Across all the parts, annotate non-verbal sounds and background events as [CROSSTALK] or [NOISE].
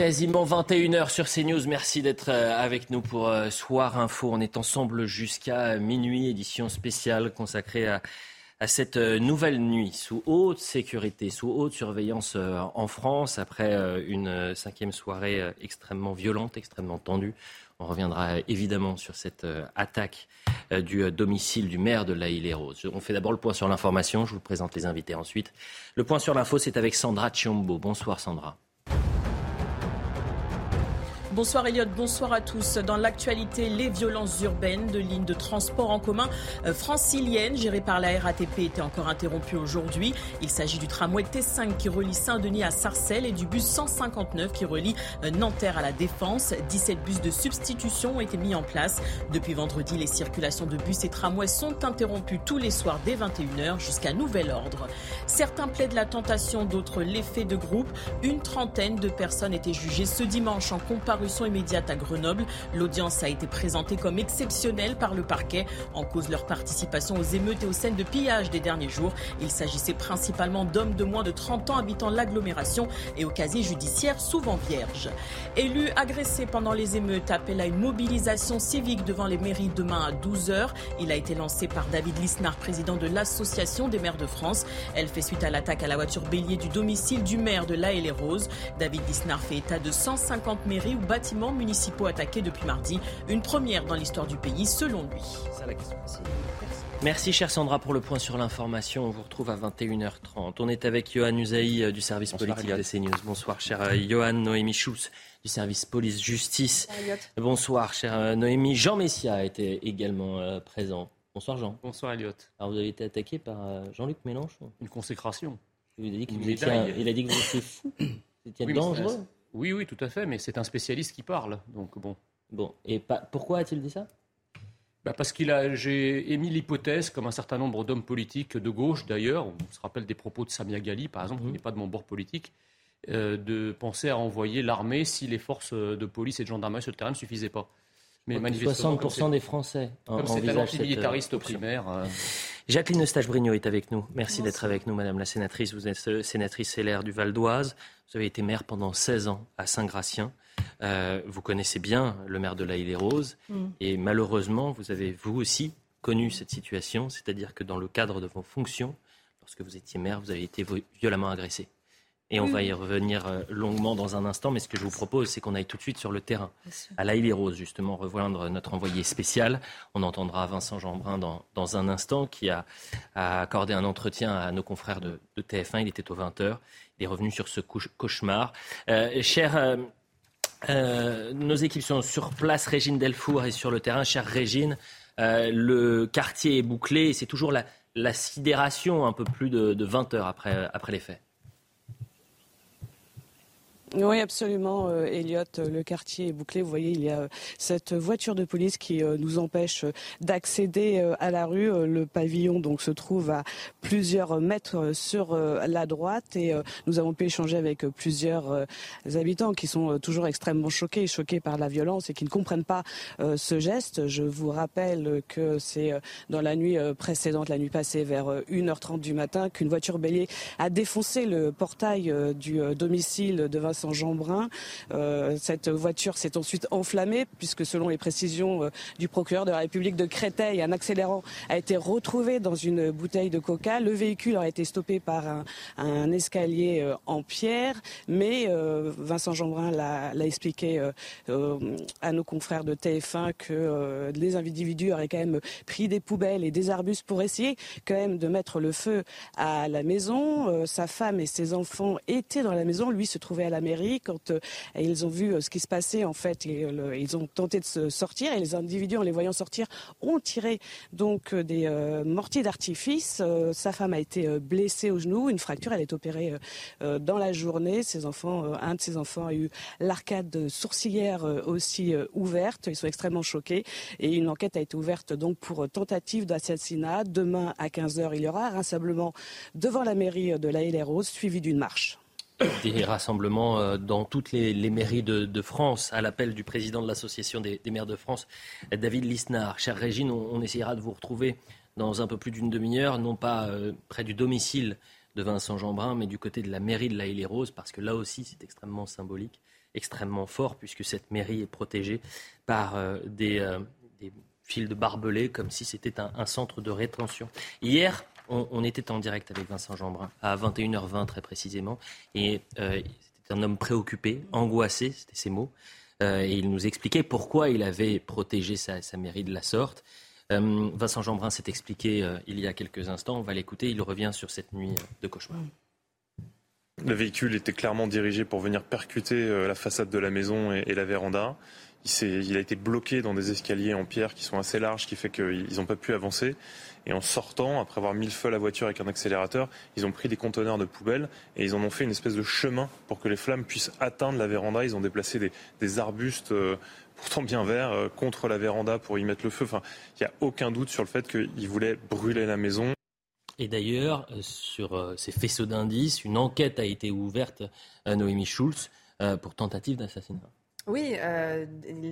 Quasiment 21h sur CNews. Merci d'être euh, avec nous pour euh, Soir Info. On est ensemble jusqu'à minuit, édition spéciale consacrée à, cette euh, nouvelle nuit sous haute sécurité, sous haute surveillance en France, après une cinquième soirée extrêmement violente, extrêmement tendue. On reviendra évidemment sur cette attaque du domicile du maire de La Île-et-Rose. On fait d'abord le point sur l'information. Je vous présente les invités ensuite. Le point sur l'info, c'est avec Sandra Chiombo. Bonsoir Sandra. Bonsoir Elliot, bonsoir à tous. Dans l'actualité, les violences urbaines de lignes de transport en commun euh, franciliennes gérées par la RATP étaient encore interrompues aujourd'hui. Il s'agit du tramway T5 qui relie Saint-Denis à Sarcelles et du bus 159 qui relie euh, Nanterre à la Défense. 17 bus de substitution ont été mis en place. Depuis vendredi, les circulations de bus et tramways sont interrompues tous les soirs dès 21h jusqu'à nouvel ordre. Certains plaident la tentation, d'autres l'effet de groupe. Une trentaine de personnes étaient jugées ce dimanche en comparaison comparution immédiate à Grenoble. L'audience a été présentée comme exceptionnelle par le parquet en cause leur participation aux émeutes et aux scènes de pillage des derniers jours. Il s'agissait principalement d'hommes de moins de 30 ans habitant l'agglomération et au casier judiciaire souvent vierge. Élu agressé pendant les émeutes appelle à une mobilisation civique devant les mairies demain à 12h. Il a été lancé par David Lisnard, président de l'Association des maires de France. Elle fait suite à l'attaque à la voiture bélier du domicile du maire de La et les Roses. David Lisnard fait état de 150 mairies où bâtiments municipaux attaqués depuis mardi. Une première dans l'histoire du pays, selon lui. Merci chère Sandra pour le point sur l'information. On vous retrouve à 21h30. On est avec Johan Usaï euh, du service politique de CNews. Bonsoir cher euh, Johan, Noémie Schultz du service police-justice. Bonsoir cher euh, Noémie. Jean Messia était également présent. Bonsoir Jean. Bonsoir Elliot. Alors vous avez été attaqué par Jean-Luc Mélenchon? Une consécration. Il a dit, que vous étiez, il a dit que vous étiez fou. [COUGHS] Vous étiez dangereux. Oui, oui, tout à fait, mais c'est un spécialiste qui parle. Donc bon. Bon, et pourquoi a-t-il dit ça? Bah parce qu'il a, j'ai émis l'hypothèse, comme un certain nombre d'hommes politiques de gauche d'ailleurs, on se rappelle des propos de Samia Gali par exemple, qui mhm. n'est pas de mon bord politique, euh, de penser à envoyer l'armée si les forces de police et de gendarmerie sur le terrain ne suffisaient pas. Mais 60% des Français comme c'est un antimilitariste primaire. Euh, Jacqueline Eustache-Brignot est avec nous. Merci d'être avec nous, Madame la sénatrice. Vous êtes euh, sénatrice LR du Val d'Oise. Vous avez été maire pendant 16 ans à Saint-Gratien. Euh, vous connaissez bien le maire de La Île et Rose. Mm. Et malheureusement, vous avez vous aussi connu cette situation, c'est-à-dire que dans le cadre de vos fonctions, lorsque vous étiez maire, vous avez été violemment agressé. Et on va y revenir euh, longuement dans un instant. Mais ce que je vous propose, c'est qu'on aille tout de suite sur le terrain, à La île Rose, justement, rejoindre notre envoyé spécial. On entendra Vincent Jeanbrun dans, dans un instant, qui a, accordé un entretien à nos confrères de, TF1. Il était aux 20h. Est revenu sur ce cauchemar. Euh, cher. Euh, euh, nos équipes sont sur place, Régine Delfour est sur le terrain. Chère Régine, le quartier est bouclé et c'est toujours la, la, sidération un peu plus de, de 20 heures après, après les faits. Oui, absolument, euh, Elliot. Euh, le quartier est bouclé. Vous voyez, il y a euh, cette voiture de police qui nous empêche d'accéder à la rue. Le pavillon donc se trouve à plusieurs mètres sur la droite et nous avons pu échanger avec plusieurs habitants qui sont toujours extrêmement choqués, choqués par la violence et qui ne comprennent pas ce geste. Je vous rappelle que c'est dans la nuit précédente, la nuit passée vers 1h30 du matin, qu'une voiture bélier a défoncé le portail du domicile de Vincent Saint-Jean-Brun. Euh, cette voiture s'est ensuite enflammée puisque selon les précisions euh, du procureur de la République de Créteil, un accélérant a été retrouvé dans une bouteille de coca. Le véhicule a été stoppé par un, escalier euh, en pierre, mais Vincent Jeanbrun l'a expliqué à nos confrères de TF1 que les individus auraient quand même pris des poubelles et des arbustes pour essayer quand même de mettre le feu à la maison. sa femme et ses enfants étaient dans la maison, lui se trouvait à la maison quand euh, ils ont vu euh, ce qui se passait en fait, euh, ils ont tenté de se sortir et les individus en les voyant sortir ont tiré donc des mortiers d'artifice. sa femme a été blessée au genou, une fracture, elle est opérée dans la journée. Ses enfants, un de ses enfants a eu l'arcade sourcilière aussi ouverte. Ils sont extrêmement choqués et une enquête a été ouverte donc pour tentative d'assassinat. Demain à 15h, il y aura un rassemblement devant la mairie de la Rose suivi d'une marche des rassemblements euh, dans toutes les, mairies de, France, à l'appel du président de l'Association des, maires de France, David Lisnard. Chère Régine, on, essayera de vous retrouver dans un peu plus d'une demi-heure, non pas euh, près du domicile de Vincent Jeanbrun, mais du côté de la mairie de la Rose, parce que là aussi c'est extrêmement symbolique, extrêmement fort, puisque cette mairie est protégée par euh, des, fils de barbelés, comme si c'était un, centre de rétention. Hier, on, était en direct avec Vincent Jeanbrun, à 21h20 très précisément, et c'était un homme préoccupé, angoissé, c'était ses mots. et il nous expliquait pourquoi il avait protégé sa mairie de la sorte. Euh, Vincent Jeanbrun s'est expliqué euh, il y a quelques instants. On va l'écouter. Il revient sur cette nuit euh, de cauchemar. Le véhicule était clairement dirigé pour venir percuter la façade de la maison et, la véranda. Il, a été bloqué dans des escaliers en pierre qui sont assez larges, qui fait qu'ils n'ont pas pu avancer. Et en sortant, après avoir mis le feu à la voiture avec un accélérateur, ils ont pris des conteneurs de poubelles et ils en ont fait une espèce de chemin pour que les flammes puissent atteindre la véranda. Ils ont déplacé des, arbustes pourtant bien vert, euh, contre la véranda pour y mettre le feu. Enfin, il n'y a aucun doute sur le fait qu'il voulait brûler la maison. Et d'ailleurs, euh, sur euh, ces faisceaux d'indices, une enquête a été ouverte à Noémie Schulz pour tentative d'assassinat. Oui,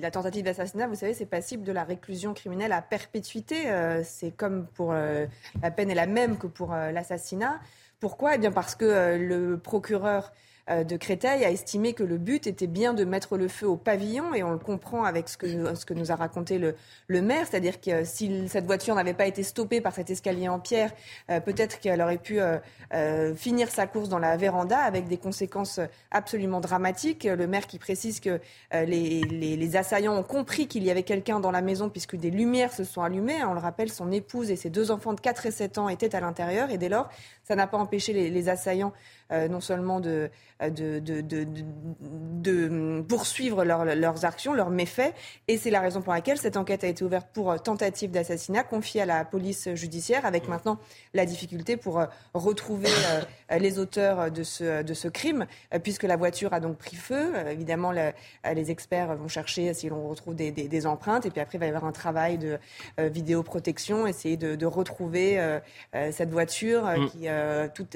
la tentative d'assassinat, vous savez, c'est passible de la réclusion criminelle à perpétuité. c'est comme pour la peine est la même que pour l'assassinat. Pourquoi? Eh bien parce que le procureur euh, de Créteil a estimé que le but était bien de mettre le feu au pavillon, et on le comprend avec ce que, ce que nous a raconté le, le maire, c'est-à-dire que si cette voiture n'avait pas été stoppée par cet escalier en pierre, euh, peut-être qu'elle aurait pu euh, finir sa course dans la véranda avec des conséquences absolument dramatiques. Le maire qui précise que les, les, assaillants ont compris qu'il y avait quelqu'un dans la maison puisque des lumières se sont allumées. On le rappelle, son épouse et ses deux enfants de 4 et 7 ans étaient à l'intérieur, et dès lors, ça n'a pas empêché les assaillants non seulement de de, de, poursuivre leurs actions, leurs méfaits. Et c'est la raison pour laquelle cette enquête a été ouverte pour euh, tentative d'assassinat, confiée à la police judiciaire, avec maintenant la difficulté pour euh, retrouver euh, les auteurs de ce, de ce crime, puisque la voiture a donc pris feu. Évidemment, les experts vont chercher si l'on retrouve des, empreintes, et puis après, il va y avoir un travail de vidéoprotection, essayer de, retrouver cette voiture mm. qui, tout,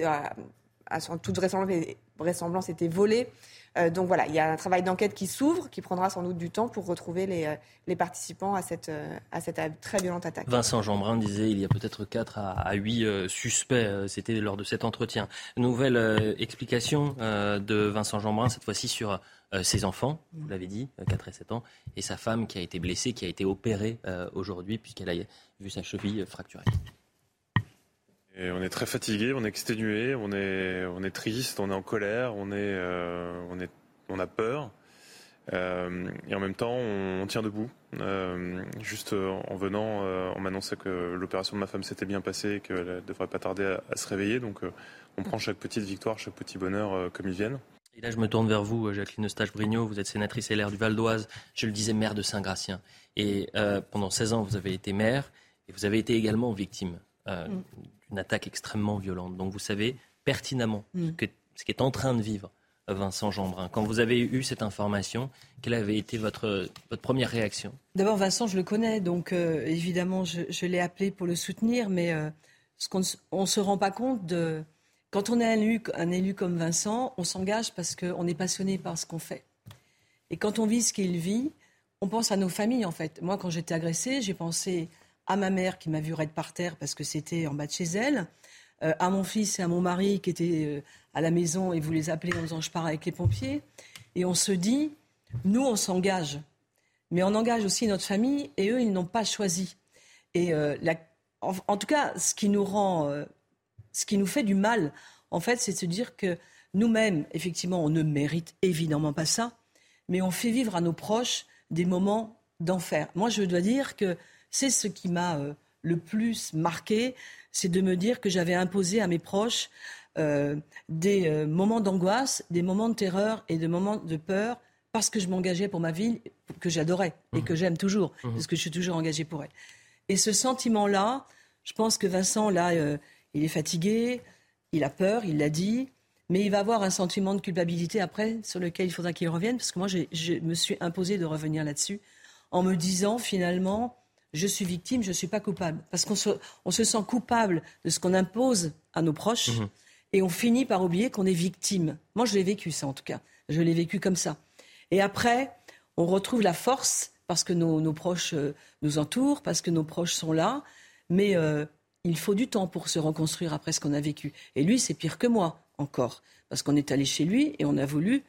toute vraisemblance, était volée. Euh, donc voilà, il y a un travail d'enquête qui s'ouvre, qui prendra sans doute du temps pour retrouver les, euh, participants à cette, euh, à cette très violente attaque. Vincent Jeanbrun disait il y a peut-être 4 à, 8 suspects, c'était lors de cet entretien. Nouvelle explication de Vincent Jeanbrun, cette fois-ci sur ses enfants, vous l'avez dit, 4 et 7 ans, et sa femme qui a été blessée, qui a été opérée aujourd'hui puisqu'elle a vu sa cheville fracturée on est très fatigué, on est exténué, on est, on est triste, on est en colère, on, est, euh, on, est, on a peur. Euh, et en même temps, on, tient debout. Euh, juste en venant, on m'annonçait que l'opération de ma femme s'était bien passée et qu'elle ne devrait pas tarder à, se réveiller. Donc on prend chaque petite victoire, chaque petit bonheur comme ils viennent. Et là, je me tourne vers vous, Jacqueline Eustache-Brignot. Vous êtes sénatrice LR du Val d'Oise. Je le disais, maire de Saint-Gratien. Et pendant 16 ans, vous avez été maire et vous avez été également victime mm une attaque extrêmement violente. Donc vous savez pertinemment ce, mm. que, ce qu'est en train de vivre Vincent Jeanbrun. Quand vous avez eu cette information, quelle avait été votre, votre première réaction? D'abord, Vincent, je le connais, donc euh, évidemment, je, l'ai appelé pour le soutenir, mais euh, ce qu'on ne se rend pas compte de... Quand on est un élu, un élu comme Vincent, on s'engage parce qu'on est passionné par ce qu'on fait. Et quand on vit ce qu'il vit, on pense à nos familles, en fait. Moi, quand j'étais agressée, j'ai pensé à ma mère qui m'a vu raide par terre parce que c'était en bas de chez elle, euh, à mon fils et à mon mari qui étaient euh, à la maison et vous les appelez en disant je pars avec les pompiers. Et on se dit, nous on s'engage, mais on engage aussi notre famille et eux ils n'ont pas choisi. Et euh, en, tout cas, ce qui nous rend, ce qui nous fait du mal, en fait, c'est de se dire que nous-mêmes, effectivement, on ne mérite évidemment pas ça, mais on fait vivre à nos proches des moments d'enfer. Moi, je dois dire que c'est ce qui m'a euh, le plus marqué, c'est de me dire que j'avais imposé à mes proches euh, des euh, moments d'angoisse, des moments de terreur et des moments de peur parce que je m'engageais pour ma ville que j'adorais et mmh. que j'aime toujours, mmh. parce que je suis toujours engagée pour elle. Et ce sentiment-là, je pense que Vincent, là, il est fatigué, il a peur, il l'a dit, mais il va avoir un sentiment de culpabilité après sur lequel il faudra qu'il revienne, parce que moi, je me suis imposé de revenir là-dessus en me disant finalement, je suis victime, je ne suis pas coupable. Parce qu'on se, on se sent coupable de ce qu'on impose à nos proches mhm. et on finit par oublier qu'on est victime. Moi, je l'ai vécu ça en tout cas. Je l'ai vécu comme ça. Et après, on retrouve la force parce que nos, proches euh, nous entourent, parce que nos proches sont là. Mais euh, il faut du temps pour se reconstruire après ce qu'on a vécu. Et lui, c'est pire que moi encore, parce qu'on est allé chez lui et on a voulu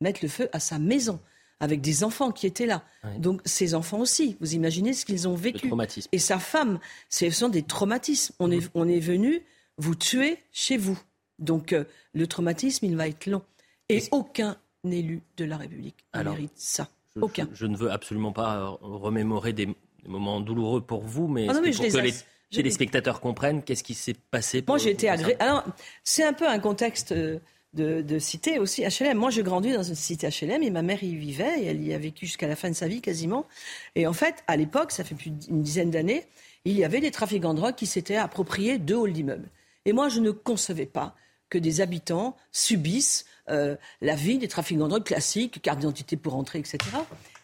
mettre le feu à sa maison avec des enfants qui étaient là. Donc ces enfants aussi, vous imaginez ce qu'ils ont vécu. Et sa femme, ce sont des traumatismes. On, est, on est venu vous tuer chez vous. Donc euh, le traumatisme, il va être long. Et aucun élu de la République ne mérite ça. aucun. Je, ne veux absolument pas euh, remémorer des, moments douloureux pour vous, mais, ah pour que les, les, spectateurs comprennent qu'est-ce qui s'est passé. Moi, j'ai été agressé. Alors, c'est un peu un contexte. Euh, de, cité aussi HLM. Moi, j'ai grandi dans une cité HLM et ma mère y vivait et elle y a vécu jusqu'à la fin de sa vie quasiment. Et en fait, à l'époque, ça fait plus d'une dizaine d'années, il y avait des trafiquants de drogue qui s'étaient appropriés deux halls d'immeubles. Et moi, je ne concevais pas que des habitants subissent euh, la vie des trafiquants de drogue classiques, carte d'identité pour entrer, etc.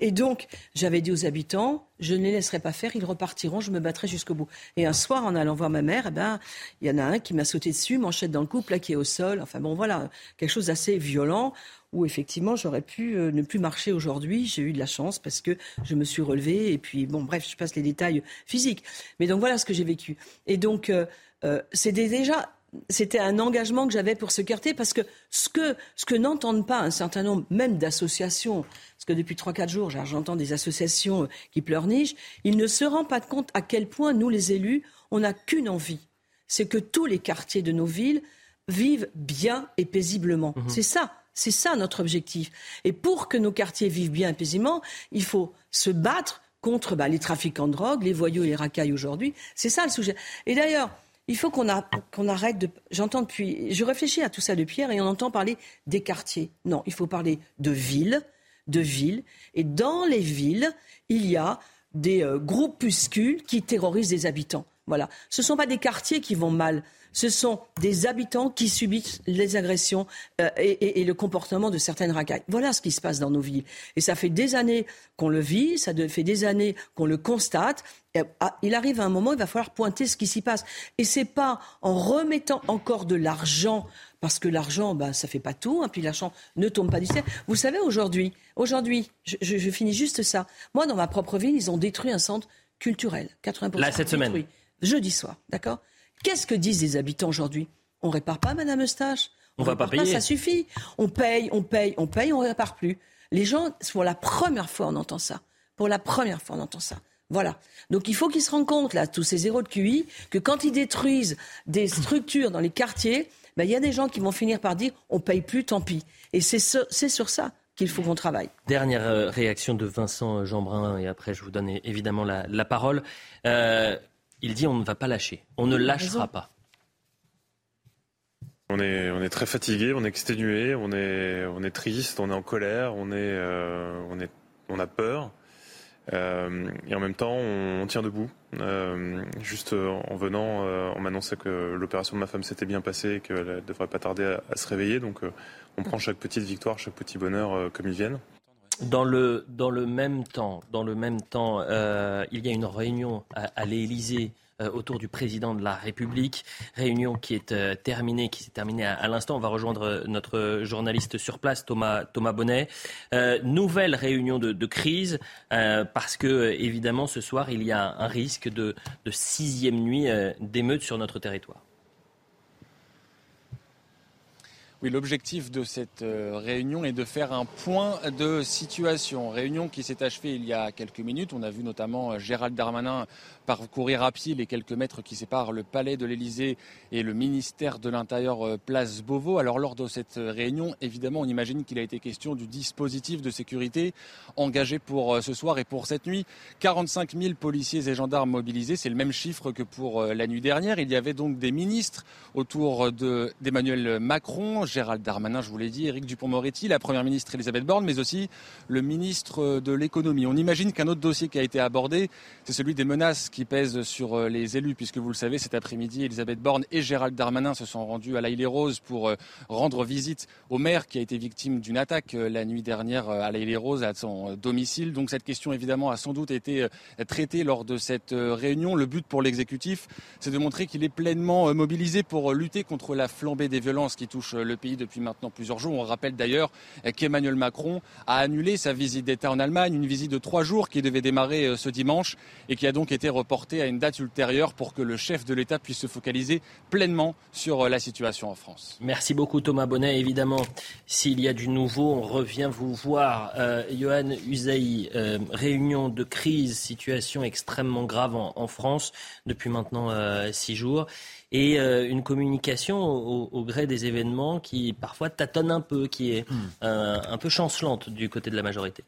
Et donc, j'avais dit aux habitants, je ne les laisserai pas faire, ils repartiront, je me battrai jusqu'au bout. Et un soir, en allant voir ma mère, eh ben, il y en a un qui m'a sauté dessus, manchette dans le cou, plaqué au sol. Enfin bon, voilà, quelque chose d'assez violent où effectivement j'aurais pu euh, ne plus marcher aujourd'hui. J'ai eu de la chance parce que je me suis relevée et puis bon, bref, je passe les détails physiques. Mais donc voilà ce que j'ai vécu. Et donc, euh, c'est déjà c'était un engagement que j'avais pour ce quartier parce que ce que, ce que n'entendent pas un certain nombre, même d'associations, parce que depuis 3-4 jours, j'entends des associations euh, qui pleurnichent, ils ne se rendent pas compte à quel point nous, les élus, on n'a qu'une envie. C'est que tous les quartiers de nos villes vivent bien et paisiblement. Mhm. C'est ça. C'est ça notre objectif. Et pour que nos quartiers vivent bien et paisiblement, il faut se battre contre bah, les trafiquants de drogue, les voyous et les racailles aujourd'hui. C'est ça le sujet. Et d'ailleurs, il faut qu'on arrête de. J'entends depuis. Je réfléchis à tout ça depuis hier et on entend parler des quartiers. Non, il faut parler de villes, de villes. Et dans les villes, il y a des euh, groupuscules qui terrorisent les habitants. Voilà. Ce ne sont pas des quartiers qui vont mal ce sont des habitants qui subissent les agressions euh, et, le comportement de certaines racailles. Voilà ce qui se passe dans nos villes. Et ça fait des années qu'on le vit, ça fait des années qu'on le constate. Ah, il arrive à un moment, il va falloir pointer ce qui s'y passe. Et c'est pas en remettant encore de l'argent, parce que l'argent, bah, ça fait pas tout, hein, puis l'argent ne tombe pas du ciel. Vous savez, aujourd'hui, aujourd'hui, je, finis juste ça. Moi, dans ma propre ville, ils ont détruit un centre culturel. 80% Là, cette semaine. Jeudi soir, d'accord? Qu'est-ce que disent les habitants aujourd'hui? On répare pas, Madame Eustache? On, va pas payer. ça suffit. On paye, on paye, on paye, on répare plus. Les gens, pour la première fois, on entend ça. Pour la première fois, on entend ça. Voilà. Donc il faut qu'ils se rendent compte, là, tous ces zéros de QI, que quand ils détruisent des structures dans les quartiers, ben, il y a des gens qui vont finir par dire on paye plus, tant pis. Et c'est sur ça qu'il faut qu'on travaille. Dernière euh, réaction de Vincent Jeanbrun, et après je vous donne évidemment la, parole. Euh, il dit on ne va pas lâcher, on ne lâchera pas. On est, on est très fatigué, on est exténué, on est, on est triste, on est en colère, on, est, euh, on, est, on a peur. Euh, et en même temps, on, tient debout. Euh, juste en venant, on m'annonçait que l'opération de ma femme s'était bien passée et qu'elle ne devrait pas tarder à, à se réveiller. Donc on prend chaque petite victoire, chaque petit bonheur comme ils viennent. Dans le, dans le même temps, dans le même temps euh, il y a une réunion à, l'Élysée euh, autour du président de la République. Réunion qui est euh, terminée, qui s'est terminée à, l'instant. On va rejoindre notre journaliste sur place, Thomas, Thomas Bonnet. nouvelle réunion de, crise, parce que, évidemment, ce soir, il y a un risque de sixième nuit d'émeute sur notre territoire. Oui, l'objectif de cette euh, réunion est de faire un point de situation. Réunion qui s'est achevée il y a quelques minutes. On a vu notamment euh, Gérald Darmanin parcourir à pied les quelques mètres qui séparent le palais de l'Elysée et le ministère de l'Intérieur euh, place Beauvau. Alors lors de cette réunion, évidemment, on imagine qu'il a été question du dispositif de sécurité engagé pour ce soir et pour cette nuit. 45 000 policiers et gendarmes mobilisés, c'est le même chiffre que pour la nuit dernière. Il y avait donc des ministres autour d'Emmanuel Macron, Gérald Darmanin, je vous l'ai dit, Éric Dupont-Moretti, la Première ministre Elisabeth Borne, mais aussi le ministre de l'économie. On imagine qu'un autre dossier qui a été abordé, c'est celui des menaces qui pèsent sur euh, les élus, puisque vous le savez, cet après-midi, Elisabeth Borne et Gérald Darmanin se sont rendus à l'Aïle Rose pour euh, rendre visite au maire qui a été victime d'une attaque euh, la nuit dernière à l'Aïle Rose, à son domicile. Donc cette question, évidemment, a sans doute été traitée lors de cette réunion. Le but pour l'exécutif, c'est de montrer qu'il est pleinement mobilisé pour lutter contre la flambée des violences qui touchent le pays depuis maintenant plusieurs jours. On rappelle d'ailleurs qu'Emmanuel Macron a annulé sa visite d'État en Allemagne, une visite de trois jours qui devait démarrer ce dimanche et qui a donc été reportée à une date ultérieure pour que le chef de l'État puisse se focaliser pleinement sur euh, la situation en France. Merci beaucoup Thomas Bonnet. Évidemment, s'il y a du nouveau, on revient vous voir. Euh, Johan Usaï, euh, réunion de crise, situation extrêmement grave en, France depuis maintenant six jours et une communication au, gré des événements qui parfois tâtonne un peu, qui est hmm. un peu chancelante du côté de la majorité.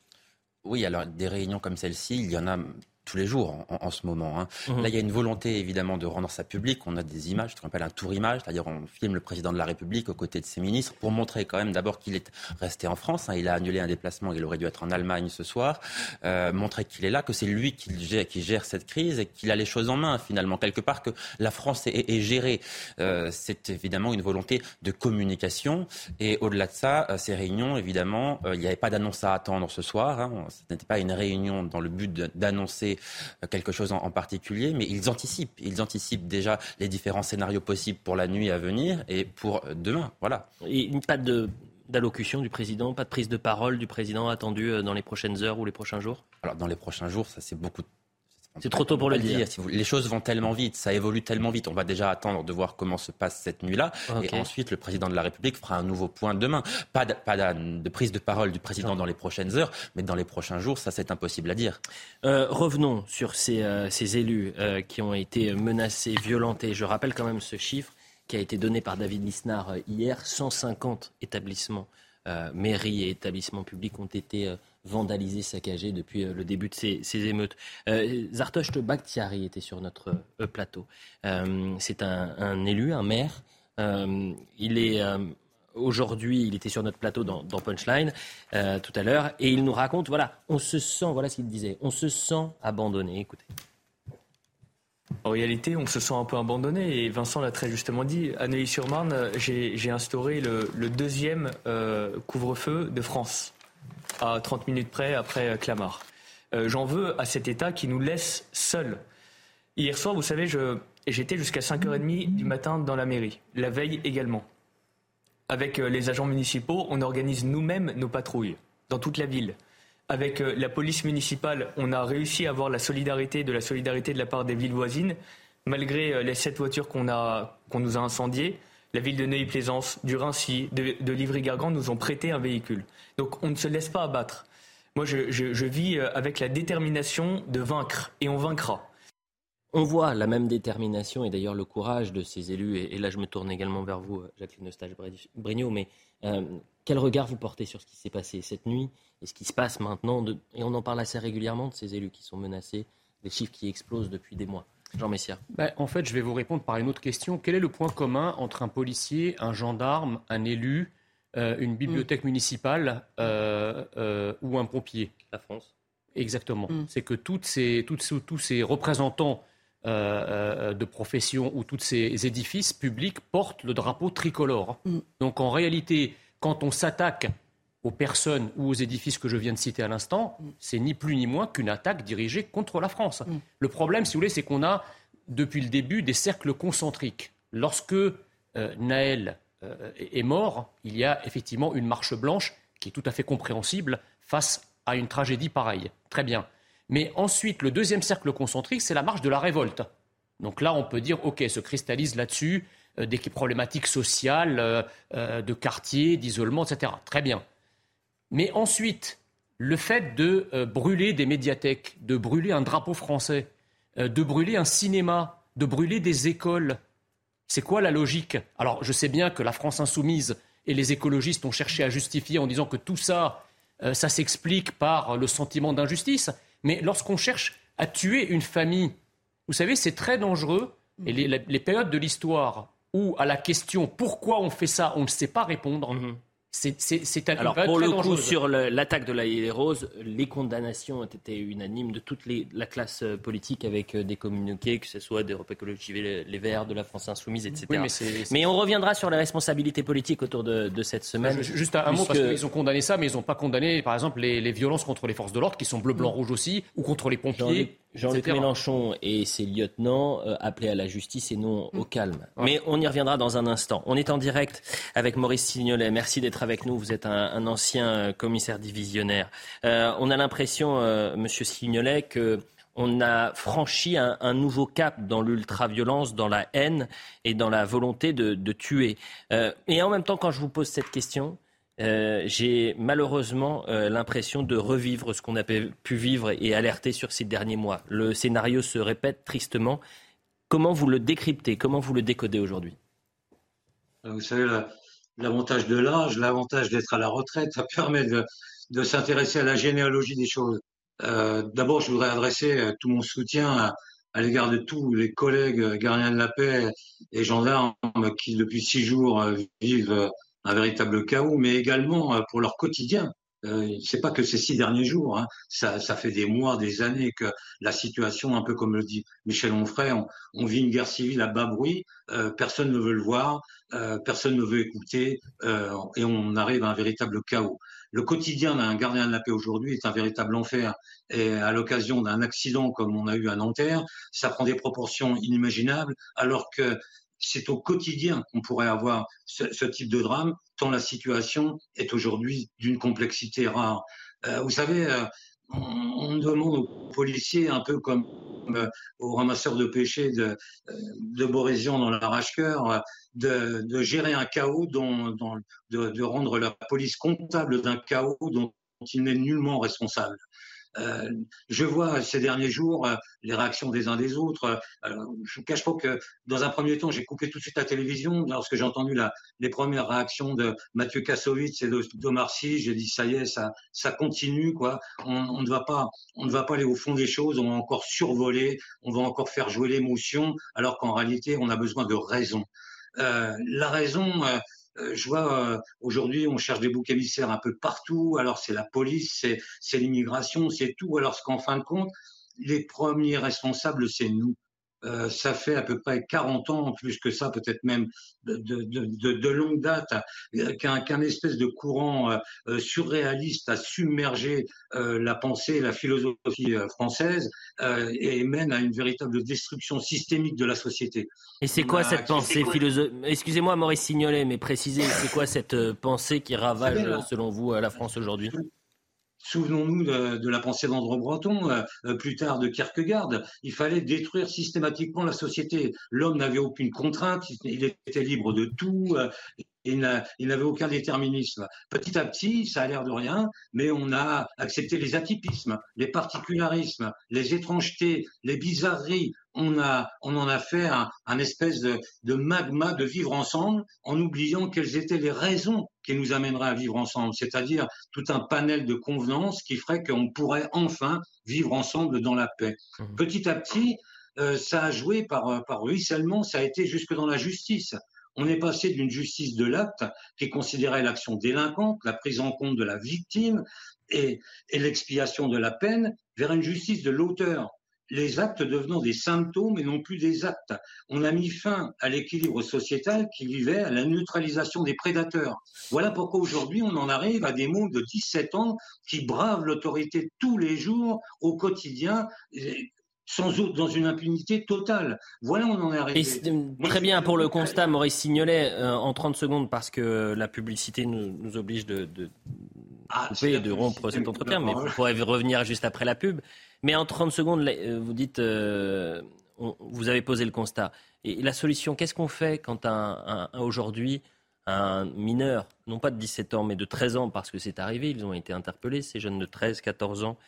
Oui, alors des réunions comme celle-ci, il y en a tous les jours en, ce moment. Hein. Mhm. Là, il y a une volonté évidemment de rendre ça public. On a des images, ce qu'on appelle un tour image, c'est-à-dire on filme le président de la République aux côtés de ses ministres pour montrer quand même d'abord qu'il est resté en France. Hein. Il a annulé un déplacement, il aurait dû être en Allemagne ce soir. Euh, montrer qu'il est là, que c'est lui qui gère, qui gère, cette crise et qu'il a les choses en main finalement quelque part, que la France est, est gérée. Euh, c'est évidemment une volonté de communication. Et au-delà de ça, euh, ces réunions, évidemment, il n'y avait pas d'annonce à attendre ce soir. Hein. Ce n'était pas une réunion dans le but d'annoncer euh, quelque chose en, particulier, mais ils anticipent. Ils anticipent déjà les différents scénarios possibles pour la nuit à venir et pour demain. Voilà. Et pas de d'allocution du président, pas de prise de parole du président attendue euh, dans les prochaines heures ou les prochains jours? Alors dans les prochains jours, ça c'est beaucoup c'est trop tôt pour le dire. Les choses vont tellement vite, ça évolue tellement vite. On va déjà attendre de voir comment se passe cette nuit-là. Et ensuite, le président de la République fera un nouveau point demain. Pas de, pas de prise de parole du président dans les prochaines heures, mais dans les prochains jours, ça c'est impossible à dire. Euh, revenons sur ces, euh, ces élus euh, qui ont été menacés, violentés. Je rappelle quand même ce chiffre qui a été donné par David Lisnard hier. 150 établissements, mairies et établissements publics ont été vandalisé, saccagé depuis euh, le début de ces, émeutes. Euh, Bakhtiari était sur notre euh, plateau. c'est un, élu, un maire. il est aujourd'hui, il était sur notre plateau dans, Punchline tout à l'heure, et il nous raconte, voilà, on se sent, voilà ce qu'il disait, on se sent abandonné. Écoutez. En réalité, on se sent un peu abandonné et Vincent l'a très justement dit. À Neuilly-sur-Marne, j'ai instauré le, deuxième couvre-feu de France à 30 minutes près après euh, Clamart. Euh, j'en veux à cet État qui nous laisse seuls. Hier soir, vous savez, j'étais jusqu'à 5h30 du matin dans la mairie, la veille également. Avec euh, les agents municipaux, on organise nous-mêmes nos patrouilles dans toute la ville. Avec la police municipale, on a réussi à avoir la solidarité, de la solidarité de la part des villes voisines, malgré les sept voitures qu'on nous a incendiées la ville de Neuilly-Plaisance, du Rincy, de, Livry-Gargan nous ont prêté un véhicule. Donc on ne se laisse pas abattre. Moi, je, vis euh, avec la détermination de vaincre, et on vaincra. On voit la même détermination et d'ailleurs le courage de ces élus, et, là je me tourne également vers vous, euh, Jacqueline Eustache-Brignot, mais euh, quel regard vous portez sur ce qui s'est passé cette nuit et ce qui se passe maintenant Et on en parle assez régulièrement de ces élus qui sont menacés, des chiffres qui explosent depuis des mois. Jean Messia. Ben, en fait, je vais vous répondre par une autre question. Quel est le point commun entre un policier, un gendarme, un élu, euh, une bibliothèque mm. municipale euh, euh, ou un pompier La France. Exactement. Mm. C'est que toutes ces, tous ces représentants de profession ou tous ces édifices publics portent le drapeau tricolore. Mm. Donc en réalité, quand on s'attaque aux personnes ou aux édifices que je viens de citer à l'instant, c'est ni plus ni moins qu'une attaque dirigée contre la France. Mm. Le problème, si vous voulez, c'est qu'on a, depuis le début, des cercles concentriques. Lorsque euh, Naël euh, est mort, il y a effectivement une marche blanche qui est tout à fait compréhensible face à une tragédie pareille. Très bien. Mais ensuite, le deuxième cercle concentrique, c'est la marche de la révolte. Donc là, on peut dire, OK, se cristallise là-dessus euh, des problématiques sociales, de quartier, d'isolement, etc. Très bien. Mais ensuite, le fait de euh, brûler des médiathèques, de brûler un drapeau français, euh, de brûler un cinéma, de brûler des écoles, c'est quoi la logique? Alors, je sais bien que la France insoumise et les écologistes ont cherché à justifier en disant que tout ça, euh, ça s'explique par le sentiment d'injustice. Mais lorsqu'on cherche à tuer une famille, vous savez, c'est très dangereux. Et les, périodes de l'histoire où, à la question pourquoi on fait ça, on ne sait pas répondre, mhm. C'est un Alors, pour le coup, sur l'attaque de la des Roses, les condamnations ont été unanimes de toute la classe euh, politique avec euh, des communiqués, que ce soit d'Europe Écologie Les Verts, de la France Insoumise, etc. mais, on reviendra sur les responsabilités politiques autour de, cette semaine. Juste un, mot, parce qu'ils ont condamné ça, mais ils n'ont pas condamné, par exemple, les, violences contre les forces de l'ordre, qui sont bleu, blanc, rouge aussi, ou contre les pompiers. Jean-Luc Mélenchon et ses lieutenants euh, appelaient à la justice et non au calme. Mais on y reviendra dans un instant. On est en direct avec Maurice Signolet. Merci d'être avec nous. Vous êtes un, ancien euh, commissaire divisionnaire. Euh, on a l'impression, Monsieur Signolet, que on a franchi un, nouveau cap dans l'ultra-violence, dans la haine et dans la volonté de, de tuer. et en même temps, quand je vous pose cette question, euh, j'ai malheureusement euh, l'impression de revivre ce qu'on a pu vivre et alerter sur ces derniers mois. Le scénario se répète tristement. Comment vous le décryptez? Comment vous le décodez aujourd'hui? Euh, Vous savez, l'avantage de l'âge, l'avantage d'être à la retraite, ça [LAUGHS] permet de, s'intéresser à la généalogie des choses. D'abord, je voudrais adresser tout mon soutien à l'égard de tous les collègues gardiens de la paix et gendarmes qui, depuis six jours, vivent un véritable chaos, mais également euh, pour leur quotidien. Euh, c'est pas que ces six derniers jours, hein. ça, ça, fait des mois, des années que la situation, un peu comme le dit Michel Onfray, on, vit une guerre civile à bas bruit, euh, personne ne veut le voir, euh, personne ne veut écouter, euh, et on arrive à un véritable chaos. Le quotidien d'un gardien de la paix aujourd'hui est un véritable enfer, et à l'occasion d'un accident comme on a eu à Nanterre, ça prend des proportions inimaginables, alors que c'est au quotidien qu'on pourrait avoir ce, type de drame, tant la situation est aujourd'hui d'une complexité rare. Euh, vous savez, euh, on, demande aux policiers, un peu comme euh, aux ramasseurs de péchés de, de Borésian dans l'arrache-cœur, de, gérer un chaos, dont, de, rendre la police comptable d'un chaos dont il n'est nullement responsable. Euh, je vois ces derniers jours euh, les réactions des uns des autres. Euh, je ne cache pas que dans un premier temps, j'ai coupé tout de suite la télévision lorsque j'ai entendu les premières réactions de Mathieu Kassovitz et d'Omar Sy. J'ai dit ça y est, ça, continue quoi. On, ne va pas, on ne va pas aller au fond des choses. On va encore survoler, on va encore faire jouer l'émotion, alors qu'en réalité, on a besoin de raison. La raison, je vois euh, aujourd'hui, on cherche des boucs émissaires un peu partout. Alors c'est la police, c'est l'immigration, c'est tout. Alors qu'en fin de compte, les premiers responsables, c'est nous. Euh, ça fait à peu près 40 ans, plus que ça, peut-être même de, de, de, longue date, euh, qu'un espèce de courant euh, surréaliste a submergé la pensée et la philosophie française et mène à une véritable destruction systémique de la société. Et c'est quoi cette pensée philosophique Excusez-moi, Maurice Signolet, mais précisez, c'est quoi cette pensée qui ravage, selon vous, la France aujourd'hui? Souvenons-nous de, la pensée d'André Breton, euh, euh, plus tard de Kierkegaard. Il fallait détruire systématiquement la société. L'homme n'avait aucune contrainte, il était libre de tout. Euh, il n'avait aucun déterminisme. Petit à petit, ça a l'air de rien, mais on a accepté les atypismes, les particularismes, les étrangetés, les bizarreries. On, a, on en a fait un, espèce de, de, magma de vivre ensemble en oubliant quelles étaient les raisons qui nous amèneraient à vivre ensemble, c'est-à-dire tout un panel de convenances qui ferait qu'on pourrait enfin vivre ensemble dans la paix. Mmh. Petit à petit, euh, ça a joué par, par ruissellement, ça a été jusque dans la justice. On est passé d'une justice de l'acte qui considérait l'action délinquante, la prise en compte de la victime et, l'expiation de la peine, vers une justice de l'auteur les actes devenant des symptômes et non plus des actes. On a mis fin à l'équilibre sociétal qui vivait à la neutralisation des prédateurs. Voilà pourquoi aujourd'hui on en arrive à des mots de 17 ans qui bravent l'autorité tous les jours au quotidien sans autre, dans une impunité totale. Voilà, on en est arrivé. très bien pour le constat, Maurice Signolet, euh, en 30 secondes, parce que la publicité nous, oblige de, de, ah, de rompre cet entretien, mais vous pourrez revenir juste après la pub. Mais en 30 secondes, euh, vous dites, euh, vous avez posé le constat. Et la solution, qu'est-ce qu'on fait quand un, aujourd'hui un mineur, non pas de 17 ans, mais de 13 ans, parce que c'est arrivé, ils ont été interpellés, ces jeunes de 13, 14 ans,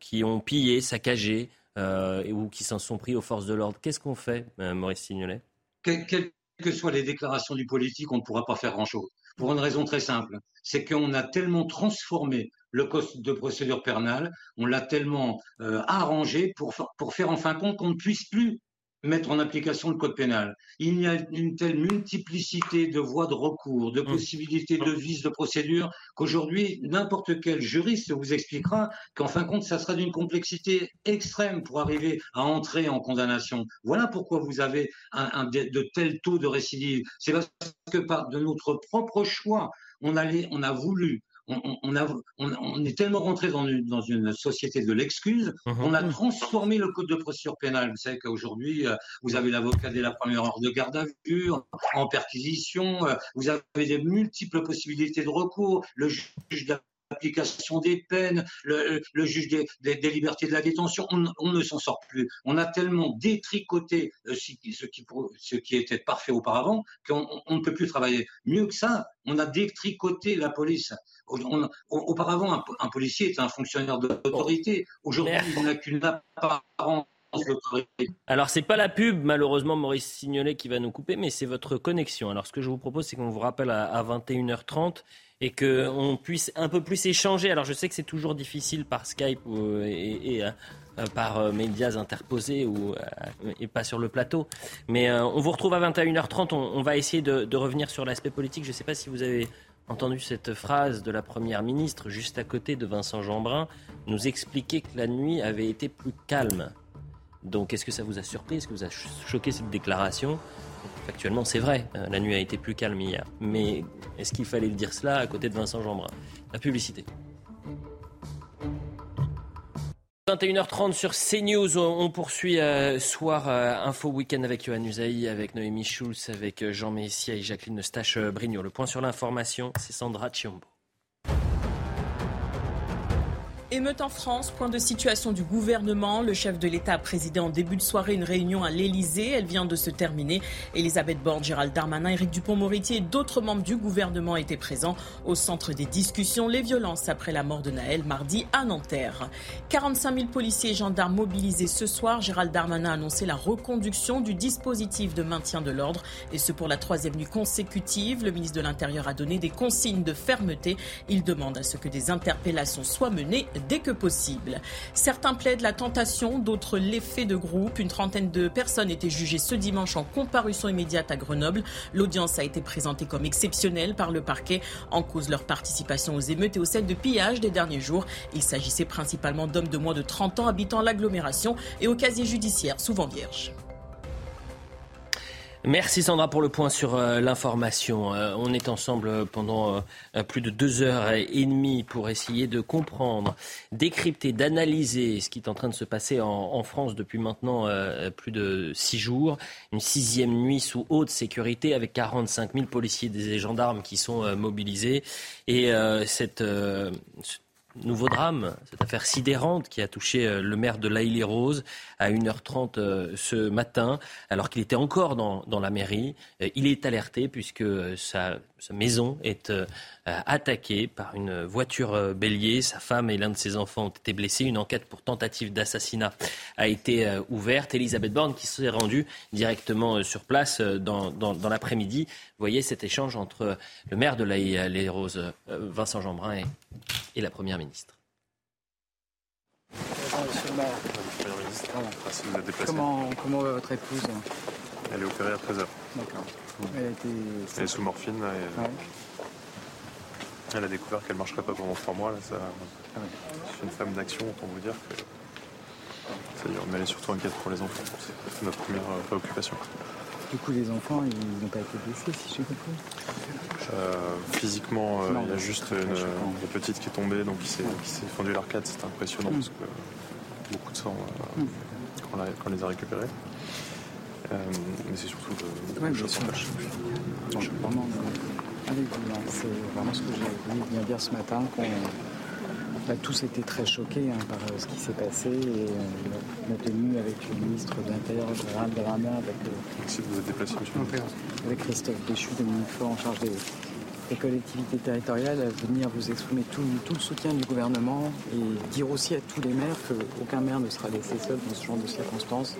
qui ont pillé, saccagé ou qui s'en sont pris aux forces de l'ordre. Qu'est-ce qu'on fait, Maurice Signolet? Quelles que soient les déclarations du politique, on ne pourra pas faire grand-chose. Pour une raison très simple, c'est qu'on a tellement transformé le code de procédure pénale, on l'a tellement euh, arrangé pour, pour faire en fin de compte qu'on ne puisse plus mettre en application le code pénal. Il y a une telle multiplicité de voies de recours, de mmh. possibilités de vices de procédure, qu'aujourd'hui, n'importe quel juriste vous expliquera qu'en fin de compte, ça sera d'une complexité extrême pour arriver à entrer en condamnation. Voilà pourquoi vous avez un, de, tels taux de récidive. C'est parce que par de notre propre choix, on, allait, on a voulu on, est tellement rentré dans une, société de l'excuse, mhm. on a transformé le code de procédure pénale. Vous savez qu'aujourd'hui, euh, vous avez l'avocat dès la première heure de garde à vue, en perquisition, euh, vous avez des multiples possibilités de recours, le juge l'application des peines, le, juge des, libertés de la détention, on, ne s'en sort plus. On a tellement détricoté euh, ce, qui, ce, qui, était parfait auparavant qu'on ne peut plus travailler. Mieux que ça, on a détricoté la police. auparavant, un, policier était un fonctionnaire d'autorité. Aujourd'hui, il n'a qu'une apparence alors, c'est pas la pub, malheureusement, Maurice Signolet qui va nous couper, mais c'est votre connexion. Alors, ce que je vous propose, c'est qu'on vous rappelle à 21h30 et qu'on puisse un peu plus échanger. Alors je sais que c'est toujours difficile par Skype et, euh, euh, par euh, médias interposés ou, et pas sur le plateau. Mais on vous retrouve à 21h30. On, va essayer de, revenir sur l'aspect politique. Je ne sais pas si vous avez entendu cette phrase de la Première ministre juste à côté de Vincent Jeanbrun nous expliquer que la nuit avait été plus calme. Donc est-ce que ça vous a surpris? Est-ce que vous a choqué cette déclaration? Actuellement, c'est vrai, euh, la nuit a été plus calme hier. Mais est-ce qu'il fallait le dire cela à côté de Vincent Jeanbrun? La publicité. 21h30 sur CNews, on poursuit euh, soir euh, Info Week-end avec Johan Usaï, avec Noémie Schulz, avec Jean Messia et Jacqueline Eustache-Brignot. Le point sur l'information, c'est Sandra Chiombo. Émeute en France, point de situation du gouvernement. Le chef de l'État a présidé en début de soirée une réunion à l'Elysée. Elle vient de se terminer. Elisabeth Borne, Gérald Darmanin, Éric Dupont-Moretti et d'autres membres du gouvernement étaient présents. Au centre des discussions, les violences après la mort de Naël mardi à Nanterre. 45 000 policiers et gendarmes mobilisés ce soir. Gérald Darmanin a annoncé la reconduction du dispositif de maintien de l'ordre et ce pour la troisième nuit consécutive. Le ministre de l'Intérieur a donné des consignes de fermeté. Il demande à ce que des interpellations soient menées dès que possible. Certains plaident la tentation, d'autres l'effet de groupe. Une trentaine de personnes étaient jugées ce dimanche en comparution immédiate à Grenoble. L'audience a été présentée comme exceptionnelle par le parquet en cause leur participation aux émeutes et aux scènes de pillage des derniers jours. Il s'agissait principalement d'hommes de moins de 30 ans habitant l'agglomération et au casier judiciaire souvent vierge. Merci Sandra pour le point sur euh, l'information. Euh, on est ensemble pendant euh, plus de deux heures et demie pour essayer de comprendre, décrypter, d'analyser ce qui est en train de se passer en, France depuis maintenant plus de six jours. Une sixième nuit sous haute sécurité avec 45 000 policiers et gendarmes qui sont mobilisés. Et cette nouveau drame, cette affaire sidérante qui a touché le maire de laïle rose à 1h30 euh, ce matin, alors qu'il était encore dans, la mairie. Euh, il est alerté puisque sa sa maison est euh, attaquée par une voiture euh, bélier. Sa femme et l'un de ses enfants ont été blessés. Une enquête pour tentative d'assassinat a été euh, ouverte. Elisabeth Borne qui s'est rendue directement sur place dans, l'après-midi. Voyez cet échange entre le maire de la les Roses, Vincent Jeanbrun, et, la Première ministre. Comment, comment va votre épouse Elle est opérée à 13h. D'accord. Elle, est sous morphine. Elle a découvert qu'elle ne marcherait pas pendant trois mois. Là, ça... Ah C'est une femme d'action, autant vous dire que ça dure. Mais elle est surtout inquiète pour les enfants. C'est notre première euh, préoccupation. Du coup, les enfants, ils n'ont pas été blessés, si j'ai compris euh, Physiquement, euh, il y a juste une, petite qui est tombée, donc qui s'est fendue l'arcade. C'était impressionnant mm. parce que beaucoup de sang mm. quand, on les a récupérés. Euh, mais c'est surtout de, ouais, je suis vraiment avec vous. C'est vraiment ce que j'ai voulu bien dire ce matin, qu'on a tous été très choqués hein, par euh, ce qui s'est passé et euh, on a tenu avec le ministre de l'Intérieur, Gérald Darmanin, avec, déplacé, avec Christophe Béchu, Dominique Faure en charge des, collectivités territoriales, à venir vous exprimer tout, tout, le soutien du gouvernement et dire aussi à tous les maires qu'aucun maire ne sera laissé seul dans ce genre de circonstances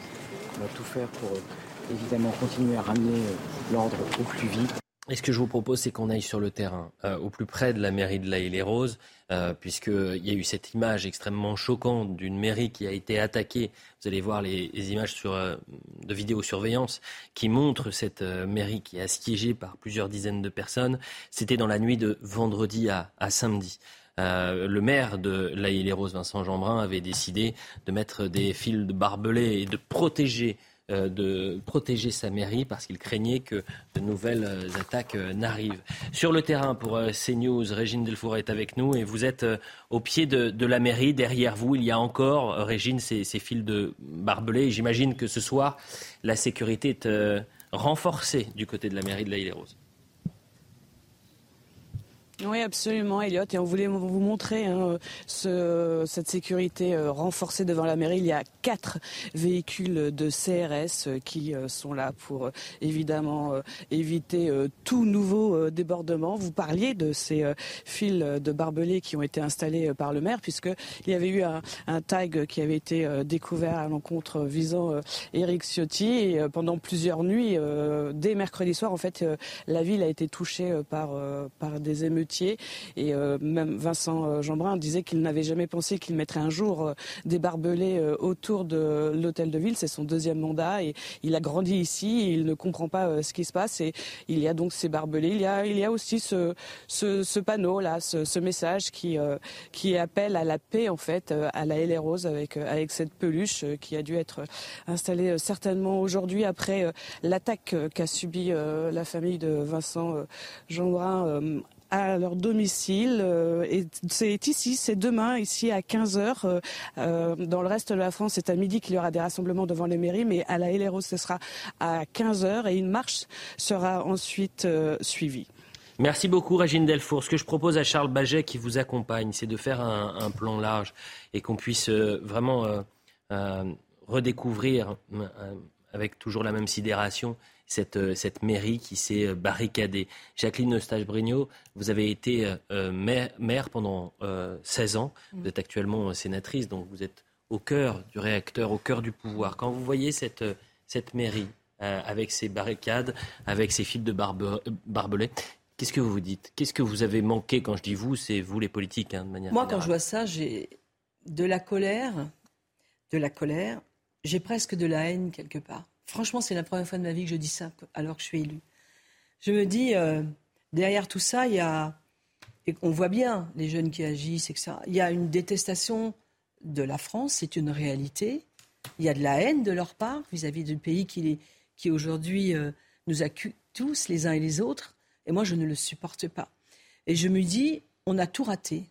on va tout faire pour euh, évidemment continuer à ramener euh, l'ordre au plus vite. Et ce que je vous propose, c'est qu'on aille sur le terrain, euh, au plus près de la mairie de La les roses puisqu'il y a eu cette image extrêmement choquante d'une mairie qui a été attaquée. Vous allez voir les, images sur, de vidéosurveillance qui montrent cette mairie qui est assiégée par plusieurs dizaines de personnes. C'était dans la nuit de vendredi à, samedi. Euh, le maire de La les roses Vincent Jeanbrun, avait décidé de mettre des fils de barbelés et de protéger euh, de protéger sa mairie parce qu'il craignait que de nouvelles euh, attaques n'arrivent. Sur le terrain pour CNews, Régine Delfour est avec nous et vous êtes au pied de, la mairie. Derrière vous, il y a encore, Régine, ces, fils de barbelés. J'imagine que ce soir, la sécurité est renforcée du côté de la mairie de la Île-et-Rose. Oui, absolument, Elliot. Et on voulait vous montrer hein, ce, cette sécurité euh, renforcée devant la mairie. Il y a quatre véhicules de CRS euh, qui euh, sont là pour évidemment éviter tout nouveau débordement. Vous parliez de ces fils de barbelés qui ont été installés par le maire, puisqu'il y avait eu un, tag qui avait été découvert à l'encontre visant Éric Ciotti. Et pendant plusieurs nuits, dès mercredi soir, en fait, la ville a été touchée par des émeutes et euh, même Vincent euh, Jeanbrun disait qu'il n'avait jamais pensé qu'il mettrait un jour euh, des barbelés autour de l'hôtel de ville. C'est son deuxième mandat et il a grandi ici. il ne comprend pas ce qui se passe et il y a donc ces barbelés. Il y a, aussi ce, panneau là, ce, message qui, appelle à la paix en fait, à la LR Rose avec, avec cette peluche qui a dû être installée certainement aujourd'hui après l'attaque qu'a subie la famille de Vincent Jeanbrun à leur domicile. Euh, c'est ici, c'est demain, ici à 15h. Euh, euh, dans le reste de la France, c'est à midi qu'il y aura des rassemblements devant les mairies, mais à la Héléro, ce sera à 15h et une marche sera ensuite suivie. Merci beaucoup, Régine Delfour. Ce que je propose à Charles Baget, qui vous accompagne, c'est de faire un, plan large et qu'on puisse vraiment redécouvrir, avec toujours la même sidération, cette, euh, cette mairie qui s'est euh, barricadée. Jacqueline Eustache-Brignot, vous avez été euh, maire, pendant 16 ans. Mm. Vous êtes actuellement sénatrice, donc vous êtes au cœur du réacteur, au cœur du pouvoir. Quand vous voyez cette, cette mairie avec ses barricades, avec ses fils de barbe, barbelés, qu'est-ce que vous vous dites? Qu'est-ce que vous avez manqué? Quand je dis vous, c'est vous les politiques, hein, de manière Moi, quand je vois ça, j'ai de la colère, de la colère, j'ai presque de la haine quelque part. Franchement, c'est la première fois de ma vie que je dis ça alors que je suis élue. Je me dis, euh, derrière tout ça, il y a, et on voit bien les jeunes qui agissent, etc. Il y a une détestation de la France, c'est une réalité. Il y a de la haine de leur part vis-à-vis du pays qui, qui aujourd'hui euh, nous accuse tous les uns et les autres. Et moi, je ne le supporte pas. Et je me dis, on a tout raté.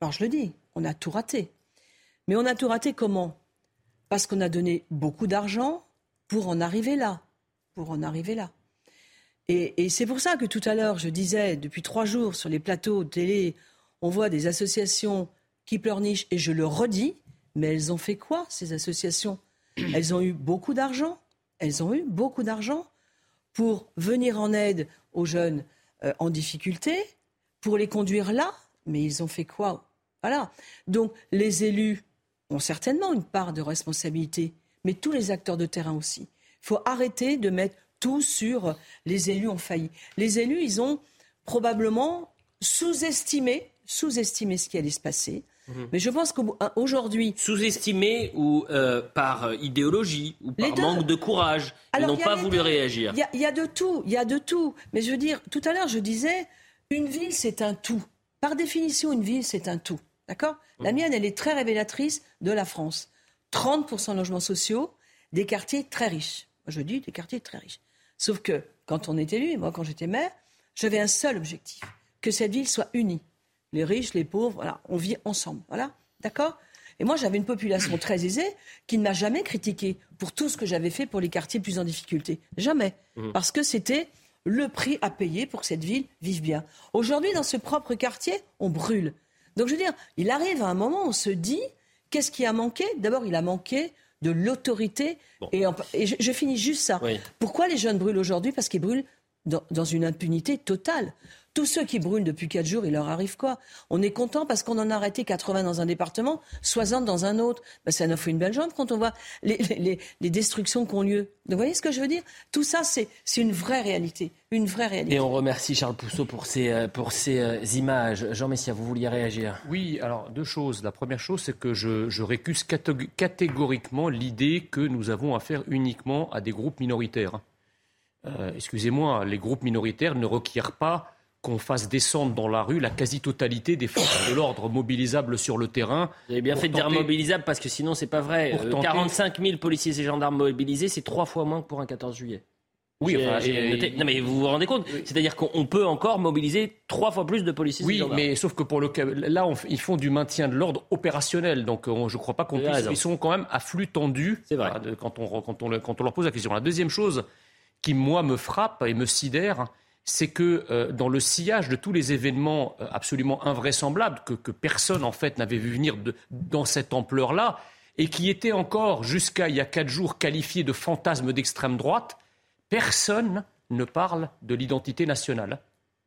Alors je le dis, on a tout raté. Mais on a tout raté comment? Parce qu'on a donné beaucoup d'argent, pour en arriver là. Pour en arriver là. Et, c'est pour ça que tout à l'heure, je disais, depuis trois jours, sur les plateaux de télé, on voit des associations qui pleurnichent, et je le redis, mais elles ont fait quoi, ces associations? [CLEARS THROAT] Elles ont eu beaucoup d'argent, elles ont eu beaucoup d'argent pour venir en aide aux jeunes euh, en difficulté, pour les conduire là, mais ils ont fait quoi? Voilà. Donc les élus ont certainement une part de responsabilité mais tous les acteurs de terrain aussi. Il faut arrêter de mettre tout sur les élus en failli. Les élus, ils ont probablement sous-estimé, sous-estimé ce qui allait se passer. Mhm. Mais je pense qu'aujourd'hui. Sous-estimé ou euh, par idéologie ou par manque de courage. Ils n'ont pas voulu réagir. Il y, a de tout, il y a de tout. Mais je veux dire, tout à l'heure, je disais, une ville, c'est un tout. Par définition, une ville, c'est un tout. D'accord? La mhm. mienne, elle est très révélatrice de la France. 30% de logements sociaux, des quartiers très riches. je dis des quartiers très riches. Sauf que quand on est élu, et moi quand j'étais maire, j'avais un seul objectif, que cette ville soit unie. Les riches, les pauvres, voilà, on vit ensemble. Voilà, d'accord? Et moi j'avais une population très aisée qui ne m'a jamais critiqué pour tout ce que j'avais fait pour les quartiers plus en difficulté. Jamais. Mmh. Parce que c'était le prix à payer pour que cette ville vive bien. Aujourd'hui, dans ce propre quartier, on brûle. Donc je veux dire, il arrive à un moment où on se dit, Qu'est-ce qui a manqué? D'abord, il a manqué de l'autorité. Et, je, finis juste ça. Pourquoi les jeunes brûlent aujourd'hui? Parce qu'ils brûlent dans, une impunité totale. Tous ceux qui brûlent depuis 4 jours, il leur arrive quoi? On est content parce qu'on en a arrêté 80 dans un département, 60 dans un autre. Ben, ça nous fait une belle jambe quand on voit les, destructions qui ont lieu. vous voyez ce que je veux dire? Tout ça, c'est une vraie réalité. Une vraie réalité. Et on remercie Charles Pousseau pour ces, euh, pour ces euh, images. Jean Messia, vous vouliez réagir? Oui, alors deux choses. La première chose, c'est que je, je récuse catégoriquement l'idée que nous avons affaire uniquement à des groupes minoritaires. Euh, excusez-moi, les groupes minoritaires ne requièrent pas qu'on fasse descendre dans la rue la quasi-totalité des forces de l'ordre mobilisables sur le terrain. Vous avez bien fait de dire mobilisables parce que sinon c'est pas vrai. 45 000 policiers et gendarmes mobilisés, c'est trois fois moins que pour un 14 juillet. Oui, non, mais vous vous rendez compte C'est-à-dire qu'on peut encore mobiliser trois fois plus de policiers. Oui, mais sauf que pour le là, ils font du maintien de l'ordre opérationnel, donc je je crois pas qu'on puisse. Ils sont quand même à flux tendu. C'est vrai. Quand on, quand, on, quand on leur pose la question. La deuxième chose qui moi me frappe et me sidère, c'est que euh, dans le sillage de tous les événements euh, absolument invraisemblables que, que personne en fait n'avait vu venir de, dans cette ampleur-là, et qui étaient encore jusqu'à il y a quatre jours qualifiés de fantasmes d'extrême droite, personne ne parle de l'identité nationale.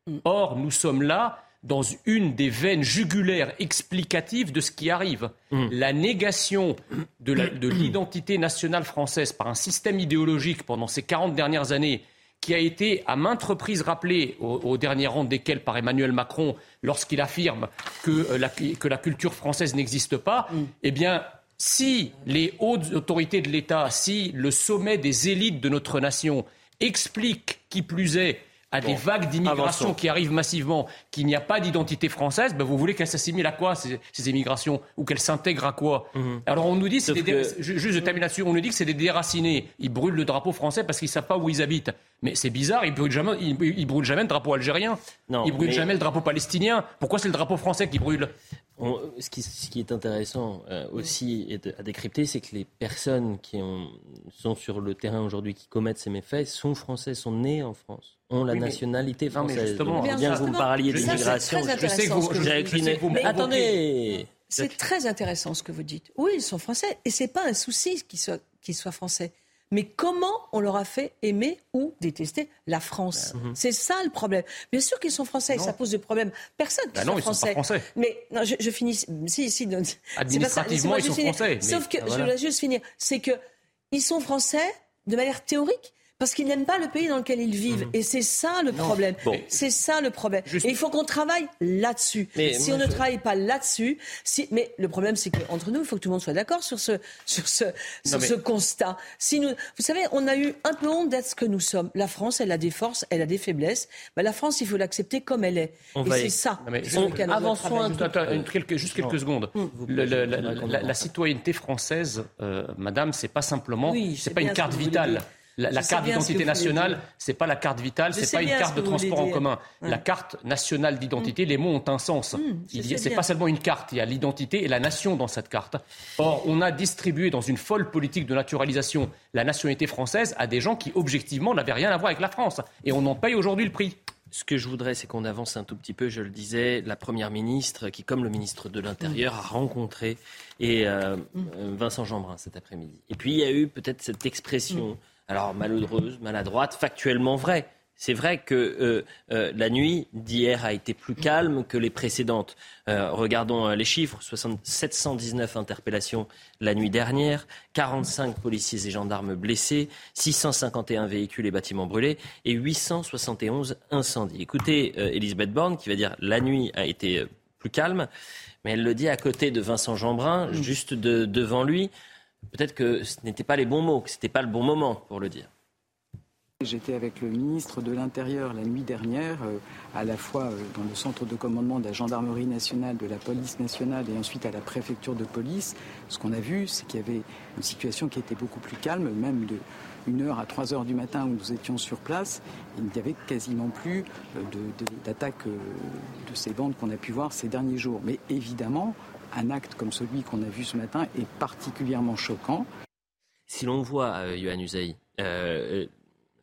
Mm. Or, nous sommes là dans une des veines jugulaires explicatives de ce qui arrive. Mm. La négation de l'identité nationale française par un système idéologique pendant ces 40 dernières années qui a été à maintes reprises rappelé, au, dernier rang desquels par Emmanuel Macron, lorsqu'il affirme que, euh, la, que, la, culture française n'existe pas, mm. eh bien, si les hautes autorités de l'État, si le sommet des élites de notre nation explique, qui plus est, à des vagues d'immigration qui arrivent massivement, qu'il n'y a pas d'identité française, ben vous voulez qu'elles s'assimilent à quoi ces, ces immigrations ou qu'elles s'intègrent à quoi? Mhm. Alors on nous dit, c'est des, juste je termine là-dessus, on nous dit que c'est des déracinés. Ils brûlent le drapeau français parce qu'ils savent pas où ils habitent. Mais c'est bizarre, ils brûlent jamais, ils, brûlent jamais le drapeau algérien. Non, ils brûlent jamais le drapeau palestinien. Pourquoi c'est le drapeau français qui brûle? Ce, qui, est intéressant euh, aussi à décrypter, c'est que les personnes qui sont sur le terrain aujourd'hui, qui commettent ces méfaits, sont françaises, sont nées en France, ont la nationalité française. Mais justement, bien que vous me parliez d'immigration. Je sais que vous, mais attendez. C'est très intéressant ce que vous dites. Oui, ils sont français, et c'est pas un souci qu'ils soient français mais comment on leur a fait aimer ou détester la France bah, mhm. C'est ça le problème. Bien sûr qu'ils sont français, ça pose des problèmes. Personne bah non, français. Sont pas français. Mais non, je, finis. Si, si. Administrativement, ils sont français. Sauf que je voulais juste finir. C'est que ils sont français de manière théorique, parce qu'ils n'aiment pas le pays dans lequel ils vivent. Mhm. Et c'est ça le problème. C'est ça le problème. Et il faut qu'on travaille là-dessus. Si on ne travaille pas là-dessus, si... mais le problème c'est qu'entre nous, il faut que tout le monde soit d'accord sur ce, sur ce, sur ce constat. Si nous... Vous savez, on a eu un peu honte d'être ce que nous sommes. La France, elle a des forces, elle a des faiblesses. Ben, la France, il faut l'accepter comme elle est. et c'est ça. avançons juste, juste quelques secondes. la, citoyenneté française, euh, madame, c'est pas simplement, c'est pas une carte vitale. La, carte d'identité nationale, c'est pas la carte vitale, c'est pas une carte de transport en commun. La carte nationale d'identité, mm. les mots ont un sens. Mm, c'est pas seulement une carte, il y a l'identité et la nation dans cette carte. Or, on a distribué dans une folle politique de naturalisation la nationalité française à des gens qui objectivement n'avaient rien à voir avec la France, et on en paye aujourd'hui le prix. Ce que je voudrais, c'est qu'on avance un tout petit peu. Je le disais, la première ministre, qui, comme le ministre de l'Intérieur, a rencontré et euh, mm. euh, Vincent Jeanbrun cet après-midi. Et puis il y a eu peut-être cette expression alors malheureuse, maladroite, factuellement vraie. C'est vrai que euh, euh, la nuit d'hier a été plus calme que les précédentes. Euh, regardons les chiffres 719 interpellations la nuit dernière, 45 policiers et gendarmes blessés, 651 véhicules et bâtiments brûlés et 871 incendies. Écoutez Elisabeth Borne qui va dire la nuit a été plus calme, mais elle le dit à côté de Vincent Jeanbrun, juste devant lui peut-être que ce n'était pas les bons mots, que ce n'était pas le bon moment pour le dire. J'étais avec le ministre de l'Intérieur la nuit dernière, euh, à la fois euh, dans le centre de commandement de la gendarmerie nationale, de la police nationale et ensuite à la préfecture de police. Ce qu'on a vu, c'est qu'il y avait une situation qui était beaucoup plus calme, même de 1h à 3h du matin où nous étions sur place. Il n'y avait quasiment plus euh, d'attaques de ces bandes qu'on a pu voir ces derniers jours. Mais évidemment, un acte comme celui qu'on a vu ce matin est particulièrement choquant. Si l'on voit, euh, Yohann euh,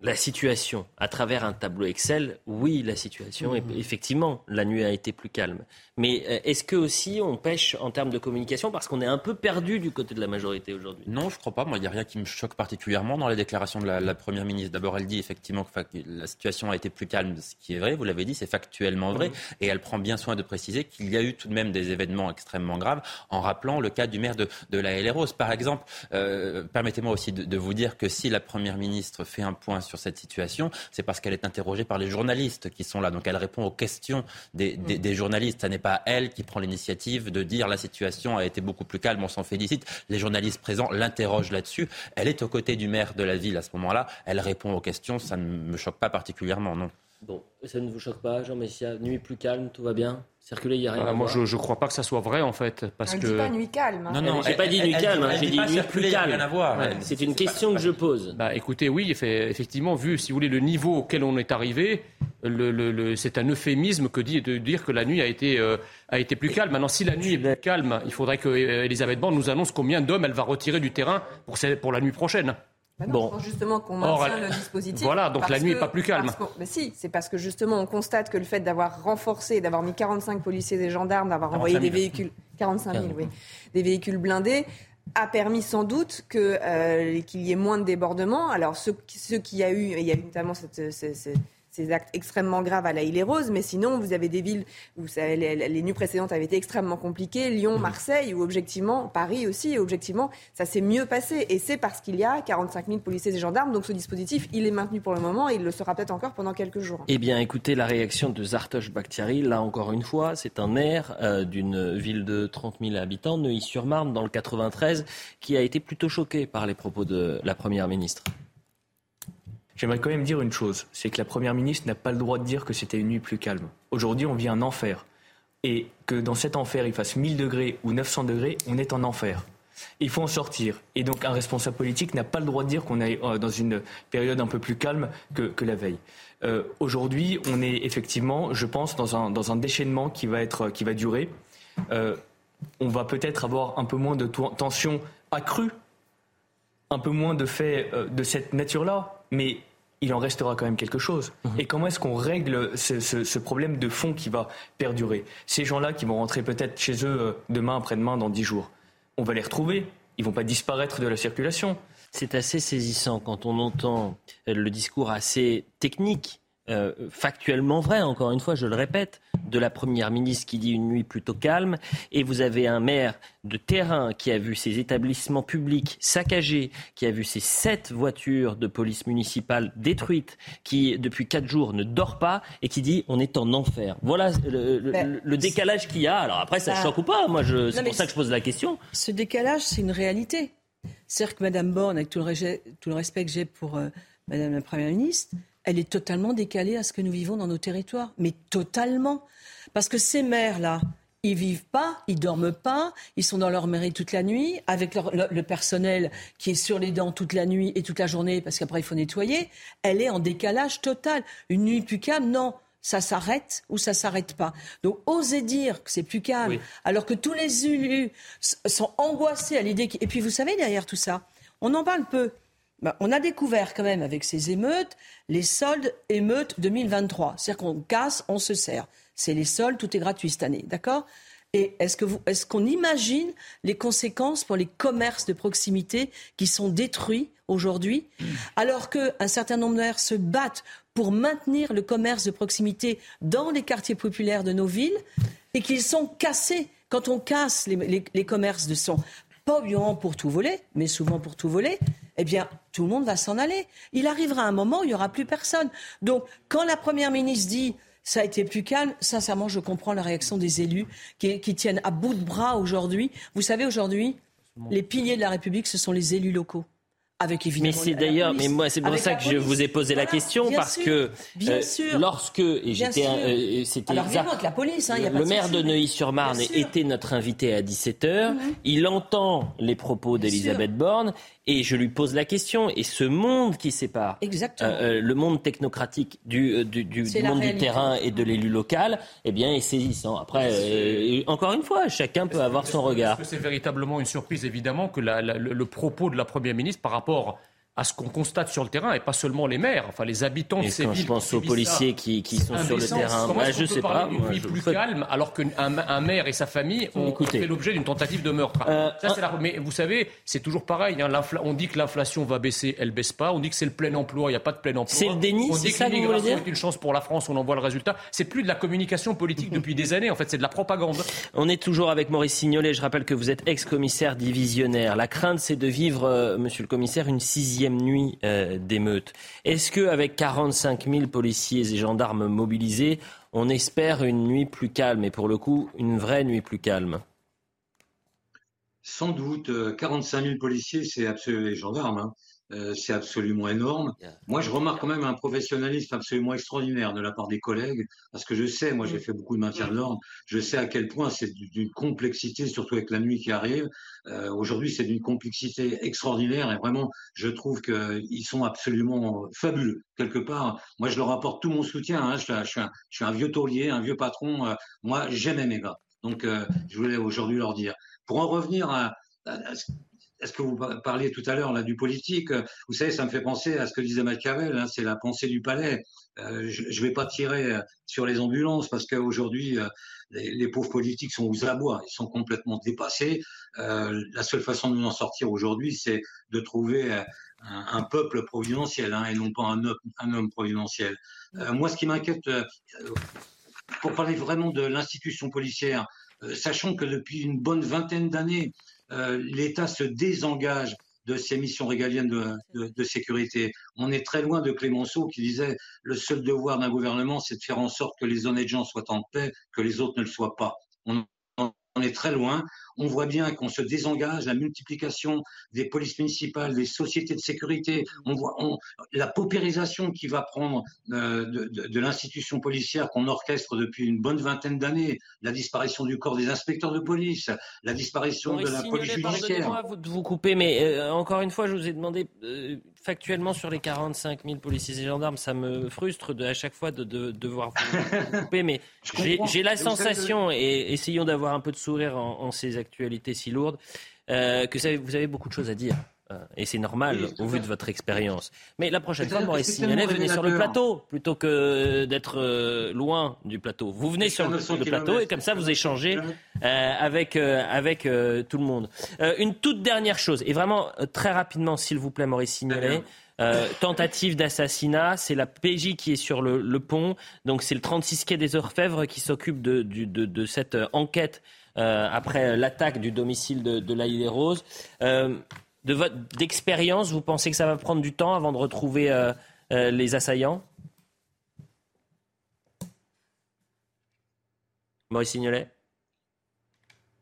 la situation à travers un tableau Excel, oui, la situation, est, mhm. effectivement, la nuit a été plus calme. Mais euh, est-ce que aussi on pêche en termes de communication parce qu'on est un peu perdu du côté de la majorité aujourd'hui? Non, je ne crois pas. Moi, il n'y a rien qui me choque particulièrement dans les déclarations de la, Première ministre. D'abord, elle dit effectivement que la situation a été plus calme, ce qui est vrai. Vous l'avez dit, c'est factuellement vrai. Mhm. Et elle prend bien soin de préciser qu'il y a eu tout de même des événements extrêmement graves en rappelant le cas du maire de, la LROS. Par exemple, euh, permettez-moi aussi de, de vous dire que si la Première ministre fait un point sur sur cette situation, c'est parce qu'elle est interrogée par les journalistes qui sont là. Donc elle répond aux questions des, des, journalistes. Ce n'est pas elle qui prend l'initiative de dire la situation a été beaucoup plus calme, on s'en félicite. Les journalistes présents l'interrogent là-dessus. Elle est aux côtés du maire de la ville à ce moment-là. Elle répond aux questions. Ça ne me choque pas particulièrement, non. Bon, ça ne vous choque pas, Jean Messia Nuit plus calme, tout va bien Circuler, il n'y a rien à Moi, voir. je ne crois pas que ça soit vrai, en fait. Parce ne que... dit pas nuit calme. hein. Non, non, j'ai pas elle- dit elle- nuit elle calme, hein, elle j'ai dit nuit plus calme. rien à voir. Ouais, Elle- C'est une question que je pose. Bah, écoutez, oui, effe- effectivement, vu, si vous voulez, le niveau auquel on est arrivé, le, le- le- c'est un euphémisme que dit, de dire que la nuit a été, euh, a été plus calme. Maintenant, si la nuit est plus calme, il faudrait que euh, Elisabeth Borne nous annonce combien d'hommes elle va retirer du terrain pour, pour la nuit prochaine. Non, Bon. pense justement qu'on Or, maintient elle- le dispositif. Voilà, donc la nuit que- est pas plus calme. mais si, c'est parce que justement on constate que le fait d'avoir renforcé, d'avoir mis 45 policiers et gendarmes, d'avoir envoyé des 000. véhicules, 45 000, oui, des véhicules blindés, a permis sans doute euh, qu'il y ait moins de débordements. Alors, ceux, ceux qui y a eu, il y a eu notamment cette- ce- ce- ces actes extrêmement graves à la île et Rose, mais sinon, vous avez des villes où ça- les, les nuits précédentes avaient été extrêmement compliquées, Lyon, Marseille, où objectivement, Paris aussi, où objectivement, ça s'est mieux passé. Et c'est parce qu'il y a 45 000 policiers et gendarmes, donc ce dispositif, il est maintenu pour le moment et il le sera peut-être encore pendant quelques jours. Eh bien, écoutez la réaction de Zartosh Bakhtiari. Là, encore une fois, c'est un maire euh, d'une ville de 30 000 habitants, Neuilly-sur-Marne, dans le 93, qui a été plutôt choqué par les propos de la Première ministre. J'aimerais quand même dire une chose, c'est que la Première ministre n'a pas le droit de dire que c'était une nuit plus calme. Aujourd'hui, on vit un enfer. Et que dans cet enfer, il fasse 1000 degrés ou 900 degrés, on est en enfer. Il faut en sortir. Et donc un responsable politique n'a pas le droit de dire qu'on est euh, dans une période un peu plus calme que, que la veille. Euh, Aujourd'hui, on est effectivement, je pense, dans un, dans un déchaînement qui va, être, qui va durer. Euh, on va peut-être avoir un peu moins de to- tension accrue un peu moins de faits de cette nature-là, mais il en restera quand même quelque chose. Et comment est-ce qu'on règle ce, ce- ce problème de fond qui va perdurer? Ces gens-là qui vont rentrer peut-être chez eux euh, demain, après-demain, dans dix jours, on va les retrouver. Ils vont pas disparaître de la circulation. C'est assez saisissant quand on entend euh, le discours assez technique, euh, factuellement vrai, encore une fois, je le répète, de la Première ministre qui dit une nuit plutôt calme, et vous avez un maire de terrain qui a vu ses établissements publics saccagés, qui a vu ses sept voitures de police municipale détruites, qui depuis quatre jours ne dort pas, et qui dit on est en enfer. Voilà le, Ben, le décalage qu'il y a. Alors après, ça Bah, choque ou pas Moi, c'est pour ça que je pose la question. Ce décalage, c'est une réalité. C'est-à-dire que Mme Borne, avec tout le, régé- tout le respect que j'ai pour euh, Mme la Première ministre, elle est totalement décalée à ce que nous vivons dans nos territoires. Mais totalement. Parce que ces maires-là, ils vivent pas, ils dorment pas, ils sont dans leur mairie toute la nuit, avec leur- le, le personnel qui est sur les dents toute la nuit et toute la journée, parce qu'après il faut nettoyer. Elle est en décalage total. Une nuit plus calme, non. Ça s'arrête ou ça s'arrête pas. Donc, oser dire que c'est plus calme, Oui. alors que tous les élus sont angoissés à l'idée. Et puis, vous savez, derrière tout ça, on en parle peu. Ben, on a découvert quand même avec ces émeutes les soldes émeutes 2023. C'est-à-dire qu'on casse, on se sert. C'est les soldes, tout est gratuit cette année, d'accord? Et est-ce qu'on imagine les conséquences pour les commerces de proximité qui sont détruits aujourd'hui, alors qu'un certain nombre de maires se battent pour maintenir le commerce de proximité dans les quartiers populaires de nos villes et qu'ils sont cassés. Quand on casse les commerces de son, pas obligatoirement pour tout voler, mais souvent pour tout voler, eh bien, tout le monde va s'en aller. Il arrivera un moment où il n'y aura plus personne. Donc, quand la Première ministre dit ça a été plus calme, sincèrement, je comprends la réaction des élus qui, qui tiennent à bout de bras aujourd'hui. Vous savez, aujourd'hui, les piliers de la République, ce sont les élus locaux. Avec évidemment Mais c'est d'ailleurs, mais moi c'est pour ça que je vous ai posé la question bien parce sûr, que bien euh, sûr. lorsque et j'étais, euh, c'était la police, hein, il y a pas le maire de Neuilly-sur-Marne était notre invité à 17h. Il entend les propos d'Elisabeth Borne et je lui pose la question. Et ce monde qui sépare Exactement. euh, euh, le monde technocratique du, euh, du, monde du terrain et de l'élu local, eh bien, est saisissant. Après, euh, encore une fois, chacun peut avoir son regard. Est-ce que c'est véritablement une surprise, évidemment, que la- la- le, le propos de la Première ministre par rapport à ce qu'on constate sur le terrain, et pas seulement les maires, enfin les habitants de Et ces quand villes. je pense aux policiers ça, qui, qui sont sur le terrain, Comment bah, je sais pas. moi, nuit je- plus calme alors qu'un un maire et sa famille ont Écoutez. fait l'objet d'une tentative de meurtre? Euh, Ça, c'est la- Mais vous savez, c'est toujours pareil. hein, on dit que l'inflation va baisser, elle baisse pas. On dit que c'est le plein emploi, il n'y a pas de plein emploi. C'est le déni, c'est ça que vous voulez l'immigration dire? est une chance pour la France, on en voit le résultat. C'est plus de la communication politique [LAUGHS] depuis des années. En fait, c'est de la propagande. On est toujours avec Maurice Signolet. Je rappelle que vous êtes ex-commissaire divisionnaire. La crainte, c'est de vivre, euh, monsieur le commissaire, une sixième nuit euh, d'émeute. Est-ce qu'avec 45 000 policiers et gendarmes mobilisés, on espère une nuit plus calme et pour le coup, une vraie nuit plus calme? Sans doute, euh, 45 000 policiers, c'est absolument les gendarmes. hein. Euh, c'est absolument énorme. Moi, je remarque quand même un professionnalisme absolument extraordinaire de la part des collègues, parce que je sais, moi j'ai mm. fait beaucoup de maintien de mm. l'ordre, je sais à quel point c'est d'une complexité, surtout avec la nuit qui arrive. Euh, Aujourd'hui, c'est d'une complexité extraordinaire, et vraiment, je trouve qu'ils sont absolument fabuleux. Quelque part, moi, je leur apporte tout mon soutien. Hein. Je, suis un, je, suis un, vieux taulier, un vieux patron. Euh, moi, j'aime mes gars. Donc, je voulais aujourd'hui leur dire. Pour en revenir à, à, est-ce que vous parliez tout à l'heure là du politique Vous savez, ça me fait penser à ce que disait Machiavel. Hein, c'est la pensée du palais. Euh, je ne vais pas tirer euh, sur les ambulances parce qu'aujourd'hui, euh, les, pauvres politiques sont aux abois. Ils sont complètement dépassés. la seule façon de nous en sortir aujourd'hui, c'est de trouver un, peuple providentiel hein, et non pas un, un homme providentiel. moi, ce qui m'inquiète, pour parler vraiment de l'institution policière, sachant que depuis une bonne vingtaine d'années, euh, l'État se désengage de ses missions régaliennes de, sécurité. On est très loin de Clémenceau qui disait le seul devoir d'un gouvernement, c'est de faire en sorte que les honnêtes gens soient en paix, que les autres ne le soient pas. On est très loin. On voit bien qu'on se désengage, la multiplication des polices municipales, des sociétés de sécurité, on voit la paupérisation qui va prendre euh, de, l'institution policière qu'on orchestre depuis une bonne vingtaine d'années, la disparition du corps des inspecteurs de police, la disparition de la police judiciaire. Vous, de vous couper, mais euh, encore une fois, je vous ai demandé euh, factuellement sur les 45 000 policiers et gendarmes, ça me frustre de, à chaque fois de, devoir [LAUGHS] vous, couper, mais j'ai la sensation, et essayons d'avoir un peu de sourire en, ces actualités si lourdes, euh, que vous avez beaucoup de choses à dire. Euh, et c'est normal au vu de votre expérience. Mais la prochaine fois, Maurice Signalet, venez sur le plateau plutôt que d'être euh, loin du plateau. Vous venez sur le, plateau et comme ça, vous échangez avec, avec tout le monde. une toute dernière chose, et vraiment très rapidement, s'il vous plaît, Maurice Signalet. tentative d'assassinat, c'est la PJ qui est sur le, pont, donc c'est le 36 quai des Orfèvres qui s'occupe de, de, cette enquête euh, après l'attaque du domicile de, de l'Aïe des Roses. Euh, de votre d'expérience, vous pensez que ça va prendre du temps avant de retrouver euh, les assaillants? Maurice Signolet?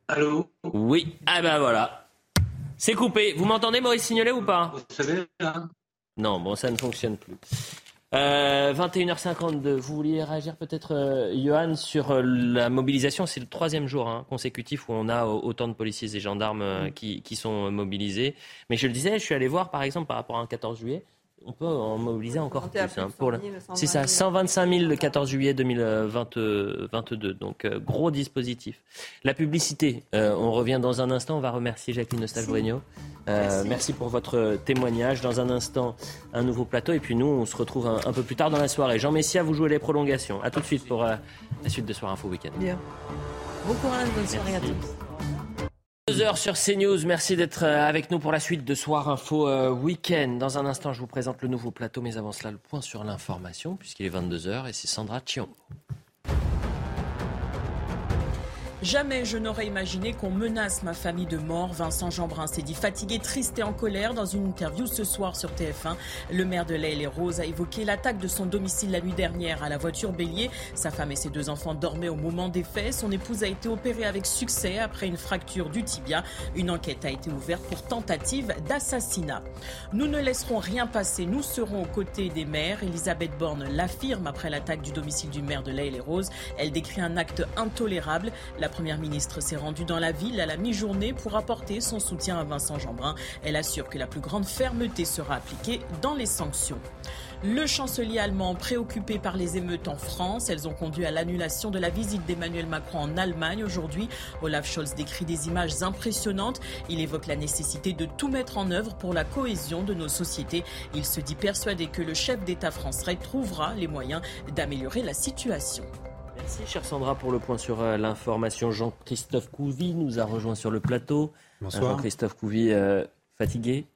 Allô? Oui, ah ben voilà. C'est coupé. Vous m'entendez, Maurice Signolet, ou pas? Vous savez, là Non, bon, ça ne fonctionne plus. 21h52, euh, vous vouliez réagir peut-être, euh, Johan, sur euh, la mobilisation? C'est le troisième jour hein, consécutif où on a autant de policiers et gendarmes qui, qui, sont mobilisés. Mais je le disais, je suis allé voir, par exemple, par rapport à un 14 juillet, on peut en mobiliser encore plus. Hein, pour C'est ça, 125 000 le 14 juillet 2022. Donc, euh, gros dispositif. La publicité, euh, on revient dans un instant. On va remercier Jacqueline Nostal-Brigno. Euh, merci. pour votre témoignage. Dans un instant, un nouveau plateau. Et puis nous, on se retrouve un, peu plus tard dans la soirée. Jean Messia, vous jouez les prolongations. A tout de suite pour la suite de Soir Info Week-end. Bien. Bon courage, bonne soirée à tous. 2 heures sur CNews, merci d'être euh, avec nous pour la suite de Soir Info euh, Week-end. Dans un instant, je vous présente le nouveau plateau, mais avant cela, le point sur l'information, puisqu'il est 22h et c'est Sandra Chion. Jamais je n'aurais imaginé qu'on menace ma famille de mort. Vincent Jeanbrun s'est dit fatigué, triste et en colère dans une interview ce soir sur TF1. Le maire de l'Aile et Rose a évoqué l'attaque de son domicile la nuit dernière à la voiture bélier. Sa femme et ses deux enfants dormaient au moment des faits. Son épouse a été opérée avec succès après une fracture du tibia. Une enquête a été ouverte pour tentative d'assassinat. Nous ne laisserons rien passer. Nous serons aux côtés des maires. Elisabeth Borne l'affirme après l'attaque du domicile du maire de l'Aile et Rose. Elle décrit un acte intolérable. Première ministre s'est rendue dans la ville à la mi-journée pour apporter son soutien à Vincent Jeanbrun. Elle assure que la plus grande fermeté sera appliquée dans les sanctions. Le chancelier allemand préoccupé par les émeutes en France, elles ont conduit à l'annulation de la visite d'Emmanuel Macron en Allemagne aujourd'hui. Olaf Scholz décrit des images impressionnantes. Il évoque la nécessité de tout mettre en œuvre pour la cohésion de nos sociétés. Il se dit persuadé que le chef d'État français trouvera les moyens d'améliorer la situation. Merci, chère Sandra, pour le point sur euh, l'information. Jean-Christophe Couvi nous a rejoint sur le plateau. Bonsoir. Jean-Christophe Couvi, euh, fatigué?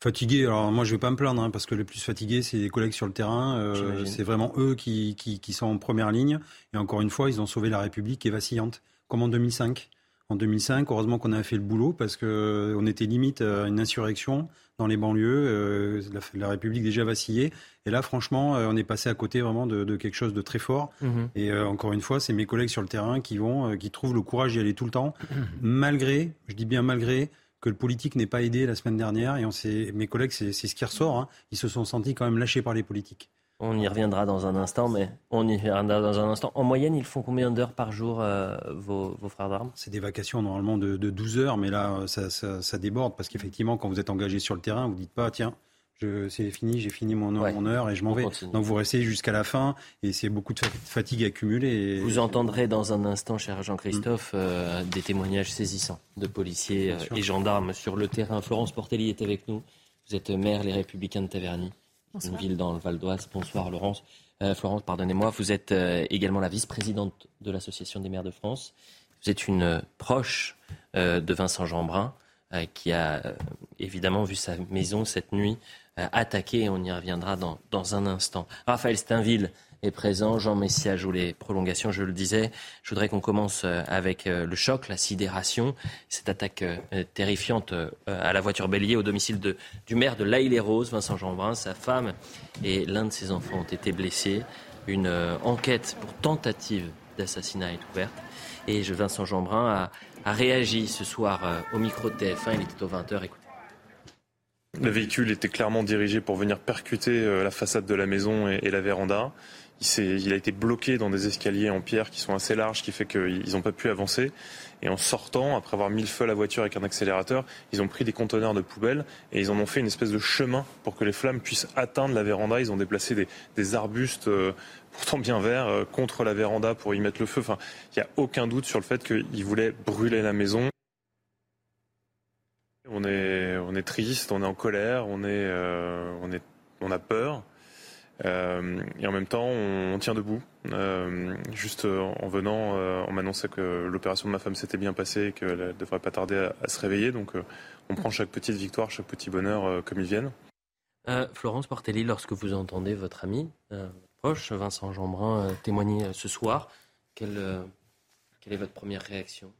Fatigué, alors moi je vais pas me plaindre, hein, parce que les plus fatigués, c'est les collègues sur le terrain. Euh, c'est vraiment eux qui, qui, sont en première ligne. Et encore une fois, ils ont sauvé la République qui est vacillante, comme en 2005. En 2005, heureusement qu'on a fait le boulot, parce qu'on était limite à une insurrection dans les banlieues. la, République déjà vacillée. Et là, franchement, euh, on est passé à côté vraiment de, quelque chose de très fort. Mhm. Et euh, encore une fois, c'est mes collègues sur le terrain qui vont, euh, qui trouvent le courage d'y aller tout le temps, [CLEARS THROAT] malgré, je dis bien malgré, que le politique n'est pas aidé la semaine dernière. Et on mes collègues, c'est ce qui ressort. Hein. Ils se sont sentis quand même lâchés par les politiques. On y reviendra dans un instant, mais on y reviendra dans un instant. En moyenne, ils font combien d'heures par jour, euh, vos, frères d'armes? C'est des vacations normalement de, 12 heures, mais là, ça, déborde parce qu'effectivement, quand vous êtes engagé sur le terrain, vous ne dites pas, tiens, c'est fini, j'ai fini mon, heure et je m'en vais. Donc vous restez jusqu'à la fin et c'est beaucoup de fatigue accumulée. Vous entendrez dans un instant, cher Jean-Christophe, euh, des témoignages saisissants de policiers euh, et gendarmes sur le terrain. Florence Portelli est avec nous. Vous êtes maire Les Républicains de Taverny une ville dans le Val d'Oise. Bonsoir Laurence. Euh, Florence, pardonnez-moi, vous êtes euh, également la vice-présidente de l'Association des maires de France. Vous êtes une euh, proche de Vincent Jeanbrun, qui a évidemment vu sa maison cette nuit attaquée. On y reviendra dans, dans un instant. Raphaël Steinville est présent. Jean Messia joue les prolongations, je le disais. Je voudrais qu'on commence euh, avec euh, le choc, la sidération, cette attaque euh, terrifiante à la voiture bélier au domicile du maire de l'Aïle-les-Roses, Vincent Jeanbrun. Sa femme et l'un de ses enfants ont été blessés. Une enquête pour tentative d'assassinat est ouverte. Et Vincent Jeanbrun a, réagi ce soir au micro de TF1. Il était aux 20h. Écoutez. Le véhicule était clairement dirigé pour venir percuter la façade de la maison et la véranda il, a été bloqué dans des escaliers en pierre qui sont assez larges, qui fait qu'ils n'ont pas pu avancer. Et en sortant, après avoir mis le feu à la voiture avec un accélérateur, ils ont pris des conteneurs de poubelles et ils en ont fait une espèce de chemin pour que les flammes puissent atteindre la véranda. Ils ont déplacé des, arbustes euh, pourtant bien verts euh, contre la véranda pour y mettre le feu. Enfin, il n'y a aucun doute sur le fait qu'ils voulaient brûler la maison. On est, triste, on est en colère, on, est, euh, on a peur. Euh, et en même temps, on, tient debout. Euh, juste en venant, euh, on m'annonçait que l'opération de ma femme s'était bien passée et qu'elle ne devrait pas tarder à, se réveiller. Donc on prend chaque petite victoire, chaque petit bonheur comme ils viennent. Florence Portelli, lorsque vous entendez votre ami proche, Vincent Jeanbrun, témoigner ce soir, quelle, quelle est votre première réaction?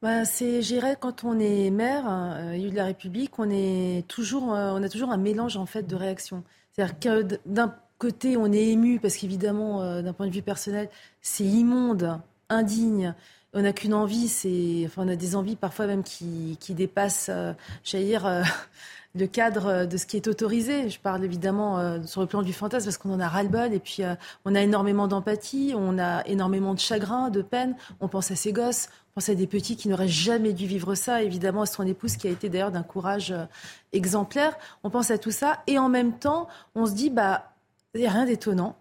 Bah, c'est, j'irais, quand on est maire, élu de la République, on est toujours, on a toujours un mélange en fait de réactions. C'est-à-dire que d'un côté, on est ému parce qu'évidemment, euh, d'un point de vue personnel, c'est immonde, indigne. On n'a qu'une envie, c'est, enfin, on a des envies parfois même qui, qui dépassent, euh, j'allais dire, euh, le cadre de ce qui est autorisé. Je parle évidemment sur le plan du fantasme parce qu'on en a ras-le-bol et puis on a énormément d'empathie, on a énormément de chagrin, de peine. On pense à ces gosses, pense à des petits qui n'auraient jamais dû vivre ça. Évidemment, à son épouse qui a été d'ailleurs d'un courage euh, exemplaire. On pense à tout ça. Et en même temps, on se dit, bah, il n'y a rien d'étonnant.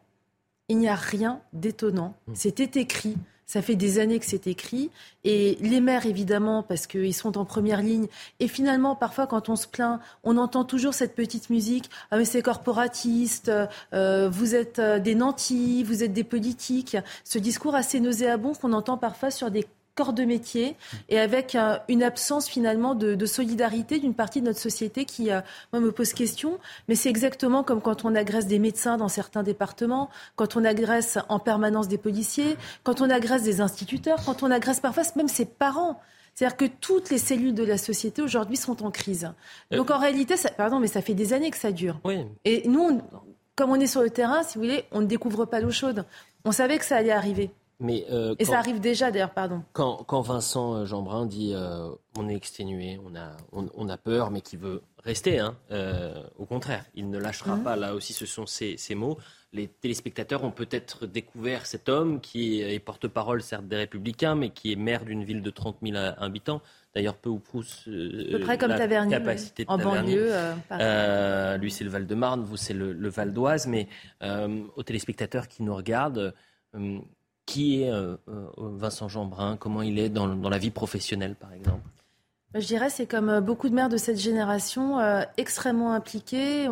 Il n'y a rien d'étonnant. Mmh. C'était écrit. Ça fait des années que c'est écrit. Et les maires, évidemment, parce qu'ils sont en première ligne. Et finalement, parfois, quand on se plaint, on entend toujours cette petite musique. Ah, mais c'est corporatiste, euh, vous êtes euh, des nantis, vous êtes des politiques. Ce discours assez nauséabond qu'on entend parfois sur des corps de métier et avec euh, une absence finalement de, solidarité d'une partie de notre société qui, euh, moi, me pose question. Mais c'est exactement comme quand on agresse des médecins dans certains départements, quand on agresse en permanence des policiers, quand on agresse des instituteurs, quand on agresse parfois même ses parents. C'est-à-dire que toutes les cellules de la société aujourd'hui sont en crise. Euh, Donc en réalité, ça, pardon, mais ça fait des années que ça dure. Oui. Et nous, comme on est sur le terrain, si vous voulez, on ne découvre pas l'eau chaude. On savait que ça allait arriver. Euh, Et ça arrive déjà d'ailleurs, pardon. Quand, Vincent euh, Jeanbrun dit euh, on est exténué, on a, on, a peur, mais qui veut rester, hein, au contraire, il ne lâchera mhm. pas. Là aussi, ce sont ces, mots. Les téléspectateurs ont peut-être découvert cet homme qui est, porte-parole, certes, des Républicains, mais qui est maire d'une ville de 30 000 habitants. D'ailleurs, peu ou prou peu près comme Taverny, capacité de en banlieue. lui, c'est le Val-de-Marne, vous, c'est le, le, Val d'Oise. Mais aux téléspectateurs qui nous regardent, qui est euh, euh, Vincent Jeanbrun? Comment il est dans, la vie professionnelle, par exemple? Bah, je dirais c'est comme euh, beaucoup de maires de cette génération, extrêmement impliqués.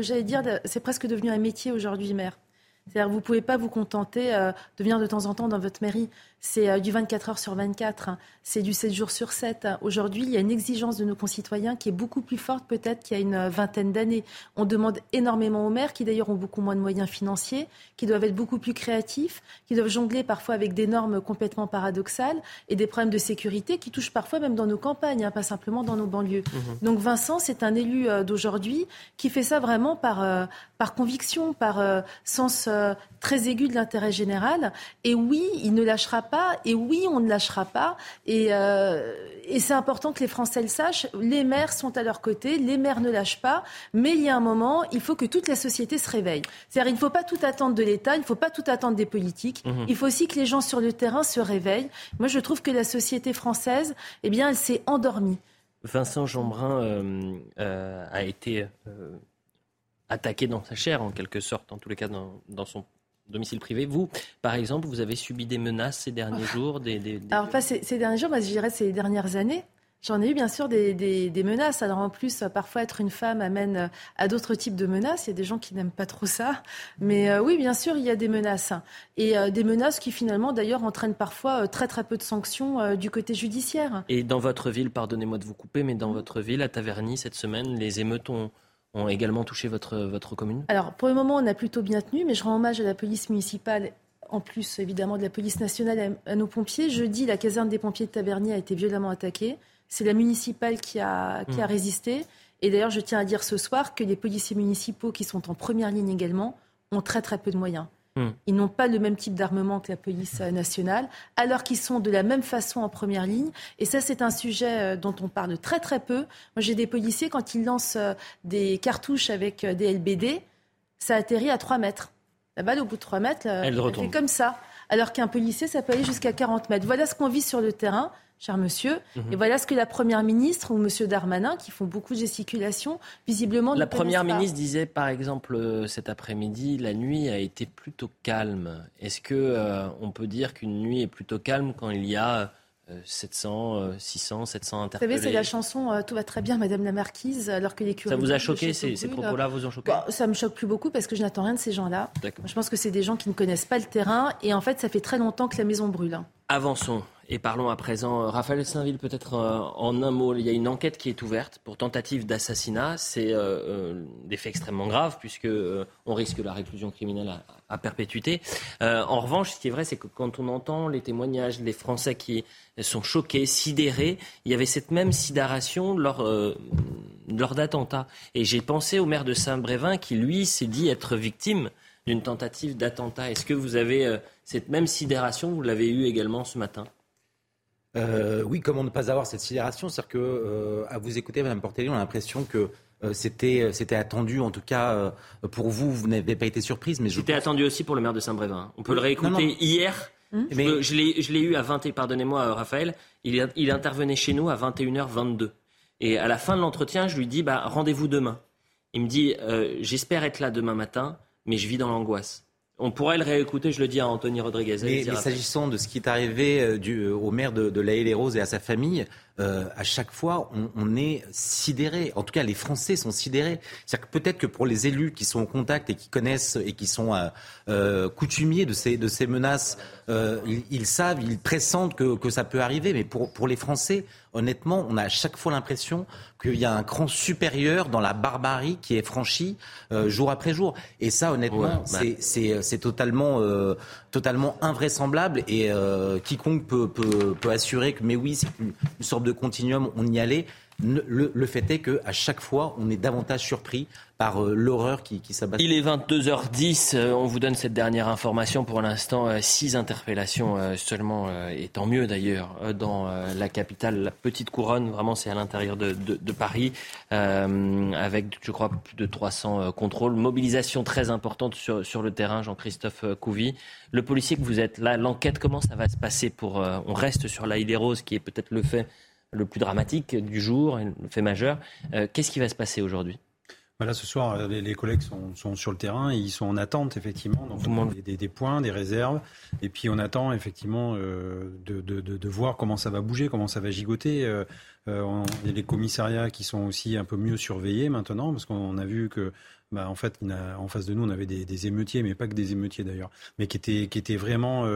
j'allais dire, c'est presque devenu un métier aujourd'hui, maire. C'est-à-dire vous pouvez pas vous contenter de venir de temps en temps dans votre mairie c'est euh, du 24 heures sur 24, hein. c'est du 7 jours sur 7. Aujourd'hui, il y a une exigence de nos concitoyens qui est beaucoup plus forte peut-être qu'il y a une euh, vingtaine d'années. On demande énormément aux maires, qui d'ailleurs ont beaucoup moins de moyens financiers, qui doivent être beaucoup plus créatifs, qui doivent jongler parfois avec des normes complètement paradoxales et des problèmes de sécurité qui touchent parfois même dans nos campagnes, hein, pas simplement dans nos banlieues. Mmh. Donc Vincent, c'est un élu euh, d'aujourd'hui qui fait ça vraiment par, par conviction, par sens très aigu de l'intérêt général. Et oui, il ne lâchera pas. Et oui, on ne lâchera pas. Et, euh, et c'est important que les Français le sachent, les maires sont à leur côté, les maires ne lâchent pas, mais il y a un moment, il faut que toute la société se réveille. C'est-à-dire il ne faut pas tout attendre de l'État, il ne faut pas tout attendre des politiques, mhm. il faut aussi que les gens sur le terrain se réveillent. Moi, je trouve que la société française, eh bien, elle s'est endormie. Vincent Jeanbrun euh, euh, a été euh, attaqué dans sa chair, en quelque sorte, en tous les cas dans, son domicile privé. Vous, par exemple, vous avez subi des menaces ces derniers jours des, Alors, pas ces, derniers jours, mais je dirais ces dernières années. J'en ai eu bien sûr des, menaces. Alors en plus, parfois être une femme amène à d'autres types de menaces. Il y a des gens qui n'aiment pas trop ça. Mais euh, oui, bien sûr, il y a des menaces. Et euh, des menaces qui finalement d'ailleurs entraînent parfois euh, très très peu de sanctions du côté judiciaire. Et dans votre ville, pardonnez-moi de vous couper, mais dans votre ville, à Taverny, cette semaine, les émeutes ont, également touché votre, votre commune? Alors pour le moment, on a plutôt bien tenu, mais je rends hommage à la police municipale en plus évidemment de la police nationale à, nos pompiers. Jeudi, la caserne des pompiers de Taverny a été violemment attaquée. C'est la municipale qui a, qui a hmm. résisté. Et d'ailleurs, je tiens à dire ce soir que les policiers municipaux qui sont en première ligne également ont très très peu de moyens. Hmm. Ils n'ont pas le même type d'armement que la police euh, nationale, alors qu'ils sont de la même façon en première ligne. Et ça, c'est un sujet euh, dont on parle très très peu. Moi, j'ai des policiers, quand ils lancent euh, des cartouches avec des LBD, ça atterrit à 3 mètres. La balle, au bout de 3 mètres, elle, elle fait comme ça. Alors qu'un policier, ça peut aller jusqu'à 40 mètres. Voilà ce qu'on vit sur le terrain cher monsieur. Mhm. Et voilà ce que la Première ministre ou Monsieur Darmanin, qui font beaucoup de gesticulations, visiblement La Première ministre disait, par exemple, euh, cet après-midi, la nuit a été plutôt calme. Est-ce que euh, on peut dire qu'une nuit est plutôt calme quand il y a 700, 600, 700 interpellés. Vous savez, c'est la chanson euh, Tout va très bien, Madame la Marquise, alors que les Ça vous a choqué, ces, propos-là vous ont choqué Ça Ça me choque plus beaucoup parce que je n'attends rien de ces gens-là. Je pense que c'est des gens qui ne connaissent pas le terrain et en fait, ça fait très longtemps que la maison brûle. Avançons. Et parlons à présent, euh, Raphaël Saint-Ville, peut-être euh, en un mot. Il y a une enquête qui est ouverte pour tentative d'assassinat. C'est euh, des faits extrêmement graves puisque on risque la réclusion criminelle à, perpétuité. en revanche, ce qui est vrai, c'est que quand on entend les témoignages des Français qui sont choqués, sidérés, il y avait cette même sidération lors, lors d'attentats. Et j'ai pensé au maire de Saint-Brévin qui, lui, s'est dit être victime d'une tentative d'attentat. Est-ce que vous avez cette même sidération? Vous l'avez eu également ce matin? Euh, oui, comment ne pas avoir cette sidération? C'est-à-dire que, euh, à vous écouter, Mme Portelli, on a l'impression que euh, c'était, c'était attendu, en tout cas pour vous, vous n'avez pas été surprise. Mais c'était attendu aussi pour le maire de Saint-Brévin. On peut le réécouter hier. Hum. Mais... Je, l'ai, je l'ai eu à 20 pardonnez-moi Raphaël, il, il intervenait chez nous à 21h22. Et à la fin de l'entretien, je lui dis bah, rendez-vous demain. Il me dit j'espère être là demain matin, mais je vis dans l'angoisse. On pourrait le réécouter, je le dis à Anthony Rodriguez. Mais, s'agissant de ce qui est arrivé euh, du, au maire de, de La les Roses et à sa famille, euh, à chaque fois, on, on, est sidéré. En tout cas, les Français sont sidérés. C'est-à-dire que peut-être que pour les élus qui sont en contact et qui connaissent et qui sont euh, euh coutumiers de ces, de ces menaces, ils, ils, savent, ils pressentent que, que, ça peut arriver. Mais pour, pour les Français, honnêtement, on a à chaque fois l'impression qu'il y a un cran supérieur dans la barbarie qui est franchie euh, jour après jour. Et ça, honnêtement, bah. c'est totalement, euh, totalement invraisemblable. Et euh, quiconque peut, peut, peut, assurer que, mais oui, c'est une, une sorte de continuum, on y allait. Le, fait est qu'à chaque fois, on est davantage surpris par euh, l'horreur qui, s'abat. Il est 22h10. Euh, on vous donne cette dernière information. Pour l'instant, euh, six interpellations seulement, et tant mieux d'ailleurs, dans la capitale, la petite couronne. Vraiment, c'est à l'intérieur de, Paris, avec, je crois, plus de 300 contrôles. Mobilisation très importante sur, sur le terrain, Jean-Christophe Couvi. Le policier que vous êtes là, l'enquête, comment ça va se passer pour. on reste sur l'Aïe des Roses, qui est peut-être le fait le plus dramatique du jour, le fait majeur. Euh, qu'est-ce qui va se passer aujourd'hui? Voilà, ce soir, euh, les, collègues sont, sur le terrain et ils sont en attente, effectivement, donc des, des, points, des réserves. Et puis on attend, effectivement, euh, de, voir comment ça va bouger, comment ça va gigoter. il y a les commissariats qui sont aussi un peu mieux surveillés maintenant, parce qu'on a vu que bah, en fait, en face de nous, on avait des, émeutiers, mais pas que des émeutiers d'ailleurs, mais qui étaient, qui étaient vraiment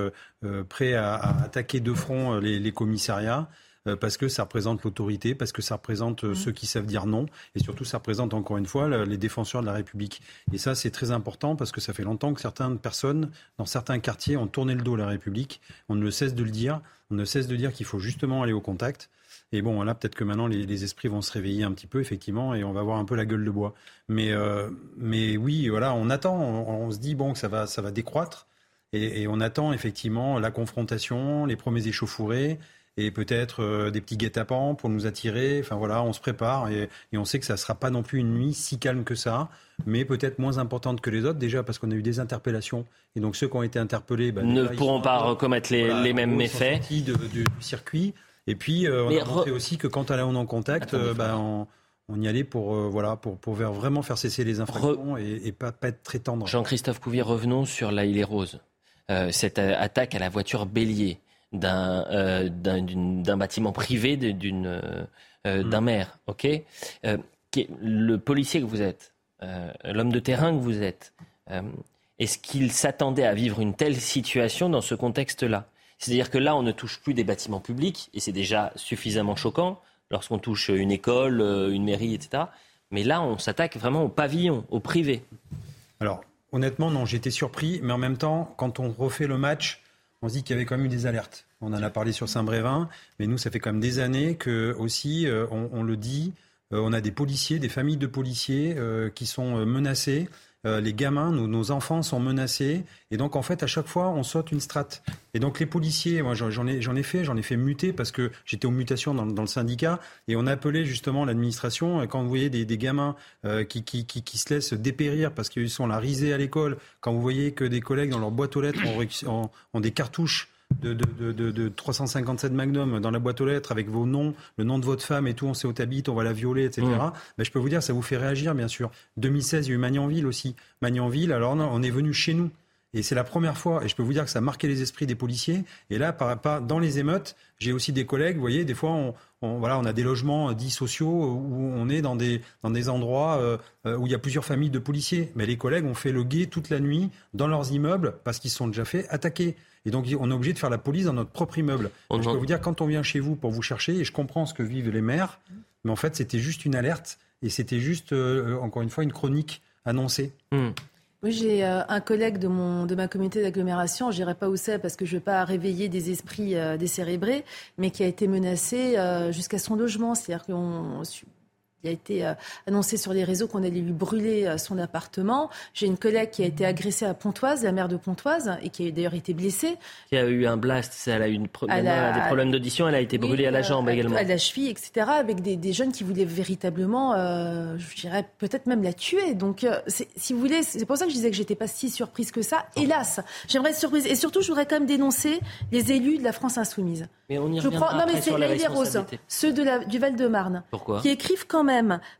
prêts à, attaquer de front les commissariats. Euh, parce que ça représente l'autorité, parce que ça représente euh, mmh. ceux qui savent dire non, et surtout ça représente encore une fois les défenseurs de la République. Et ça, c'est très important parce que ça fait longtemps que certaines personnes, dans certains quartiers, ont tourné le dos à la République. On ne cesse de le dire. On ne cesse de dire qu'il faut justement aller au contact. Et bon, là, peut-être que maintenant, les, esprits vont se réveiller un petit peu, effectivement, et on va voir un peu la gueule de bois. Mais, euh, mais oui, voilà, on attend, on, se dit, bon, que ça va, ça va décroître, et, et on attend effectivement la confrontation, les premiers échauffourés, et peut-être des petits guet-apens pour nous attirer. Enfin voilà, on se prépare et, on sait que ça ne sera pas non plus une nuit si calme que ça, mais peut-être moins importante que les autres, déjà parce qu'on a eu des interpellations. Et donc ceux qui ont été interpellés bah, ne pourront pas commettre les, mêmes méfaits. Du circuit. Et puis, on a montré aussi que quand on est en contact, bah, on, on y allait pour, euh, voilà, pour, pour vraiment faire cesser les infractions et, pas, pas, être très tendre. Jean-Christophe Couvier, revenons sur la île Rose. Euh, cette euh, attaque à la voiture bélier d'un d'un bâtiment privé d'une d'un mm. maire, ok? Le policier que vous êtes, l'homme de terrain que vous êtes, est-ce qu'il s'attendait à vivre une telle situation dans ce contexte-là? C'est-à-dire que là, on ne touche plus des bâtiments publics, et c'est déjà suffisamment choquant lorsqu'on touche une école, euh, une mairie, etc. Mais là, on s'attaque vraiment au pavillon, au privé. Alors, honnêtement, non, j'étais surpris, mais en même temps, quand on refait le match, on se dit qu'il y avait quand même eu des alertes. On en a parlé sur Saint-Brévin, mais nous, ça fait quand même des années que aussi, euh, on, le dit, euh, on a des policiers, des familles de policiers qui sont menacés. Euh, les gamins, nos, enfants sont menacés. Et donc, en fait, à chaque fois, on saute une strate. Et donc, les policiers, moi, j'en ai, ai fait, j'en ai fait muter parce que j'étais aux mutations dans, le syndicat. Et on appelait justement l'administration. Quand vous voyez des, gamins euh, qui, qui, se laissent dépérir parce qu'ils sont la risée à l'école, quand vous voyez que des collègues dans leur boîte aux lettres ont des cartouches de, de, de, 357 Magnum dans la boîte aux lettres avec vos noms, le nom de votre femme et tout, on sait où t'habites, on va la violer, etc. Mais mm. ben, je peux vous dire, ça vous fait réagir, bien sûr. 2016, il y a eu Magnanville aussi. Magnanville, alors on est venu chez nous. Et c'est la première fois, et je peux vous dire que ça a marqué les esprits des policiers. Et là, par, dans les émeutes, j'ai aussi des collègues, vous voyez, des fois, on, voilà, on a des logements dits sociaux où on est dans des, dans des endroits euh, euh, où il y a plusieurs familles de policiers. Mais les collègues ont fait le guet toute la nuit dans leurs immeubles parce qu'ils sont déjà fait attaquer. Et donc, on est obligé de faire la police dans notre propre immeuble. je peux vous dire, quand on vient chez vous pour vous chercher, et je comprends ce que vivent les maires, mais en fait, c'était juste une alerte et c'était juste, euh, encore une fois, une chronique annoncée. Hmm. Moi, j'ai euh, un collègue de, mon, de ma communauté d'agglomération, je dirais pas où c'est parce que je ne veux pas réveiller des esprits euh, décérébrés, mais qui a été menacé jusqu'à son logement. C'est-à-dire qu'on il a été euh, annoncé sur les réseaux qu'on allait lui brûler euh, son appartement. J'ai une collègue qui a été agressée à Pontoise, la mère de Pontoise, et qui a d'ailleurs été blessée. Qui a eu un blast, elle a eu une des problèmes d'audition, elle a été brûlée à la jambe également. À la cheville, etc. Avec des, jeunes qui voulaient véritablement, euh, je dirais peut-être même la tuer. Donc, si vous voulez, c'est pour ça que je disais que j'étais pas si surprise que ça. Hélas, j'aimerais être surprise. Et surtout, je voudrais quand même dénoncer les élus de la France insoumise. Mais on y je prends... Non, mais c'est les, roses, ceux de la... du Val-de-Marne, qui écrivent quand même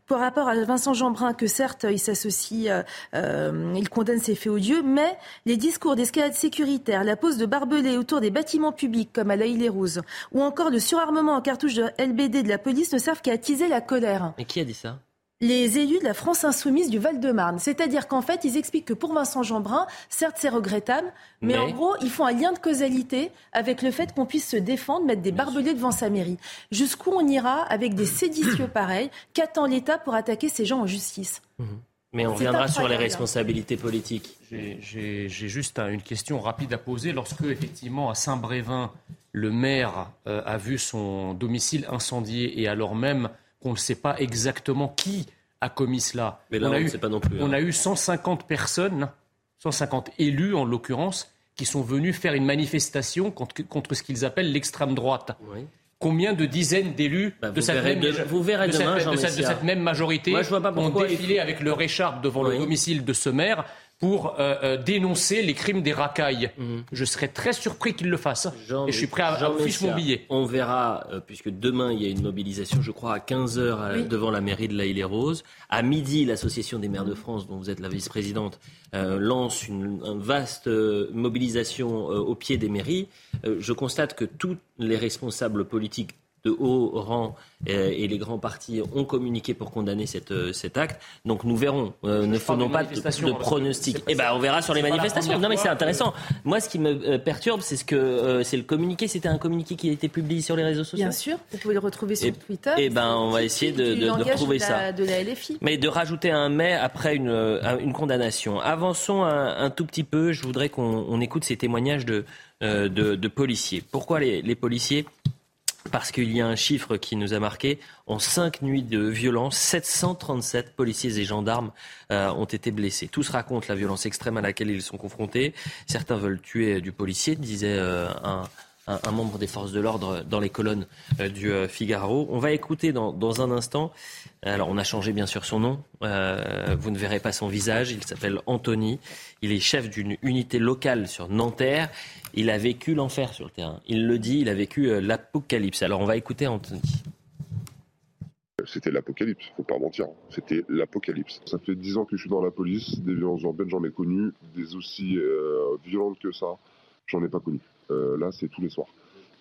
par rapport à Vincent Jeanbrun que certes il s'associe, euh, euh, il condamne ces faits odieux, mais les discours d'escalade sécuritaire, la pose de barbelés autour des bâtiments publics comme à la Île Rose, ou encore le surarmement en cartouches de LBD de la police ne servent qu'à attiser la colère. Mais qui a dit ça? Les élus de la France insoumise du Val-de-Marne. C'est-à-dire qu'en fait, ils expliquent que pour Vincent Jeanbrun, certes c'est regrettable, mais, en gros, ils font un lien de causalité avec le fait qu'on puisse se défendre, mettre des barbelés devant sa mairie. Jusqu'où on ira avec des séditieux pareils Qu'attend l'État pour attaquer ces gens en justice? Mmh. Mais on reviendra sur les responsabilités politiques. J'ai juste une question rapide à poser. Lorsque, effectivement, à Saint-Brévin, le maire euh, a vu son domicile incendié et alors même qu'on ne sait pas exactement qui a commis cela. Mais là, on, a eu, pas non plus. On hein. a eu 150 personnes, 150 élus en l'occurrence, qui sont venus faire une manifestation contre, ce qu'ils appellent l'extrême droite. Combien de dizaines d'élus bah, de, cette même, vous verrez demain, de, cette, même majorité ont défilé avec leur écharpe devant le domicile de ce maire pour euh, euh, dénoncer les crimes des racailles. Mhm. Je serais très surpris qu'il le fasse. et je suis prêt à, à mon billet. On verra, euh, puisque demain, il y a une mobilisation, je crois, à 15h devant la mairie de La Île-et-Rose. À midi, l'Association des maires de France, dont vous êtes la vice-présidente, lance une, une, vaste mobilisation au pied des mairies. je constate que tous les responsables politiques de haut rang euh, et les grands partis ont communiqué pour condamner cette, euh, cet acte. Donc nous verrons. Euh, ne faisons pas de, de pronostics. Eh ben, on verra sur les manifestations. Non, mais c'est intéressant. Moi, ce qui me perturbe, c'est ce que c'est le communiqué. C'était un communiqué qui a été publié sur les réseaux sociaux. Bien sûr. Vous pouvez le retrouver sur Twitter. Eh ben, on va essayer de, de, retrouver ça. De la LFI. Mais de rajouter un mais après une, une condamnation. Avançons un, tout petit peu. Je voudrais qu'on écoute ces témoignages de, de, policiers. Pourquoi les, les policiers parce qu'il y a un chiffre qui nous a marqué. En cinq nuits de violence, 737 policiers et gendarmes euh, ont été blessés. Tous racontent la violence extrême à laquelle ils sont confrontés. Certains veulent tuer du policier, disait euh, un, un, membre des forces de l'ordre dans les colonnes du Figaro. On va écouter dans, un instant. Alors, on a changé bien sûr son nom. vous ne verrez pas son visage. Il s'appelle Anthony. Il est chef d'une unité locale sur Nanterre. Il a vécu l'enfer sur le terrain. Il le dit, il a vécu l'apocalypse. Alors, on va écouter Anthony. C'était l'apocalypse, faut pas mentir. C'était l'apocalypse. Ça fait dix ans que je suis dans la police, des violences urbaines j'en ai connu, des aussi euh, violentes que ça, j'en ai pas connu. Euh, là, c'est tous les soirs.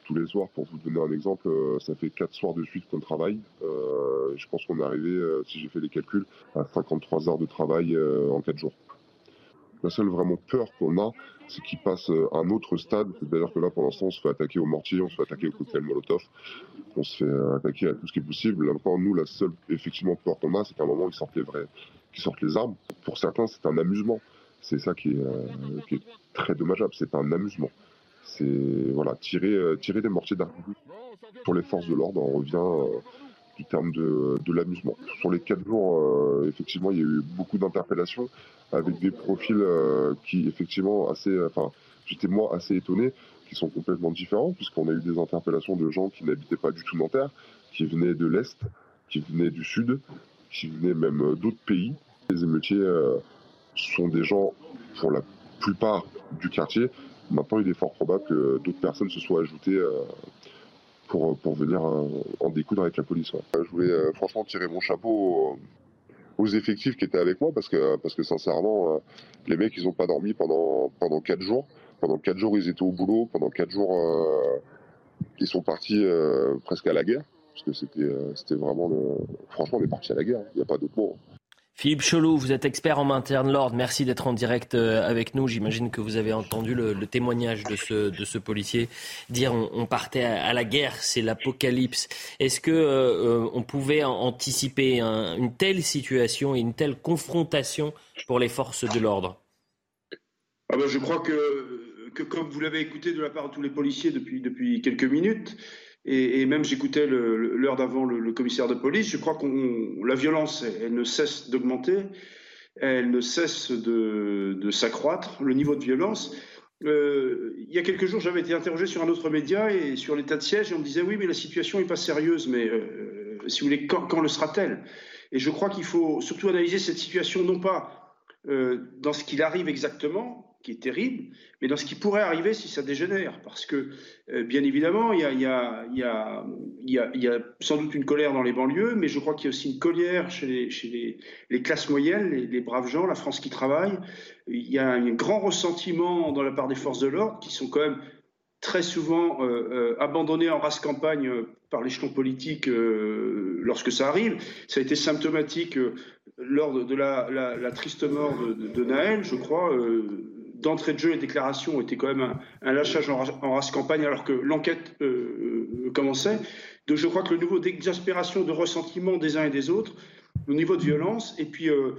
Tous les soirs, pour vous donner un exemple, euh, ça fait quatre soirs de suite qu'on travaille. je pense qu'on est arrivé, si j'ai fait les calculs, à 53 heures de travail en quatre jours. La seule vraiment peur qu'on a, c'est qu'il passe à un autre stade. C'est-à-dire que là, pour l'instant, on se fait attaquer au mortier, on se fait attaquer au cocktail Molotov, on se fait attaquer à tout ce qui est possible. Là, nous, la seule effectivement peur qu'on a, c'est qu'à un moment, ils sortent les vrais, qu'ils sortent les armes. Pour certains, c'est un amusement. C'est ça euh, qui est, très dommageable. C'est un amusement. C'est voilà, tirer, euh, tirer des mortiers d'armes. Pour les forces de l'ordre, on revient euh, du terme de, de l'amusement. Sur les quatre jours, effectivement, il y a eu beaucoup d'interpellations avec des profils euh, qui effectivement assez, enfin j'étais moi assez étonné, qui sont complètement différents puisqu'on a eu des interpellations de gens qui n'habitaient pas du tout Nanterre, qui venaient de l'est, qui venaient du sud, qui venaient même euh, d'autres pays. Les émeutiers euh, sont des gens pour la plupart du quartier. Maintenant, il est fort probable que d'autres personnes se soient ajoutées pour, pour venir en découdre avec la police. Je voulais franchement tirer mon chapeau aux effectifs qui étaient avec moi parce que parce que sincèrement euh, les mecs ils ont pas dormi pendant pendant quatre jours. Pendant quatre jours ils étaient au boulot. Pendant quatre jours euh, ils sont partis euh, presque à la guerre. Parce que c'était c'était vraiment franchement on est parti à la guerre il n'y a pas d'autre mot Philippe Cholou, vous êtes expert en maintien de l'ordre. Merci d'être en direct euh, avec nous. J'imagine que vous avez entendu le, témoignage de ce, policier dire on, partait à, la guerre, c'est l'apocalypse. Est-ce que euh, on pouvait anticiper une telle situation et une telle confrontation pour les forces de l'ordre? Ah ben, Je crois que, comme vous l'avez écouté de la part de tous les policiers depuis quelques minutes, et, même j'écoutais l'heure d'avant le, commissaire de police, je crois que la violence, elle, ne cesse d'augmenter, elle ne cesse de, s'accroître, le niveau de violence. Euh, il y a quelques jours, j'avais été interrogé sur un autre média et sur l'état de siège, et on me disait oui, mais la situation n'est pas sérieuse, mais euh, si vous voulez, quand, le sera-t-elle? Et je crois qu'il faut surtout analyser cette situation non pas euh, dans ce qu'il arrive exactement, qui est terrible, mais dans ce qui pourrait arriver si ça dégénère. Parce que, euh, bien évidemment, il y a, sans doute une colère dans les banlieues, mais je crois qu'il y a aussi une colère chez les, classes moyennes, les, braves gens, la France qui travaille. Il y a un grand ressentiment dans la part des forces de l'ordre qui sont quand même très souvent euh, euh abandonnés en race campagne euh, par l'échelon politique lorsque ça arrive. Ça a été symptomatique lors de, la, triste mort de, de, de Naël, je crois d'entrée de jeu, les déclarations étaient quand même un, lâchage en, race campagne alors que l'enquête euh, euh, commençait. Donc je crois que le niveau d'exaspération, de ressentiment des uns et des autres, le niveau de violence, et puis euh,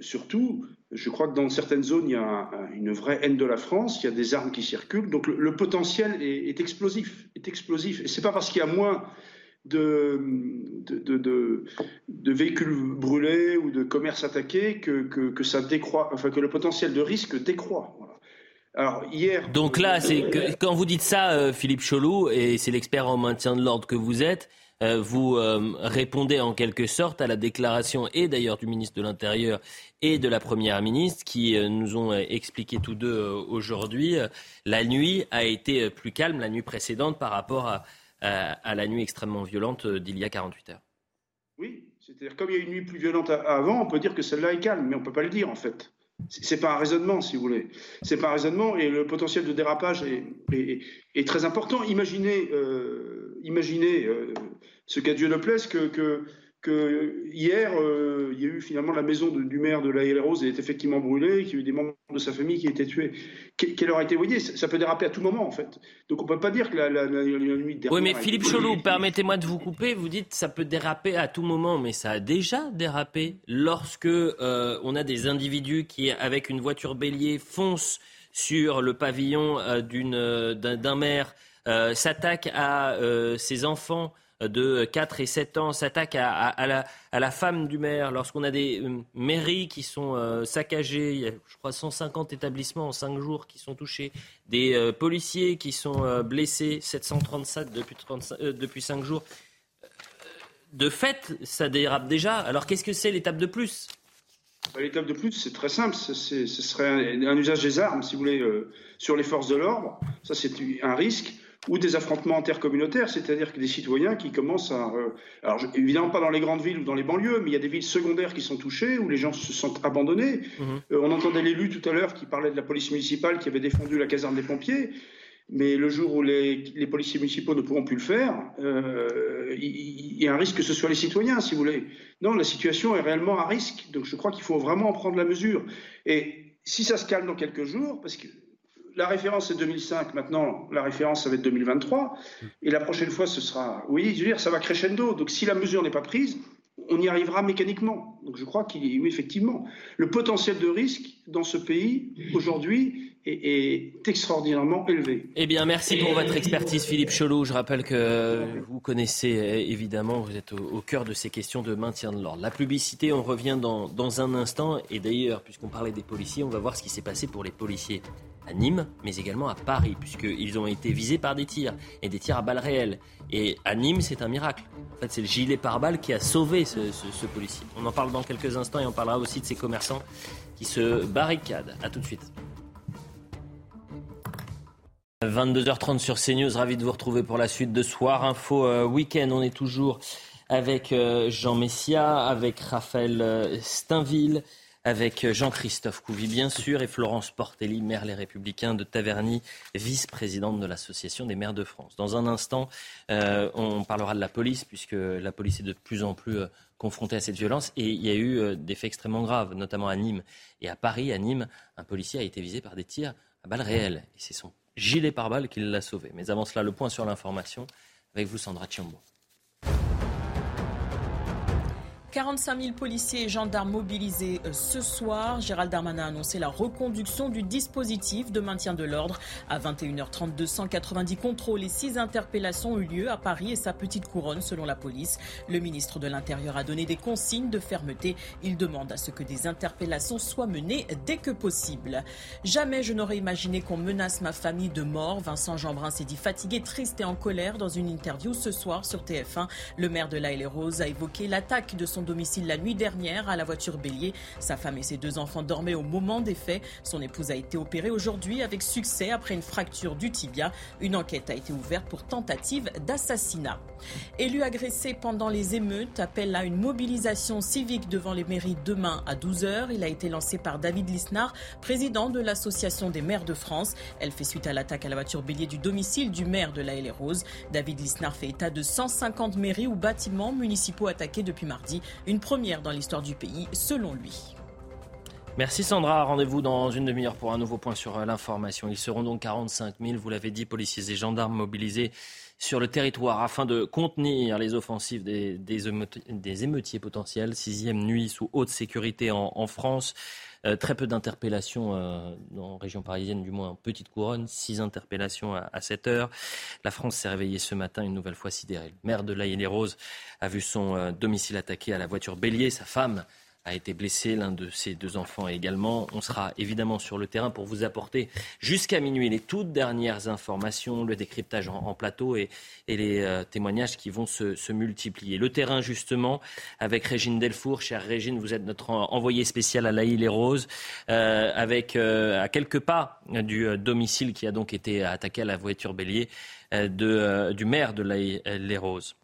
surtout, je crois que dans certaines zones, il y a une vraie haine de la France, il y a des armes qui circulent, donc le, potentiel est, explosif, est explosif. Et c'est pas parce qu'il y a moins de, de, de, véhicules brûlés ou de commerces attaqués que, que, ça décroît, enfin que le potentiel de risque décroît. Alors hier. Donc là, c'est que, quand vous dites ça, euh, Philippe Cholou, et c'est l'expert en maintien de l'ordre que vous êtes, euh, vous euh, répondez en quelque sorte à la déclaration et d'ailleurs du ministre de l'Intérieur et de la Première ministre qui nous ont expliqué tous deux aujourd'hui. la nuit a été plus calme la nuit précédente par rapport à, à la nuit extrêmement violente d'il y a 48 heures. Oui, c'est-à-dire comme il y a une nuit plus violente avant, on peut dire que celle-là est calme, mais on ne peut pas le dire en fait. C'est pas un raisonnement, si vous voulez. C'est pas un raisonnement et le potentiel de dérapage est, très important. Imaginez, euh, imaginez euh, ce qu'à Dieu ne plaise que, que que hier, euh, il y a eu finalement la maison du maire de la Haye Rose est effectivement brûlée, qu'il y a eu des membres de sa famille qui étaient tués. Quelle heure a été, vous voyez, ça, peut déraper à tout moment en fait. Donc on peut pas dire que la, la, la, nuit Oui, mais Philippe Cholou, permettez-moi de vous couper. Vous dites ça peut déraper à tout moment, mais ça a déjà dérapé lorsque euh, on a des individus qui, avec une voiture bélier, foncent sur le pavillon euh, d'un maire, s'attaquent à ses enfants de 4 et 7 ans s'attaquent à, la, femme du maire, lorsqu'on a des mairies qui sont saccagées, il y a, je crois, 150 établissements en 5 jours qui sont touchés, des policiers qui sont blessés, 737 depuis, depuis 5 jours. De fait, ça dérape déjà. Alors qu'est-ce que c'est l'étape de plus? Bah, l'étape de plus, c'est très simple. Ce serait un, usage des armes, si vous voulez, euh, sur les forces de l'ordre. Ça, c'est un risque. Ou des affrontements intercommunautaires, c'est-à-dire que des citoyens qui commencent à. Euh, alors, évidemment, pas dans les grandes villes ou dans les banlieues, mais il y a des villes secondaires qui sont touchées, où les gens se sentent abandonnés. Mmh. Euh, on entendait l'élu tout à l'heure qui parlait de la police municipale qui avait défendu la caserne des pompiers. Mais le jour où les, policiers municipaux ne pourront plus le faire, euh, il, y a un risque que ce soit les citoyens, si vous voulez. Non, la situation est réellement à risque. Donc je crois qu'il faut vraiment en prendre la mesure. Et si ça se calme dans quelques jours, parce que la référence est 2005, maintenant la référence ça va être 2023, et la prochaine fois ce sera, oui, je veux dire, ça va crescendo. Donc si la mesure n'est pas prise, on y arrivera mécaniquement. Donc je crois qu'il oui, effectivement, le potentiel de risque dans ce pays aujourd'hui est, extraordinairement élevé. Eh bien, merci pour votre expertise, Philippe Cholot. Je rappelle que vous connaissez évidemment, vous êtes au, cœur de ces questions de maintien de l'ordre. La publicité, on revient dans, dans un instant. Et d'ailleurs, puisqu'on parlait des policiers, on va voir ce qui s'est passé pour les policiers à Nîmes, mais également à Paris, puisqu'ils ont été visés par des tirs, et des tirs à balles réelles. Et à Nîmes, c'est un miracle. En fait, c'est le gilet pare-balles qui a sauvé ce, ce policier. On en parle dans quelques instants et on parlera aussi de ces commerçants qui se barricadent. A tout de suite. 22h30 sur CNews, ravi de vous retrouver pour la suite de Soir Info euh, Week-end. On est toujours avec euh, Jean Messia, avec Raphaël euh, Steinville, avec Jean-Christophe Couvi, bien sûr, et Florence Portelli, maire Les Républicains de Taverny, vice-présidente de l'Association des maires de France. Dans un instant, on parlera de la police, puisque la police est de plus en plus confrontée à cette violence. Et il y a eu des faits extrêmement graves, notamment à Nîmes. Et à Paris, à Nîmes, un policier a été visé par des tirs à balles réelles. Et c'est son gilet pare-balles qui l'a sauvé. Mais avant cela, le point sur l'information avec vous, Sandra Chiombo. 45 000 policiers et gendarmes mobilisés euh, ce soir. Gérald Darmanin a annoncé la reconduction du dispositif de maintien de l'ordre. À 21h30, 290 contrôles et 6 interpellations ont eu lieu à Paris et sa petite couronne, selon la police. Le ministre de l'Intérieur a donné des consignes de fermeté. Il demande à ce que des interpellations soient menées dès que possible. Jamais je n'aurais imaginé qu'on menace ma famille de mort. Vincent Jeanbrun s'est dit fatigué, triste et en colère dans une interview ce soir sur TF1. Le maire de La Rose a évoqué l'attaque de son domicile la nuit dernière à la voiture bélier. Sa femme et ses deux enfants dormaient au moment des faits. Son épouse a été opérée aujourd'hui avec succès après une fracture du tibia. Une enquête a été ouverte pour tentative d'assassinat. Élu agressé pendant les émeutes appelle à une mobilisation civique devant les mairies demain à 12h. Il a été lancé par David Lisnard, président de l'Association des maires de France. Elle fait suite à l'attaque à la voiture bélier du domicile du maire de la Rose. David Lisnard fait état de 150 mairies ou bâtiments municipaux attaqués depuis mardi. Une première dans l'histoire du pays, selon lui. Merci Sandra. Rendez-vous dans une demi-heure pour un nouveau point sur euh, l'information. Ils seront donc 45 000, vous l'avez dit, policiers et gendarmes mobilisés sur le territoire afin de contenir les offensives des, émeutiers potentiels. Sixième nuit sous haute sécurité en, France. Euh, très peu d'interpellations euh, en région parisienne, du moins en petite couronne. Six interpellations à, 7 heures. La France s'est réveillée ce matin une nouvelle fois sidérée. Le maire de La les roses a vu son euh, domicile attaqué à la voiture bélier. Sa femme a été blessé, l'un de ses deux enfants également. On sera évidemment sur le terrain pour vous apporter jusqu'à minuit les toutes dernières informations, le décryptage en, plateau et, les euh, témoignages qui vont se, multiplier. Le terrain justement avec Régine Delfour. Chère Régine, vous êtes notre envoyée spéciale à La les Roses, euh, avec euh, à quelques pas du domicile qui a donc été attaqué à la voiture bélier du maire de La les Roses.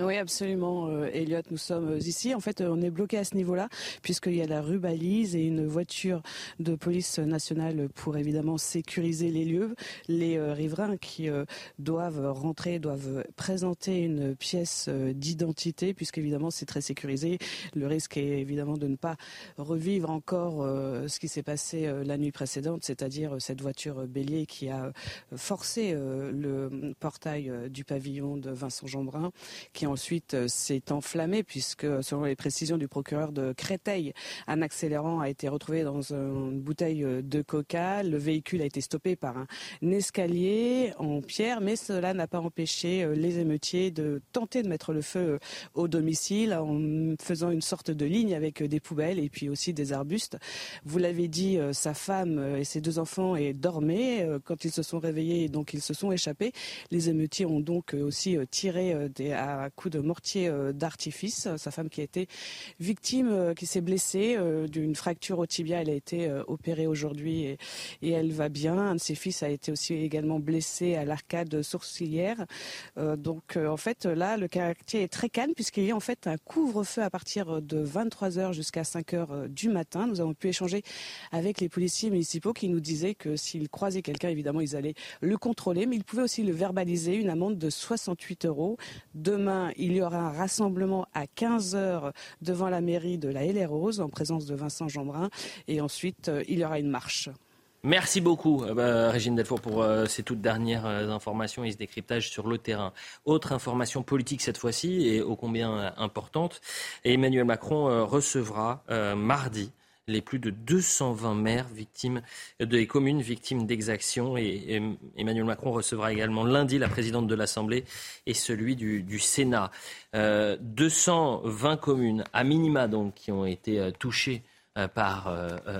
Oui, absolument, euh, Elliot. Nous sommes euh, ici. En fait, euh, on est bloqué à ce niveau-là, puisqu'il y a la rue Balise et une voiture de police nationale pour évidemment sécuriser les lieux. Les riverains qui doivent rentrer doivent présenter une pièce d'identité, puisqu'évidemment c'est très sécurisé. Le risque est évidemment de ne pas revivre encore ce qui s'est passé la nuit précédente, c'est-à-dire cette voiture bélier qui a forcé le portail du pavillon de Vincent Jeanbrun, qui ensuite euh, s'est enflammé puisque, selon les précisions du procureur de Créteil, un accélérant a été retrouvé dans une bouteille de coca. Le véhicule a été stoppé par un escalier en pierre, mais cela n'a pas empêché les émeutiers de tenter de mettre le feu au domicile en faisant une sorte de ligne avec des poubelles et puis aussi des arbustes. Vous l'avez dit, sa femme et ses deux enfants dormaient quand ils se sont réveillés, donc ils se sont échappés. Les émeutiers ont donc aussi tiré à coups de mortier d'artifice. Sa femme qui a été victime, qui s'est blessée d'une fracture au tibia, elle a été opérée aujourd'hui et, et, elle va bien. Un de ses fils a été aussi également blessé à l'arcade sourcilière. donc en fait là, le quartier est très calme puisqu'il y a en fait un couvre-feu à partir de 23h jusqu'à 5h du matin. Nous avons pu échanger avec les policiers municipaux qui nous disaient que s'ils croisaient quelqu'un, évidemment, ils allaient le contrôler, mais ils pouvaient aussi le verbaliser, une amende de 68 euros. Demain, il y aura un rassemblement à 15 heures devant la mairie de la Haye-les-Roses en présence de Vincent Jeanbrun et ensuite, euh, il y aura une marche. Merci beaucoup, euh, bah, Régine Delfour, pour euh, ces toutes dernières informations et ce décryptage sur le terrain. Autre information politique cette fois-ci, et ô combien importante, Emmanuel Macron recevra mardi les plus de 220 maires victimes des communes victimes d'exactions. Et, Emmanuel Macron recevra également lundi la présidente de l'Assemblée et celui du, Sénat. 220 euh, communes, à minima donc, qui ont été euh, touchées euh, par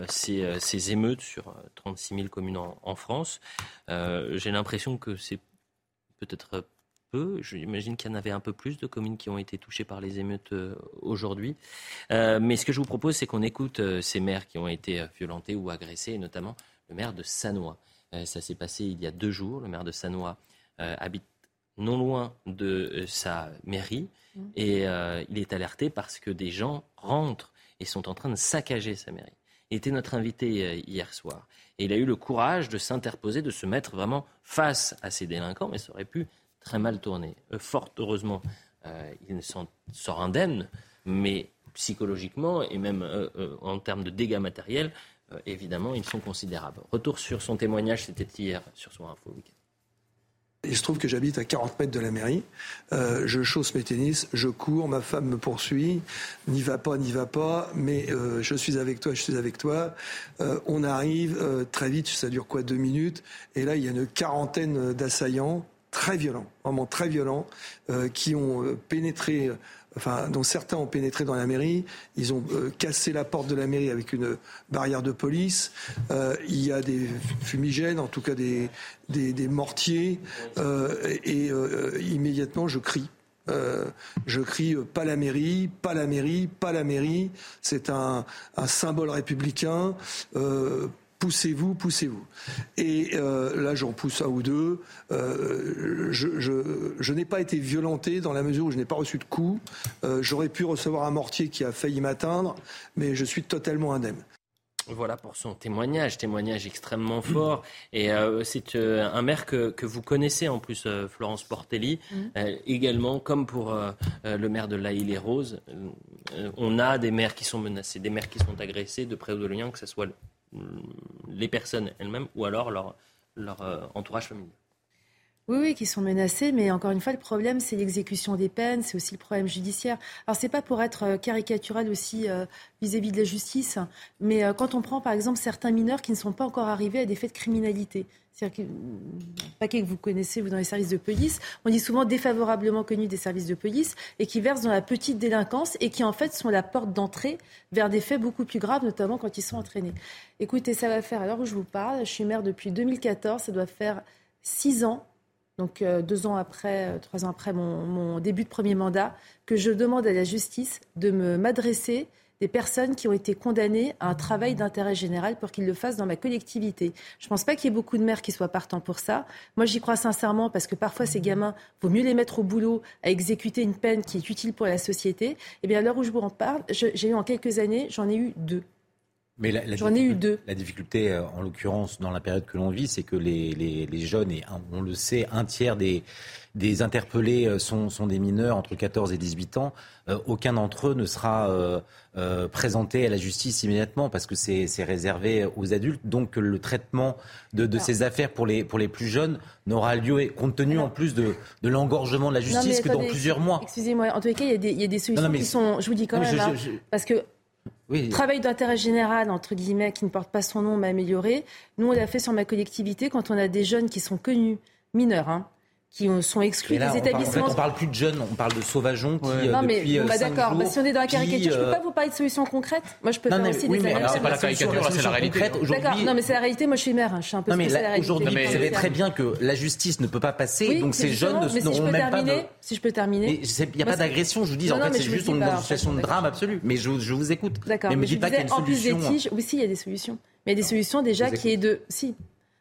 ces, émeutes sur 36 000 communes en France. J'ai l'impression que c'est peut-être peu. J'imagine qu'il y en avait un peu plus de communes qui ont été touchées par les émeutes euh, aujourd'hui. Euh, mais ce que je vous propose, c'est qu'on écoute euh, ces maires qui ont été violentés ou agressés, notamment le maire de Sanois. ça s'est passé il y a deux jours. Le maire de Sanois habite non loin de sa mairie mmh. et il est alerté parce que des gens rentrent et sont en train de saccager sa mairie. Il était notre invité hier soir. Et il a eu le courage de s'interposer, de se mettre vraiment face à ces délinquants, mais ça aurait pu très mal tourné. Euh, fort heureusement, euh, il sort indemne, mais psychologiquement et même euh, en termes de dégâts matériels, évidemment, ils sont considérables. Retour sur son témoignage, c'était hier sur son info week il se trouve que j'habite à 40 mètres de la mairie. je chausse mes tennis, je cours, ma femme me poursuit. N'y va pas, n'y va pas, mais je suis avec toi, je suis avec toi. on arrive très vite, ça dure quoi, deux minutes? Et là, il y a une quarantaine d'assaillants très violents, vraiment très violents, euh, qui ont euh, pénétré, enfin, dont certains ont pénétré dans la mairie. Ils ont euh, cassé la porte de la mairie avec une barrière de police. il y a des fumigènes, en tout cas des, des, mortiers. et immédiatement, je crie. je crie pas la mairie, pas la mairie, pas la mairie. C'est un, un, symbole républicain poussez-vous, poussez-vous. Et euh, là, j'en pousse un ou deux. Euh, je, n'ai pas été violenté dans la mesure où je n'ai pas reçu de coups. Euh, j'aurais pu recevoir un mortier qui a failli m'atteindre, mais je suis totalement indemne. Voilà pour son témoignage, témoignage extrêmement fort. Et c'est un maire que, que, vous connaissez en plus, Florence Portelli, mm. également, comme pour le maire de La les roses on a des maires qui sont menacés, des maires qui sont agressés de près ou de loin, que ce soit les personnes elles-mêmes ou alors leur, euh, entourage familial. Oui, oui, qui sont menacés, mais encore une fois, le problème, c'est l'exécution des peines, c'est aussi le problème judiciaire. Alors, c'est pas pour être euh, caricatural aussi euh, vis-à-vis de la justice, mais quand on prend, par exemple, certains mineurs qui ne sont pas encore arrivés à des faits de criminalité, c'est-à-dire que, paquet que vous connaissez, vous, dans les services de police, on dit souvent défavorablement connus des services de police et qui versent dans la petite délinquance et qui, en fait, sont la porte d'entrée vers des faits beaucoup plus graves, notamment quand ils sont entraînés. Écoutez, ça va faire, alors où je vous parle, je suis maire depuis 2014, ça doit faire six ans, donc euh, deux ans après, euh, trois ans après mon, mon, début de premier mandat, que je demande à la justice de me m'adresser des personnes qui ont été condamnées à un travail d'intérêt général pour qu'ils le fassent dans ma collectivité. Je ne pense pas qu'il y ait beaucoup de maires qui soient partants pour ça. Moi, j'y crois sincèrement parce que parfois, ces gamins, vaut mieux les mettre au boulot à exécuter une peine qui est utile pour la société. Eh bien, à l'heure où je vous en parle, j'ai eu en quelques années, j'en ai eu deux. Mais la, J'en ai eu deux. La difficulté, euh, en l'occurrence, dans la période que l'on vit, c'est que les, les, les, jeunes, et on le sait, un tiers des, des interpellés euh, sont, sont, des mineurs entre 14 et 18 ans. Euh, aucun d'entre eux ne sera euh, euh, présenté à la justice immédiatement parce que c'est réservé aux adultes. Donc le traitement de, de ces affaires pour les, pour les plus jeunes n'aura lieu, compte tenu en plus de, de l'engorgement de la justice, que dans plusieurs mois. Excusez-moi, en tous les cas, il y a des, il y a des solutions qui sont, je vous dis quand même, hein, parce que oui. Travail d'intérêt général, entre guillemets, qui ne porte pas son nom, mais amélioré. Nous, on l'a fait sur ma collectivité quand on a des jeunes qui sont connus, mineurs, hein, qui sont exclus des établissements. on parle plus de jeunes, on parle de sauvageons qui euh, non, mais, depuis bon, bah, d'accord. Bah, si on est dans la caricature, je peux pas vous parler de solutions concrètes. Moi, je peux non, faire aussi oui, des mais c'est pas la caricature, c'est la réalité. D'accord. Non, mais c'est la réalité. Moi, je suis maire. Hein. Je suis un peu. Non, mais aujourd'hui, vous savez très bien que la justice ne peut pas passer, donc ces jeunes n'auront même pas. Si je peux terminer. Il n'y a pas d'agression. Je vous dis, en fait, c'est juste une situation de drame absolu. Mais je vous écoute. D'accord. Mais me dites pas qu'il y a une solution. Oui, si, il y a des solutions. Mais il y a des solutions déjà qui est de, si,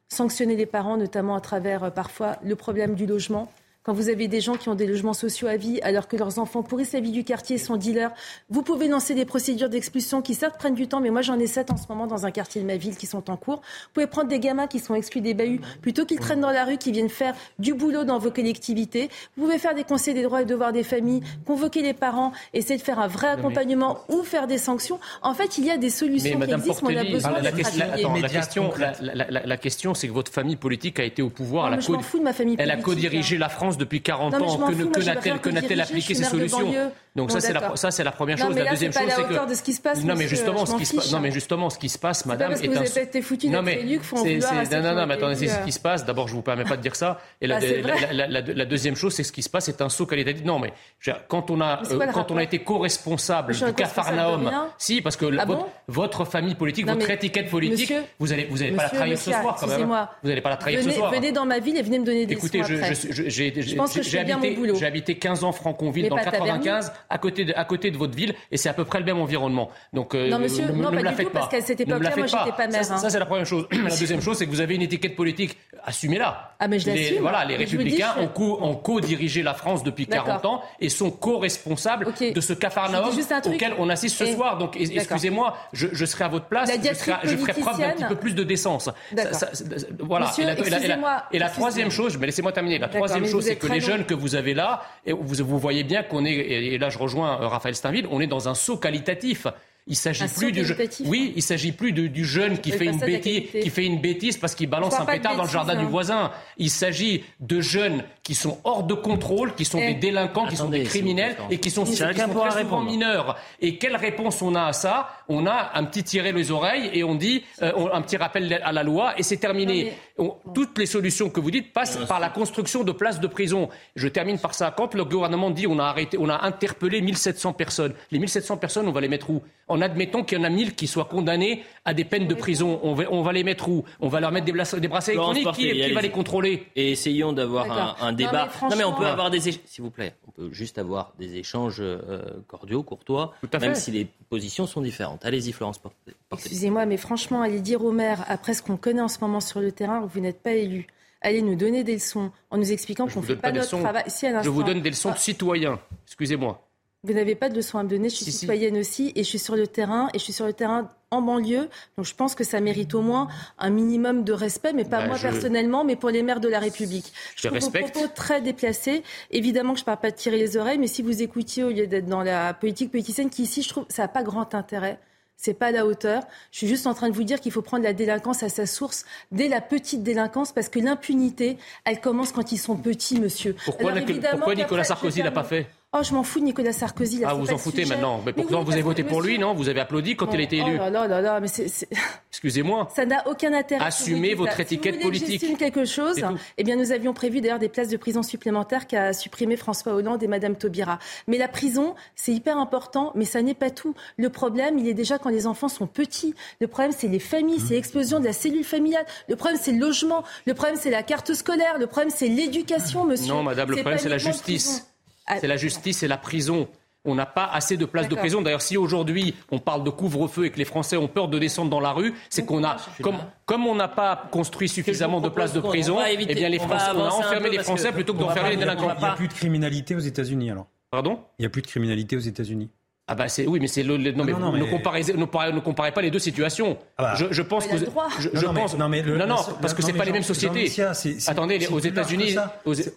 sanctionner les parents, notamment à travers parfois le problème du logement quand vous avez des gens qui ont des logements sociaux à vie alors que leurs enfants pourrissent la vie du quartier, sont dealers, vous pouvez lancer des procédures d'expulsion qui certes prennent du temps, mais moi j'en ai sept en ce moment dans un quartier de ma ville qui sont en cours. Vous pouvez prendre des gamins qui sont exclus des bahuts plutôt qu'ils traînent dans la rue, qui viennent faire du boulot dans vos collectivités. Vous pouvez faire des conseils des droits et devoirs des familles, convoquer les parents, essayer de faire un vrai accompagnement ou faire des sanctions. En fait, il y a des solutions qui existent, mais on a besoin la, de la, question, la, question, c'est que votre famille politique a été au pouvoir. Non, elle, a fous de ma famille elle a co-dirigé la France depuis 40 ans que, n'a-t-elle appliqué ces solutions Donc ça c'est la ça c'est la première chose. la deuxième chose c'est que de ce qui se passe. Non mais justement ce qui se passe. Non mais justement ce qui se passe, madame, est un. Vous été foutu non mais non non mais attendez c'est ce qui se passe. D'abord je vous permets pas de dire ça. Et la bah, deuxième chose c'est ce qui se passe c'est un saut qualitatif. Non mais quand on a quand on a été co-responsable du Capharnaüm, si parce que ah votre famille politique, votre étiquette politique, vous allez vous allez pas la trahir ce soir quand même. Vous n'allez pas la trahir ce soir. Venez dans ma ville et venez me donner des Écoutez, j'ai habité, j'ai habité 15 ans Franconville dans le 95, à côté, de, à côté de votre ville, et c'est à peu près le même environnement. Donc, euh, non, monsieur, non, pas tout, parce qu'à cette époque-là, moi, j'étais pas maire. Ça, c'est la première chose. [CLEARS THROAT] la deuxième chose, c'est que vous avez une étiquette politique. Assumez-la. Ah, mais je l'assume. Voilà, les Républicains ont co-dirigé la France depuis 40 ans et sont co-responsables de ce cafarnaum auquel on assiste ce soir. Donc, excusez-moi, je, serai à votre place, je, ferai preuve d'un petit peu plus de décence. voilà. et la, troisième chose, mais laissez-moi terminer. La troisième chose, c'est que les jeunes que vous avez là, vous, vous voyez bien qu'on est, et là je rejoins euh, Raphaël Steinville, on est dans un saut qualitatif. Il s'agit plus du oui, il s'agit plus du jeune qui fait une bêtise, qui fait une bêtise parce qu'il balance un pétard dans le jardin du hein. voisin. Il s'agit de jeunes qui sont hors de contrôle, qui sont eh. des délinquants, qui sont des criminels et qui sont, qui sont très souvent mineurs. Et quelle réponse on a à ça? On a un petit tiré les oreilles et on dit euh, un petit rappel à la loi et c'est terminé. toutes les solutions que vous dites passent par la construction de places de prison. Je termine par ça. Quand le gouvernement dit on a arrêté, on a interpellé 1700 personnes, les 1700 personnes, on va les mettre où? En admettant qu'il y en a 1000 qui soient condamnés à des peines de prison. On va, on va les mettre où? On va leur mettre des, des bracelets électroniques. Qui, va les contrôler? Et essayons d'avoir un, débat. Non mais, on peut avoir des s'il vous plaît, on peut juste avoir des échanges euh, cordiaux, courtois, même si les positions sont différentes. Allez-y, Florence. Excusez-moi, mais franchement, allez dire au maire, après ce qu'on connaît en ce moment sur le terrain, vous n'êtes pas élu allez nous donner des leçons en nous expliquant qu'on ne fait pas, notre travail. je vous donne des leçons de citoyens. Excusez-moi. Vous n'avez pas de leçons à me donner. Je suis citoyenne aussi et je suis sur le terrain et je suis sur le terrain en banlieue. Donc je pense que ça mérite au moins un minimum de respect, mais pas bah, moi personnellement, mais pour les maires de la République. Je, je trouve vos propos très déplacés. Évidemment que je ne parle pas de tirer les oreilles, mais si vous écoutiez au lieu d'être dans la politique politicienne, qui ici, je trouve, ça n'a pas grand intérêt c'est pas à la hauteur. Je suis juste en train de vous dire qu'il faut prendre la délinquance à sa source dès la petite délinquance parce que l'impunité, elle commence quand ils sont petits, monsieur. Pourquoi, pourquoi Nicolas Sarkozy l'a pas fait? Oh, je m'en fous de Nicolas Sarkozy. ah, vous en foutez maintenant. Mais, pourtant, vous avez voté pour lui, non Vous avez applaudi quand il a été élu. Oh là là là mais c'est. Excusez-moi. Ça n'a aucun intérêt. Assumez votre étiquette si vous politique. Que quelque chose. Eh bien, nous avions prévu d'ailleurs des places de prison supplémentaires qu'a supprimé François Hollande et Madame Taubira. Mais la prison, c'est hyper important, mais ça n'est pas tout. Le problème, il est déjà quand les enfants sont petits. Le problème, c'est les familles, c'est l'explosion de la cellule familiale. Le problème, c'est le logement. Le problème, c'est la carte scolaire. Le problème, c'est l'éducation, monsieur. Non, Madame, le problème, c'est la justice. C'est la justice et la prison. On n'a pas assez de places de prison. D'ailleurs, si aujourd'hui on parle de couvre-feu et que les Français ont peur de descendre dans la rue, c'est qu'on a, comme, on n'a pas construit suffisamment de places de prison, eh bien les Français, on a enfermé les Français plutôt que d'enfermer les délinquants. Il n'y a plus de criminalité aux États-Unis alors. Pardon? Il n'y a plus de criminalité aux États-Unis. Ah bah c'est oui mais c'est le, non, mais, non, ne, comparez, ne, comparez, pas les deux situations. Ah bah. je, pense que je, non, pense non mais non non parce que c'est pas les mêmes sociétés. Attendez aux États-Unis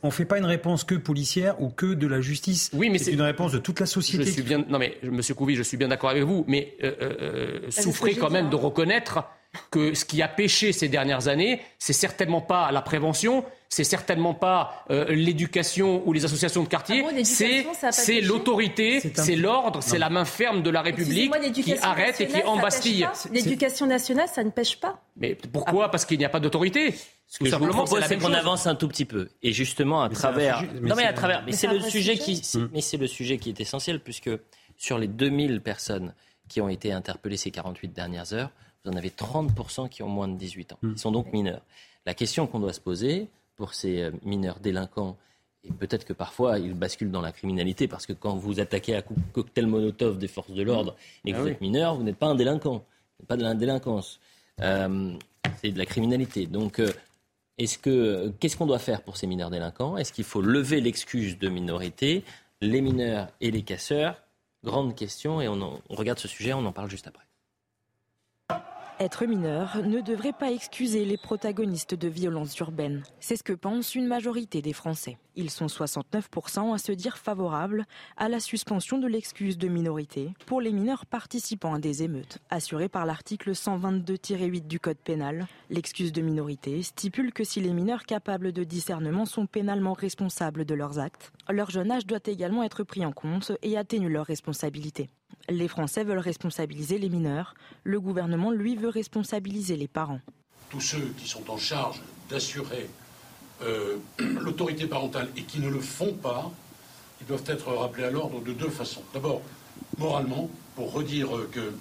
on fait pas une réponse que policière ou que de la justice. Oui mais c'est une réponse de toute la société. Je suis bien non mais Monsieur Couvi je suis bien d'accord avec vous mais euh, euh, euh souffrez quand même de reconnaître que ce qui a péché ces dernières années, c'est certainement pas la prévention, c'est certainement pas euh, l'éducation ou les associations de quartier, ah c'est l'autorité, c'est l'ordre, c'est la main ferme de la République qui arrête et qui embastille. L'éducation nationale, ça ne pêche pas. Mais pourquoi? Parce qu'il n'y a pas d'autorité. Ce que je vous propose, c'est qu'on avance un tout petit peu. Et justement, à travers. non, mais à travers. Mais c'est le sujet qui. Mais c'est le sujet qui est essentiel, puisque sur les 2000 personnes qui ont été interpellées ces 48 dernières heures, vous en avez 30% qui ont moins de 18 ans. Ils sont donc mineurs. La question qu'on doit se poser pour ces euh, mineurs délinquants, et peut-être que parfois ils basculent dans la criminalité, parce que quand vous attaquez à cocktail Molotov des forces de l'ordre et que ah vous êtes mineur, vous n'êtes pas un délinquant. Pas de la délinquance. Euh, c'est de la criminalité. Donc, euh, est-ce que, qu'est-ce qu'on doit faire pour ces mineurs délinquants? Est-ce qu'il faut lever l'excuse de minorité? Les mineurs et les casseurs? Grande question, et on regarde ce sujet, on en parle juste après. Être mineur ne devrait pas excuser les protagonistes de violences urbaines. C'est ce que pense une majorité des Français. Ils sont 69% à se dire favorables à la suspension de l'excuse de minorité pour les mineurs participant à des émeutes. Assurée par l'article 122-8 du Code pénal, l'excuse de minorité stipule que si les mineurs capables de discernement sont pénalement responsables de leurs actes, leur jeune âge doit également être pris en compte et atténue leur responsabilité. Les Français veulent responsabiliser les mineurs. Le gouvernement, lui, veut responsabiliser les parents. Tous ceux qui sont en charge d'assurer euh, [CLEARS THROAT] l'autorité parentale et qui ne le font pas, ils doivent être rappelés à l'ordre de deux façons. D'abord, moralement, pour redire que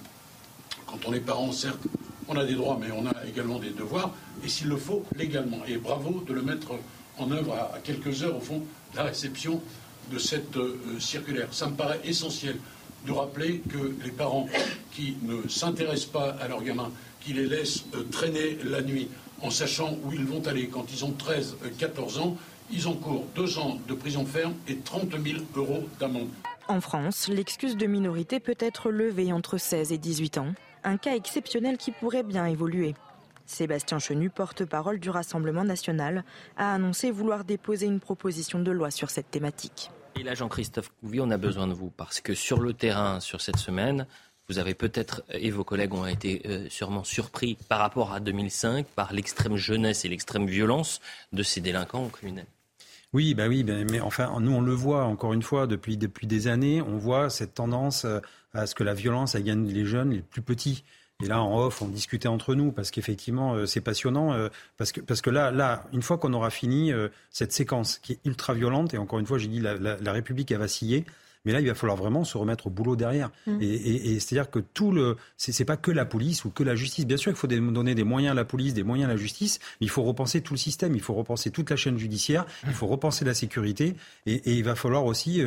quand on est parent, certes, on a des droits, mais on a également des devoirs, et s'il le faut, légalement. Et bravo de le mettre en œuvre à, quelques heures, au fond, de la réception de cette euh, circulaire. Ça me paraît essentiel de rappeler que les parents qui ne s'intéressent pas à leurs gamins, qui les laissent euh, traîner la nuit en sachant où ils vont aller quand ils ont 13, 14 euh, ans, ils encourent deux ans de prison ferme et 30 000 euros d'amende. En France, l'excuse de minorité peut être levée entre 16 et 18 ans, un cas exceptionnel qui pourrait bien évoluer. Sébastien Chenu, porte-parole du Rassemblement national, a annoncé vouloir déposer une proposition de loi sur cette thématique. Et là, Jean-Christophe Couvi, on a besoin de vous parce que sur le terrain, sur cette semaine, vous avez peut-être, et vos collègues ont été euh, sûrement surpris par rapport à 2005, par l'extrême jeunesse et l'extrême violence de ces délinquants criminels. Oui, bah oui, mais enfin, nous on le voit encore une fois depuis depuis des années, on voit cette tendance euh, à ce que la violence elle gagne les jeunes, les plus petits. Et là, en off, on discutait entre nous parce qu'effectivement, euh, c'est passionnant. Euh, parce, que, parce que là, là, une fois qu'on aura fini euh, cette séquence qui est ultra violente, et encore une fois, j'ai dit la, République a vacillé. Mais là, il va falloir vraiment se remettre au boulot derrière. Mmh. Et, et, c'est-à-dire que tout le, c'est pas que la police ou que la justice. Bien sûr, il faut donner des moyens à la police, des moyens à la justice, mais il faut repenser tout le système. Il faut repenser toute la chaîne judiciaire. Il faut repenser la sécurité. Et, et il va falloir aussi,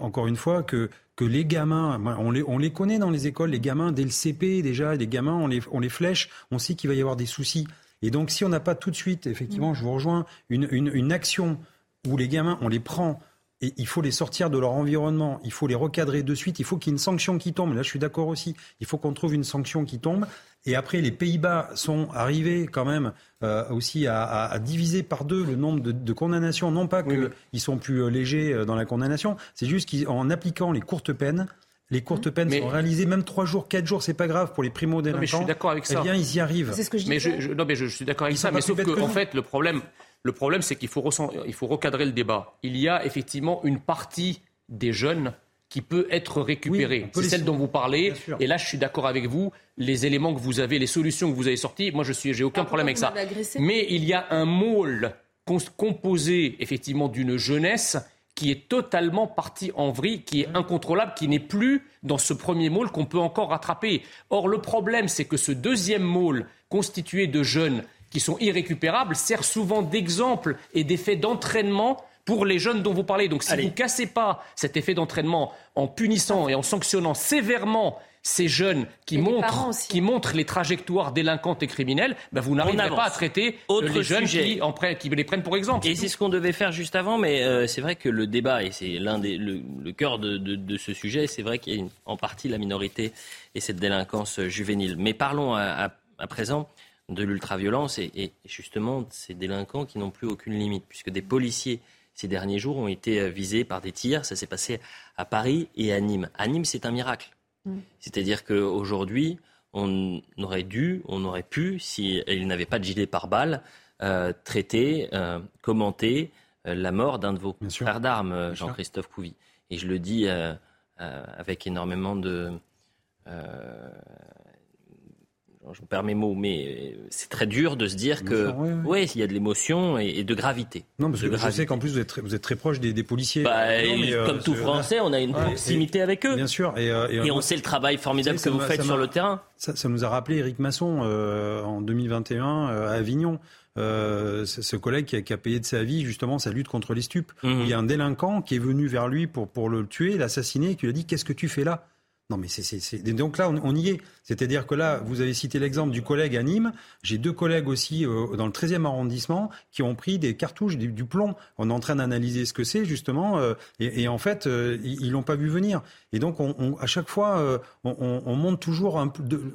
encore une fois, que que les gamins, on les, on les connaît dans les écoles, les gamins, dès le CP déjà, les gamins, on les, on les flèche, on sait qu'il va y avoir des soucis. Et donc, si on n'a pas tout de suite, effectivement, je vous rejoins, une, une, une action où les gamins, on les prend et il faut les sortir de leur environnement, il faut les recadrer de suite, il faut qu'il y ait une sanction qui tombe. Là, je suis d'accord aussi. Il faut qu'on trouve une sanction qui tombe. Et après, les Pays-Bas sont arrivés quand même euh, aussi à, diviser par deux le nombre de, condamnations. Non pas qu'ils sont plus euh, légers euh, dans la condamnation, c'est juste qu'en appliquant les courtes peines, les courtes peines sont réalisées, même trois jours, quatre jours, c'est pas grave pour les primo délinquants. mais je suis d'accord avec ça. Eh bien, ils y arrivent. C'est ce que je mais je, non, mais je, suis d'accord avec ça. Mais sauf que, en fait, le problème, le problème, c'est qu'il faut, il faut recadrer le débat. Il y a effectivement une partie des jeunes qui peut être récupérée. c'est celle dont vous parlez. Et là, je suis d'accord avec vous. Les éléments que vous avez, les solutions que vous avez sorties, moi, je suis, j'ai aucun problème avec ça. Mais il y a un môle composé effectivement d'une jeunesse qui est totalement partie en vrille, qui est incontrôlable, qui n'est plus dans ce premier môle qu'on peut encore rattraper. Or, le problème, c'est que ce deuxième môle, constitué de jeunes qui sont irrécupérables, sert souvent d'exemple et d'effet d'entraînement pour les jeunes dont vous parlez. Donc si vous ne cassez pas cet effet d'entraînement en punissant et en sanctionnant sévèrement ces jeunes qui montrent, qui montrent les trajectoires délinquantes et criminelles, ben vous n'arriverez pas à traiter Autre les jeunes qui, en, qui, les prennent pour exemple. Et c'est ce qu'on devait faire juste avant, mais euh, c'est vrai que le débat, et c'est l'un des le, cœur de, de, de, ce sujet, c'est vrai qu'il y a en partie la minorité et cette délinquance juvénile. Mais parlons à, à, présent de l'ultraviolence et, et justement ces délinquants qui n'ont plus aucune limite, puisque des policiers ces derniers jours ont été euh, visés par des tirs. Ça s'est passé à Paris et à Nîmes. À Nîmes, c'est un miracle. Mm. C'est-à-dire qu'aujourd'hui, on aurait dû, on aurait pu, s'il n'avait pas de gilet pare-balles, euh, traiter, euh, commenter la mort d'un de vos frères d'armes, Jean-Christophe Couvi. Et je le dis avec énormément de je me perds mes mots, mais c'est très dur de se dire que, oui, il y a de l'émotion et, de gravité. Non, parce que je sais qu'en plus vous êtes très, vous êtes très proche des, policiers. Bah, comme euh, tout Français, on a une proximité avec eux. Bien sûr. Et, euh, on sait le travail formidable que vous faites sur le terrain. Ça, nous a rappelé Éric Masson euh, en 2021 à Avignon. ce collègue qui a, payé de sa vie justement sa lutte contre les stupes. Mhm. Il y a un délinquant qui est venu vers lui pour, pour le tuer, l'assassiner, et qui lui a dit Qu'est-ce que tu fais là? Non, mais c'est. Donc là, on, y est. C'est-à-dire que là, vous avez cité l'exemple du collègue à Nîmes. J'ai deux collègues aussi euh, dans le 13e arrondissement qui ont pris des cartouches, du, plomb. On est en train d'analyser ce que c'est, justement. Euh, et, en fait, euh, ils l'ont pas vu venir. Et donc, on, à chaque fois, on, monte toujours un,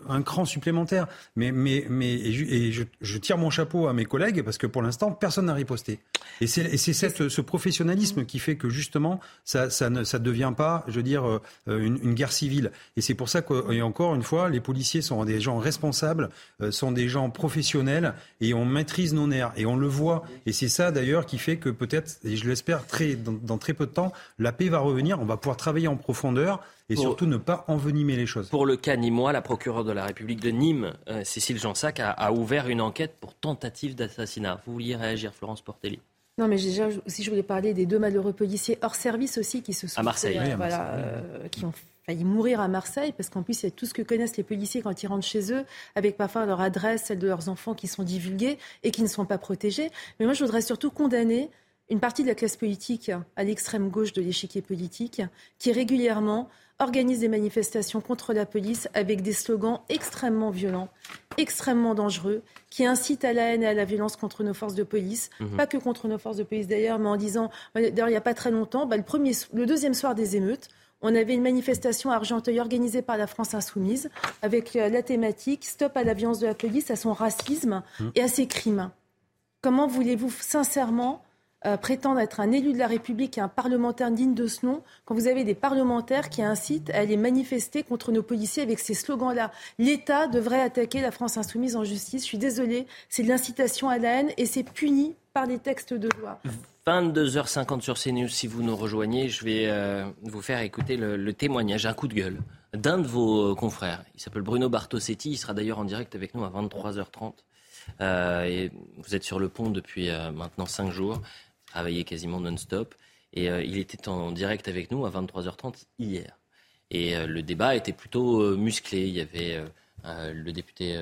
un, cran supplémentaire. Mais, mais, mais et, je, tire mon chapeau à mes collègues parce que pour l'instant, personne n'a riposté. Et c'est ce professionnalisme qui fait que, justement, ça, ça ne ça devient pas, je veux dire, une, une guerre civile et c'est pour ça que, encore une fois, les policiers sont des gens responsables, euh, sont des gens professionnels, et on maîtrise nos nerfs, et on le voit. Et c'est ça d'ailleurs qui fait que peut-être, et je l'espère très, dans, très peu de temps, la paix va revenir, on va pouvoir travailler en profondeur et surtout ne pas envenimer les choses. Pour le cas nîmois, la procureure de la République de Nîmes, euh, Cécile Jansac, a, a, ouvert une enquête pour tentative d'assassinat. Vous vouliez réagir, Florence Portelli non, mais déjà aussi, je voulais parler des deux malheureux policiers hors service aussi qui se sont à Marseille, euh, voilà, euh, qui ont failli mourir à Marseille, parce qu'en plus, il y a tout ce que connaissent les policiers quand ils rentrent chez eux, avec parfois leur adresse, celle de leurs enfants qui sont divulguées et qui ne sont pas protégés. Mais moi, je voudrais surtout condamner une partie de la classe politique à l'extrême gauche de l'échiquier politique, qui régulièrement organise des manifestations contre la police avec des slogans extrêmement violents, extrêmement dangereux, qui incitent à la haine et à la violence contre nos forces de police, mhm. pas que contre nos forces de police d'ailleurs, mais en disant, d'ailleurs il n'y a pas très longtemps, bah, le, premier, le deuxième soir des émeutes, on avait une manifestation à Argenteuil organisée par la France Insoumise avec euh, la thématique Stop à la violence de la police, à son racisme mmh. et à ses crimes. Comment voulez-vous sincèrement euh, prétendre être un élu de la République et un parlementaire digne de ce nom quand vous avez des parlementaires qui incitent à aller manifester contre nos policiers avec ces slogans-là L'État devrait attaquer la France insoumise en justice. Je suis désolée, c'est de l'incitation à la haine et c'est puni par les textes de loi. 22h50 sur CNews, si vous nous rejoignez, je vais euh, vous faire écouter le, témoignage, un coup de gueule d'un de vos euh, confrères. Il s'appelle Bruno Bartosetti, il sera d'ailleurs en direct avec nous à 23h30. Euh, et vous êtes sur le pont depuis maintenant 5 jours, travaillez quasiment non-stop. Et il était en direct avec nous à 23h30 hier. Et le débat était plutôt musclé. Il y avait le député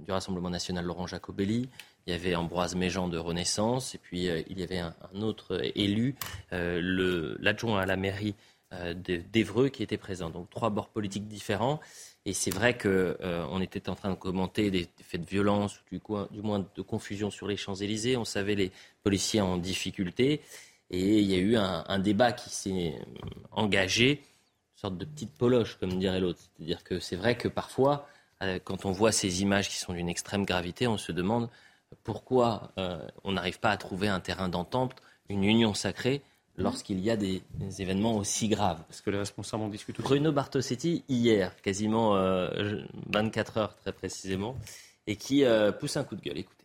du Rassemblement national Laurent Jacobelli, il y avait Ambroise Méjean de Renaissance, et puis euh, il y avait un, autre élu, euh, l'adjoint à la mairie euh, d'Evreux, qui était présent. Donc trois bords politiques différents. Et c'est vrai qu'on était en train de commenter des, faits de violence, ou du, moins de confusion sur les Champs-Élysées. On savait les policiers en difficulté. Et il y a eu un, débat qui s'est engagé, une sorte de petite poloche, comme dirait l'autre. C'est-à-dire que c'est vrai que parfois, quand on voit ces images qui sont d'une extrême gravité, on se demande pourquoi euh, on n'arrive pas à trouver un terrain d'entente, une union sacrée lorsqu'il y a des, événements aussi graves. Parce que les responsables en discutent. Bruno Bartosetti, hier, quasiment 24 euh, heures très précisément, et qui euh, pousse un coup de gueule. Écoutez.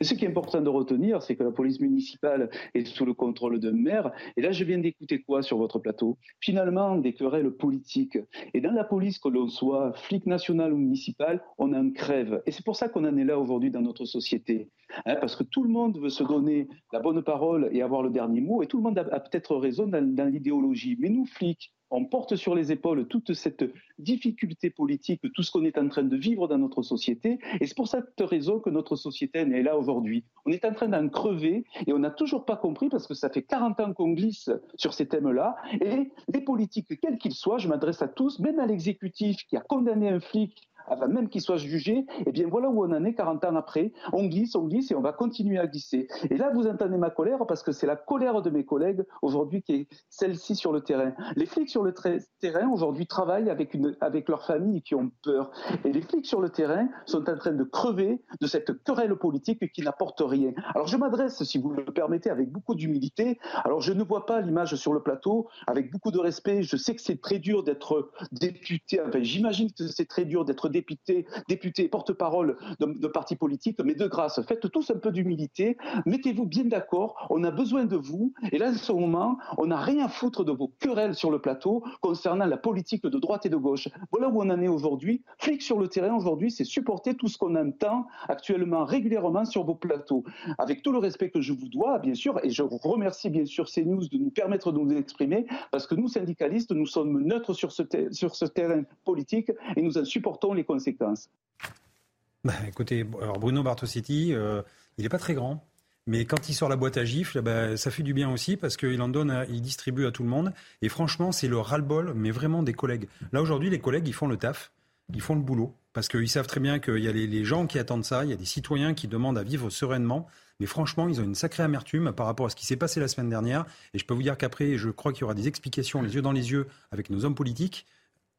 Ce qui est important de retenir, c'est que la police municipale est sous le contrôle d'un maire. Et là, je viens d'écouter quoi sur votre plateau? Finalement, des querelles politiques. Et dans la police, que l'on soit flic national ou municipal, on en crève. Et c'est pour ça qu'on en est là aujourd'hui dans notre société. Hein, parce que tout le monde veut se donner la bonne parole et avoir le dernier mot. Et tout le monde a, peut-être raison dans l'idéologie. Mais nous, flics, on porte sur les épaules toute cette difficulté politique, tout ce qu'on est en train de vivre dans notre société. Et c'est pour cette raison que notre société est là aujourd'hui. On est en train d'en crever et on n'a toujours pas compris parce que ça fait 40 ans qu'on glisse sur ces thèmes-là. Et les politiques, quels qu'ils soient, je m'adresse à tous, même à l'exécutif qui a condamné un flic avant même qu'il soit jugé, et eh bien voilà où on en est 40 ans après. On glisse, on glisse et on va continuer à glisser. Et là, vous entendez ma colère parce que c'est la colère de mes collègues aujourd'hui qui est celle-ci sur le terrain. Les flics sur le terrain aujourd'hui travaillent avec, une, avec leurs familles qui ont peur. Et les flics sur le terrain sont en train de crever de cette querelle politique qui n'apporte rien. Alors je m'adresse, si vous le permettez, avec beaucoup d'humilité. Alors je ne vois pas l'image sur le plateau, avec beaucoup de respect. Je sais que c'est très dur d'être député. Enfin, j'imagine que c'est très dur d'être député, député porte-parole de partis politiques, mais de grâce, faites tous un peu d'humilité, mettez-vous bien d'accord, on a besoin de vous, et là, en ce moment, on n'a rien à foutre de vos querelles sur le plateau concernant la politique de droite et de gauche. Voilà où on en est aujourd'hui. Flic sur le terrain aujourd'hui, c'est supporter tout ce qu'on entend actuellement régulièrement sur vos plateaux. Avec tout le respect que je vous dois, bien sûr, et je remercie bien sûr CNews de nous permettre de nous exprimer, parce que nous, syndicalistes, nous sommes neutres sur ce, sur ce terrain politique et nous en supportons les conséquences bah, Écoutez, Bruno Bartosetti, euh, il n'est pas très grand. Mais quand il sort la boîte à gifles, bah, ça fait du bien aussi parce qu'il en donne, il distribue à tout le monde. Et franchement, c'est le ras-le-bol, mais vraiment des collègues. Là, aujourd'hui, les collègues, ils font le taf, ils font le boulot. Parce qu'ils savent très bien qu'il y a les, gens qui attendent ça, il y a des citoyens qui demandent à vivre sereinement. Mais franchement, ils ont une sacrée amertume par rapport à ce qui s'est passé la semaine dernière. Et je peux vous dire qu'après, je crois qu'il y aura des explications les yeux dans les yeux avec nos hommes politiques,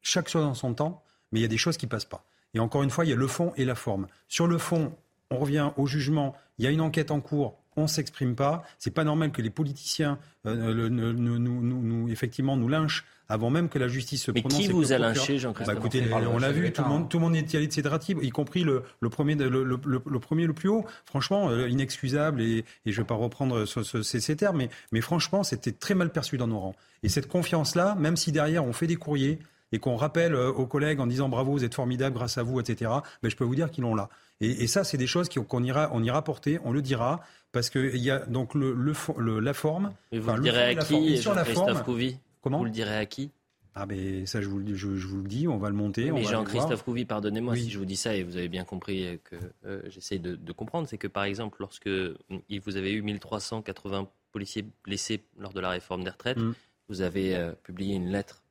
chaque chose dans son temps mais il y a des choses qui passent pas. Et encore une fois, il y a le fond et la forme. Sur le fond, on revient au jugement. Il y a une enquête en cours. On ne s'exprime pas. C'est pas normal que les politiciens euh, nous, effectivement nous lynchent avant même que la justice se prononce. Mais qui vous a lynché, Jean-Christophe bah, On l'a vu, tout le, monde, tout le monde est allé de ses draps, y compris le, le, premier, le, premier le plus haut. Franchement, euh, inexcusable, et, et je ne vais pas reprendre ces, ces, termes, mais, mais franchement, c'était très mal perçu dans nos rangs. Et cette confiance-là, même si derrière on fait des courriers, et qu'on rappelle euh, aux collègues en disant bravo, vous êtes formidables grâce à vous, etc., ben, je peux vous dire qu'ils l'ont là. Et, ça, c'est des choses qu'on ira, on ira porter, on le dira, parce qu'il y a donc le, le, la forme. Et vous le direz à qui, Jean-Christophe Couvi? Comment? Vous le direz à qui? Ah ben ça je vous, je, je vous le dis, on va le monter. mais Jean-Christophe Couvi, pardonnez-moi si je vous dis ça et vous avez bien compris que euh, j'essaie de, de, comprendre, c'est que par exemple lorsque vous avez eu 1380 policiers blessés lors de la réforme des retraites, mm. vous avez euh, publié une lettre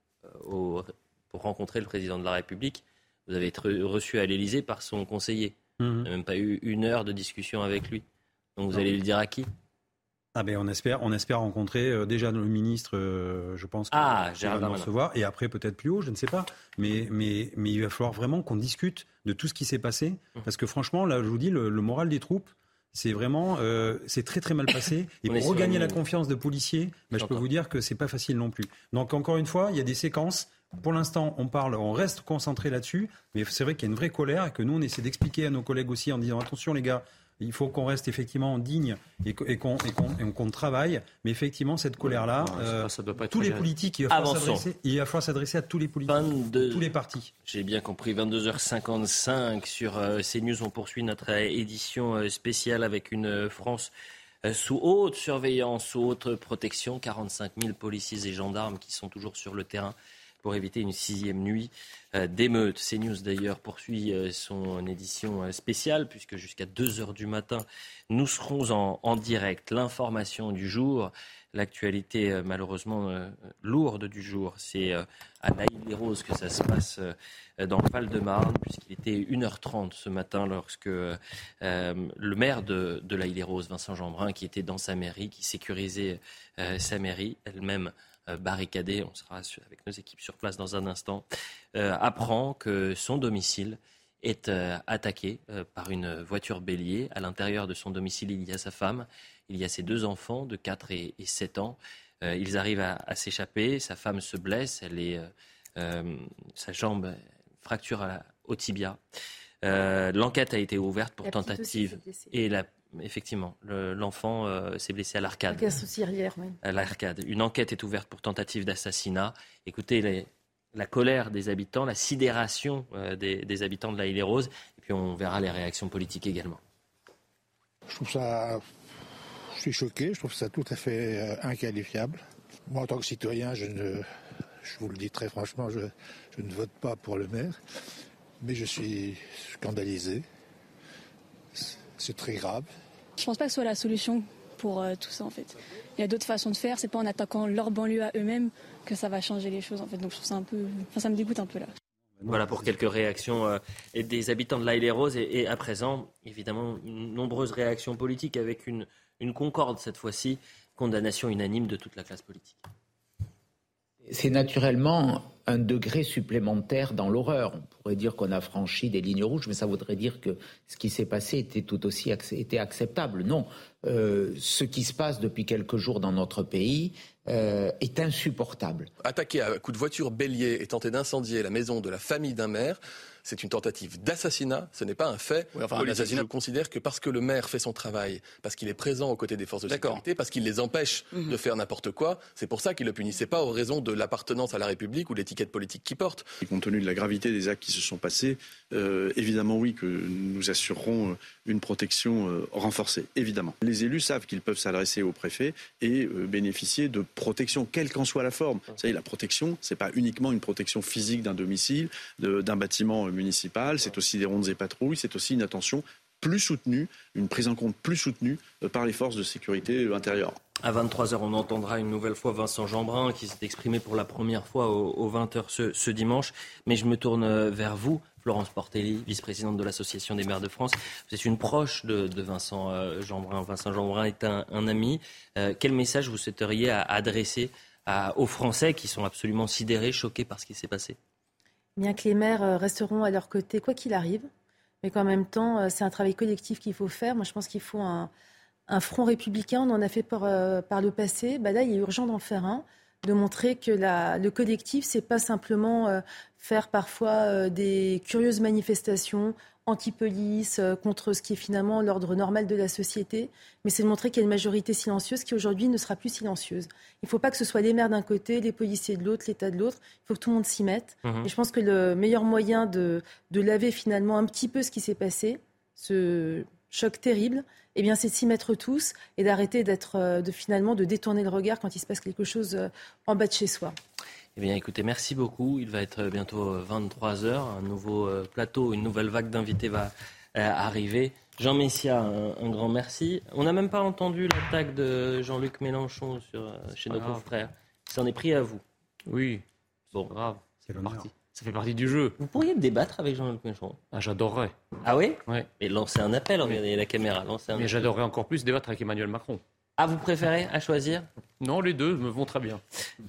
au pour rencontrer le président de la République. Vous avez été reçu à l'Élysée par son conseiller. Mmh. Vous n'avez même pas eu une heure de discussion avec lui. Donc vous allez le dire à qui? Ah ben on espère, on espère rencontrer euh, déjà le ministre, euh, je pense ah, va nous recevoir, et après peut-être plus haut, je ne sais pas. Mais, mais, mais il va falloir vraiment qu'on discute de tout ce qui s'est passé, mmh. parce que franchement, là, je vous dis, le, moral des troupes, c'est vraiment, euh, c'est très très mal passé. [COUGHS] Et pour regagner la confiance de policiers, ben, je peux vous dire que c'est pas facile non plus. Donc encore une fois, il y a des séquences pour l'instant, on parle, on reste concentré là-dessus, mais c'est vrai qu'il y a une vraie colère et que nous, on essaie d'expliquer à nos collègues aussi en disant attention les gars, il faut qu'on reste effectivement digne et qu'on travaille. Mais effectivement, cette colère-là, euh, tous les politiques, il va falloir s'adresser à tous les politiques, tous les partis. J'ai bien compris. 22h55 sur euh, CNews, on poursuit notre édition euh, spéciale avec une France sous haute surveillance, sous haute protection. 45 000 policiers et gendarmes qui sont toujours sur le terrain pour éviter une sixième nuit euh, d'émeute. CNews d'ailleurs poursuit euh, son édition euh, spéciale puisque jusqu'à 2 heures du matin, nous serons en, direct. L'information du jour, l'actualité malheureusement lourde du jour, c'est à l'Aïle Roses que ça se passe dans le Val-de-Marne puisqu'il était 1h30 ce matin lorsque le maire de, de l'Aïle Roses, Vincent Jeanbrun, qui était dans sa mairie, qui sécurisait sa mairie, elle-même barricadé, on sera avec nos équipes sur place dans un instant, euh, apprend que son domicile est euh, attaqué par une voiture bélier. À l'intérieur de son domicile, il y a sa femme, il y a ses deux enfants de 4 et, 7 ans. ils arrivent à, s'échapper, sa femme se blesse, elle est, sa jambe fracture au tibia. L'enquête a été ouverte pour tentative et la Effectivement, l'enfant euh, s'est blessé à l'arcade. À l'arcade. Une enquête est ouverte pour tentative d'assassinat. Écoutez la colère des habitants, la sidération euh, des, habitants de la Île Rose, et puis on verra les réactions politiques également. Je trouve ça, je suis choqué. Je trouve ça tout à fait euh, inqualifiable. Moi, en tant que citoyen, je ne, je vous le dis très franchement, je, ne vote pas pour le maire, mais je suis scandalisé. C'est très grave. Je ne pense pas que ce soit la solution pour euh, tout ça en fait. Il y a d'autres façons de faire, c'est pas en attaquant leur banlieue à eux-mêmes que ça va changer les choses en fait. Donc je trouve ça un peu, enfin ça me dégoûte un peu là. Voilà pour quelques réactions euh, des habitants de l'Aïle et Rose et, à présent, évidemment, nombreuses réactions politiques avec une, une concorde cette fois-ci, condamnation unanime de toute la classe politique. C'est naturellement un degré supplémentaire dans l'horreur. On pourrait dire qu'on a franchi des lignes rouges, mais ça voudrait dire que ce qui s'est passé était tout aussi était acceptable. Non, euh, ce qui se passe depuis quelques jours dans notre pays euh, est insupportable. Attaquer à coup de voiture bélier et tenter d'incendier la maison de la famille d'un maire, c'est une tentative d'assassinat, ce n'est pas un fait Je considère que parce que le maire fait son travail, parce qu'il est présent aux côtés des forces de sécurité, parce qu'il les empêche mhm. de faire n'importe quoi, c'est pour ça qu'il le punissait pas aux raisons de l'appartenance à la République ou l'étiquette politique qu'il porte. Et compte tenu de la gravité des actes qui se sont passés, euh, évidemment oui que nous assurerons euh, une protection euh, renforcée, évidemment. Les élus savent qu'ils peuvent s'adresser au préfet et bénéficier de protection, quelle qu'en soit la forme. Vous savez, la protection, c'est pas uniquement une protection physique d'un domicile, d'un bâtiment municipal, c'est aussi des rondes et patrouilles, c'est aussi une attention plus soutenue, une prise en compte plus soutenue euh, par les forces de sécurité euh, intérieure. À 23h, on entendra une nouvelle fois Vincent Jeanbrun qui s'est exprimé pour la première fois aux 20h ce, dimanche. Mais je me tourne euh, vers vous, Florence Portelli, vice-présidente de l'Association des maires de France. Vous êtes une proche de, Vincent Jeanbrun. Vincent Jeanbrun est un, ami. quel message vous souhaiteriez adresser aux Français qui sont absolument sidérés, choqués par ce qui s'est passé? Bien que les maires euh, resteront à leur côté, quoi qu'il arrive, mais qu'en même temps, euh, c'est un travail collectif qu'il faut faire. Moi, je pense qu'il faut un, front républicain. On en a fait par, euh, le passé. Bah là, il est urgent d'en faire un, de montrer que le collectif, c'est pas simplement faire parfois des curieuses manifestations anti-police, euh, contre ce qui est finalement l'ordre normal de la société, mais c'est de montrer qu'il y a une majorité silencieuse qui aujourd'hui ne sera plus silencieuse. Il ne faut pas que ce soit les maires d'un côté, les policiers de l'autre, l'État de l'autre. Il faut que tout le monde s'y mette. Mhm. Et je pense que le meilleur moyen de, de laver finalement un petit peu ce qui s'est passé, ce choc terrible, eh bien, c'est de s'y mettre tous et d'arrêter d'être, euh, de finalement, de détourner le regard quand il se passe quelque chose euh, en bas de chez soi. Eh bien, écoutez, merci beaucoup. Il va être bientôt 23 heures. Un nouveau euh, plateau, une nouvelle vague d'invités va euh, arriver. Jean Messia, un, grand merci. On n'a même pas entendu l'attaque de Jean-Luc Mélenchon sur, euh, chez nos confrères. Ça en est pris à vous. Oui. Bon, grave. C'est parti. Ça fait partie du jeu. Vous pourriez débattre avec Jean-Luc Mélenchon ah, J'adorerais. Ah oui? Oui. Mais lancer un appel, regardez la caméra. Mais j'adorerais encore plus débattre avec Emmanuel Macron. Ah, vous préférez à choisir Non, les deux me vont très bien.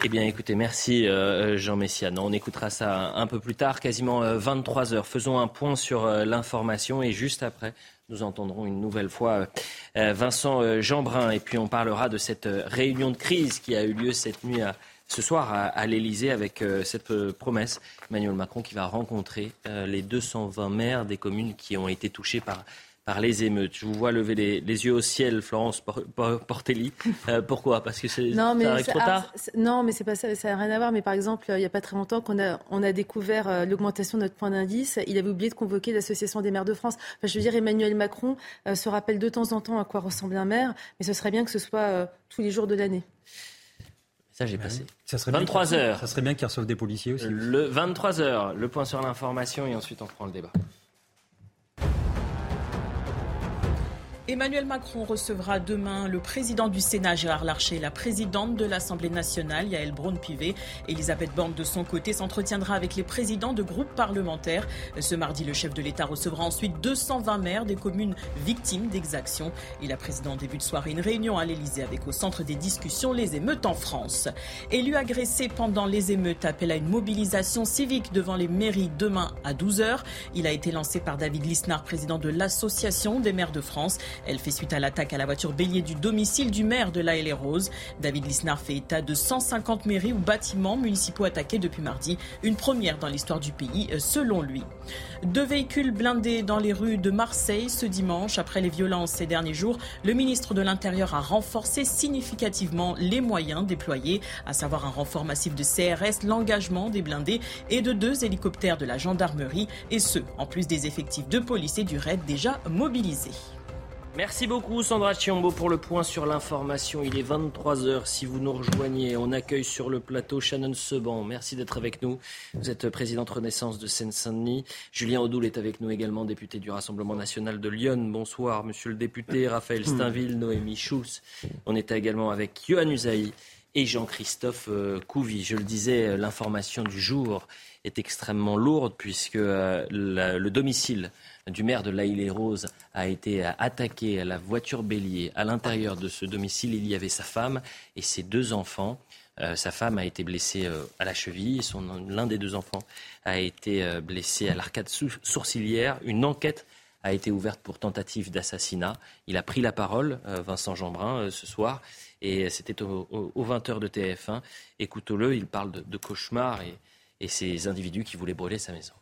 Eh bien, écoutez, merci euh, Jean Messian. On écoutera ça un peu plus tard, quasiment 23 euh, heures. Faisons un point sur euh, l'information et juste après, nous entendrons une nouvelle fois Vincent Jeanbrun et puis on parlera de cette réunion de crise qui a eu lieu cette nuit ce soir à, à l'Elysée avec cette promesse. Emmanuel Macron qui va rencontrer les 220 maires des communes qui ont été touchées par par les émeutes. Je vous vois lever les, yeux au ciel, Florence Portelli. Euh, pourquoi? Parce que c'est non, mais ça arrive trop tard? Non, mais c'est pas ça, ça n'a rien à voir. Mais par exemple, il n'y a pas très longtemps qu'on a, on a découvert euh, l'augmentation de notre point d'indice. Il avait oublié de convoquer l'Association des maires de France. Enfin, je veux dire, Emmanuel Macron euh, se rappelle de temps en temps à quoi ressemble un maire, mais ce serait bien que ce soit tous les jours de l'année. Ça, j'ai passé. Ça serait 23 heures. Ça serait bien qu'ils reçoivent des policiers aussi. Le 23 heures, le point sur l'information et ensuite on reprend le débat. Emmanuel Macron recevra demain le président du Sénat Gérard Larcher, la présidente de l'Assemblée nationale Yael Braun-Pivet. Elisabeth Borne de son côté s'entretiendra avec les présidents de groupes parlementaires. Ce mardi, le chef de l'État recevra ensuite 220 maires des communes victimes d'exactions. Il a présidé en début de soirée une réunion à l'Elysée avec au centre des discussions les émeutes en France. Élu agressé pendant les émeutes appelle à une mobilisation civique devant les mairies demain à 12h. Il a été lancé par David Lisnard, président de l'Association des maires de France. Elle fait suite à l'attaque à la voiture bélier du domicile du maire de La et rose David Lisnard fait état de 150 mairies ou bâtiments municipaux attaqués depuis mardi, une première dans l'histoire du pays selon lui. Deux véhicules blindés dans les rues de Marseille ce dimanche. Après les violences ces derniers jours, le ministre de l'Intérieur a renforcé significativement les moyens déployés, à savoir un renfort massif de CRS, l'engagement des blindés et de deux hélicoptères de la gendarmerie, et ce, en plus des effectifs de police et du RAID déjà mobilisés. Merci beaucoup Sandra Chiombo pour le point sur l'information. Il est 23h. Si vous nous rejoignez, on accueille sur le plateau Shannon Seban. Merci d'être avec nous. Vous êtes présidente Renaissance de Seine-Saint-Denis. Julien Audoul est avec nous également, député du Rassemblement national de Lyon. Bonsoir, monsieur le député. Raphaël Steinville, Noémie Schulz. On est également avec Johan Usaï et Jean-Christophe euh, Couvi. Je le disais, l'information du jour est extrêmement lourde puisque euh, le domicile du maire de l'Aïle-et-Rose a été attaqué à la voiture bélier. À l'intérieur de ce domicile, il y avait sa femme et ses deux enfants. Euh, sa femme a été blessée euh, à la cheville, l'un des deux enfants a été euh, blessé à l'arcade sourcilière. Une enquête a été ouverte pour tentative d'assassinat. Il a pris la parole, Vincent Jeanbrun, ce soir, et c'était aux 20h de TF1. Écoutons-le, il parle de, cauchemar et, et ces individus qui voulaient brûler sa maison.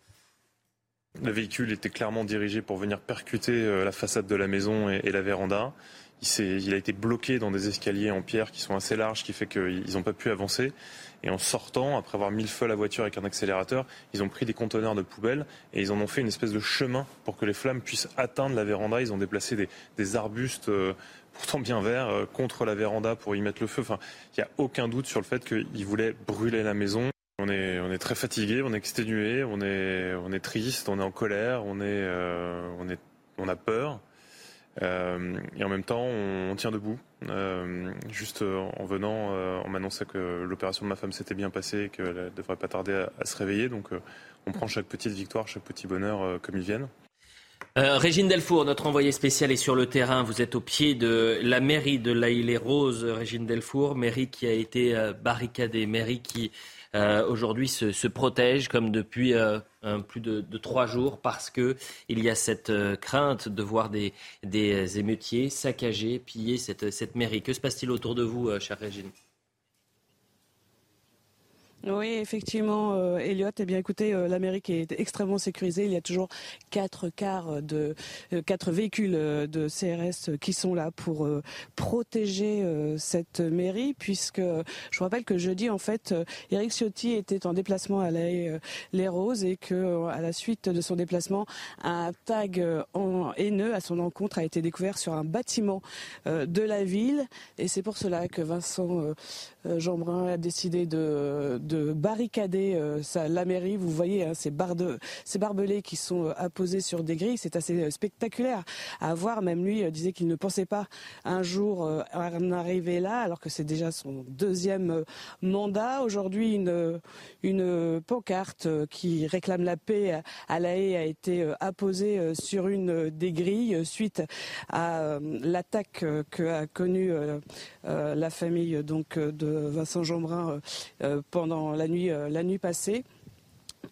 Le véhicule était clairement dirigé pour venir percuter euh, la façade de la maison et, la véranda. Il, a été bloqué dans des escaliers en pierre qui sont assez larges, qui fait qu'ils n'ont pas pu avancer. Et en sortant, après avoir mis le feu à la voiture avec un accélérateur, ils ont pris des conteneurs de poubelles et ils en ont fait une espèce de chemin pour que les flammes puissent atteindre la véranda. Ils ont déplacé des, arbustes euh, pourtant bien verts euh, contre la véranda pour y mettre le feu. Enfin, il n'y a aucun doute sur le fait qu'ils voulaient brûler la maison. On est, très fatigué, on est exténué, on est, triste, on est en colère, on, est, euh, on, a peur. Euh, et en même temps, on, tient debout. Euh, juste en venant, on m'annonçait que l'opération de ma femme s'était bien passée et qu'elle ne devrait pas tarder à, se réveiller. Donc on prend chaque petite victoire, chaque petit bonheur comme ils viennent. Régine Delfour, notre envoyée spéciale, est sur le terrain. Vous êtes au pied de la mairie de La les roses Régine Delfour, mairie qui a été barricadée, mairie qui euh, aujourd'hui se, se, protègent comme depuis euh, plus de, trois jours parce qu'il y a cette euh, crainte de voir des, des émeutiers saccager, piller cette, cette mairie. Que se passe-t-il autour de vous, chère Régine? Oui, effectivement, euh, Elliot. Eh bien, écoutez, euh, l'Amérique est extrêmement sécurisée. Il y a toujours quatre cars de euh, quatre véhicules de CRS qui sont là pour protéger cette mairie, puisque je vous rappelle que jeudi, en fait, Eric Ciotti était en déplacement à les Roses et que, à la suite de son déplacement, un tag en haineux à son encontre a été découvert sur un bâtiment de la ville, et c'est pour cela que Vincent Jeanbrun a décidé de barricader euh, la mairie. Vous voyez hein, ces, ces barbelés qui sont euh, apposés sur des grilles. C'est assez euh, spectaculaire à voir. Même lui disait qu'il ne pensait pas un jour en arriver là, alors que c'est déjà son deuxième mandat. Aujourd'hui, une, une pancarte qui réclame la paix à La Haye a été apposée sur une des grilles suite à l'attaque que a connue la famille donc de Vincent Jeanbrun pendant la nuit, euh, la nuit passée.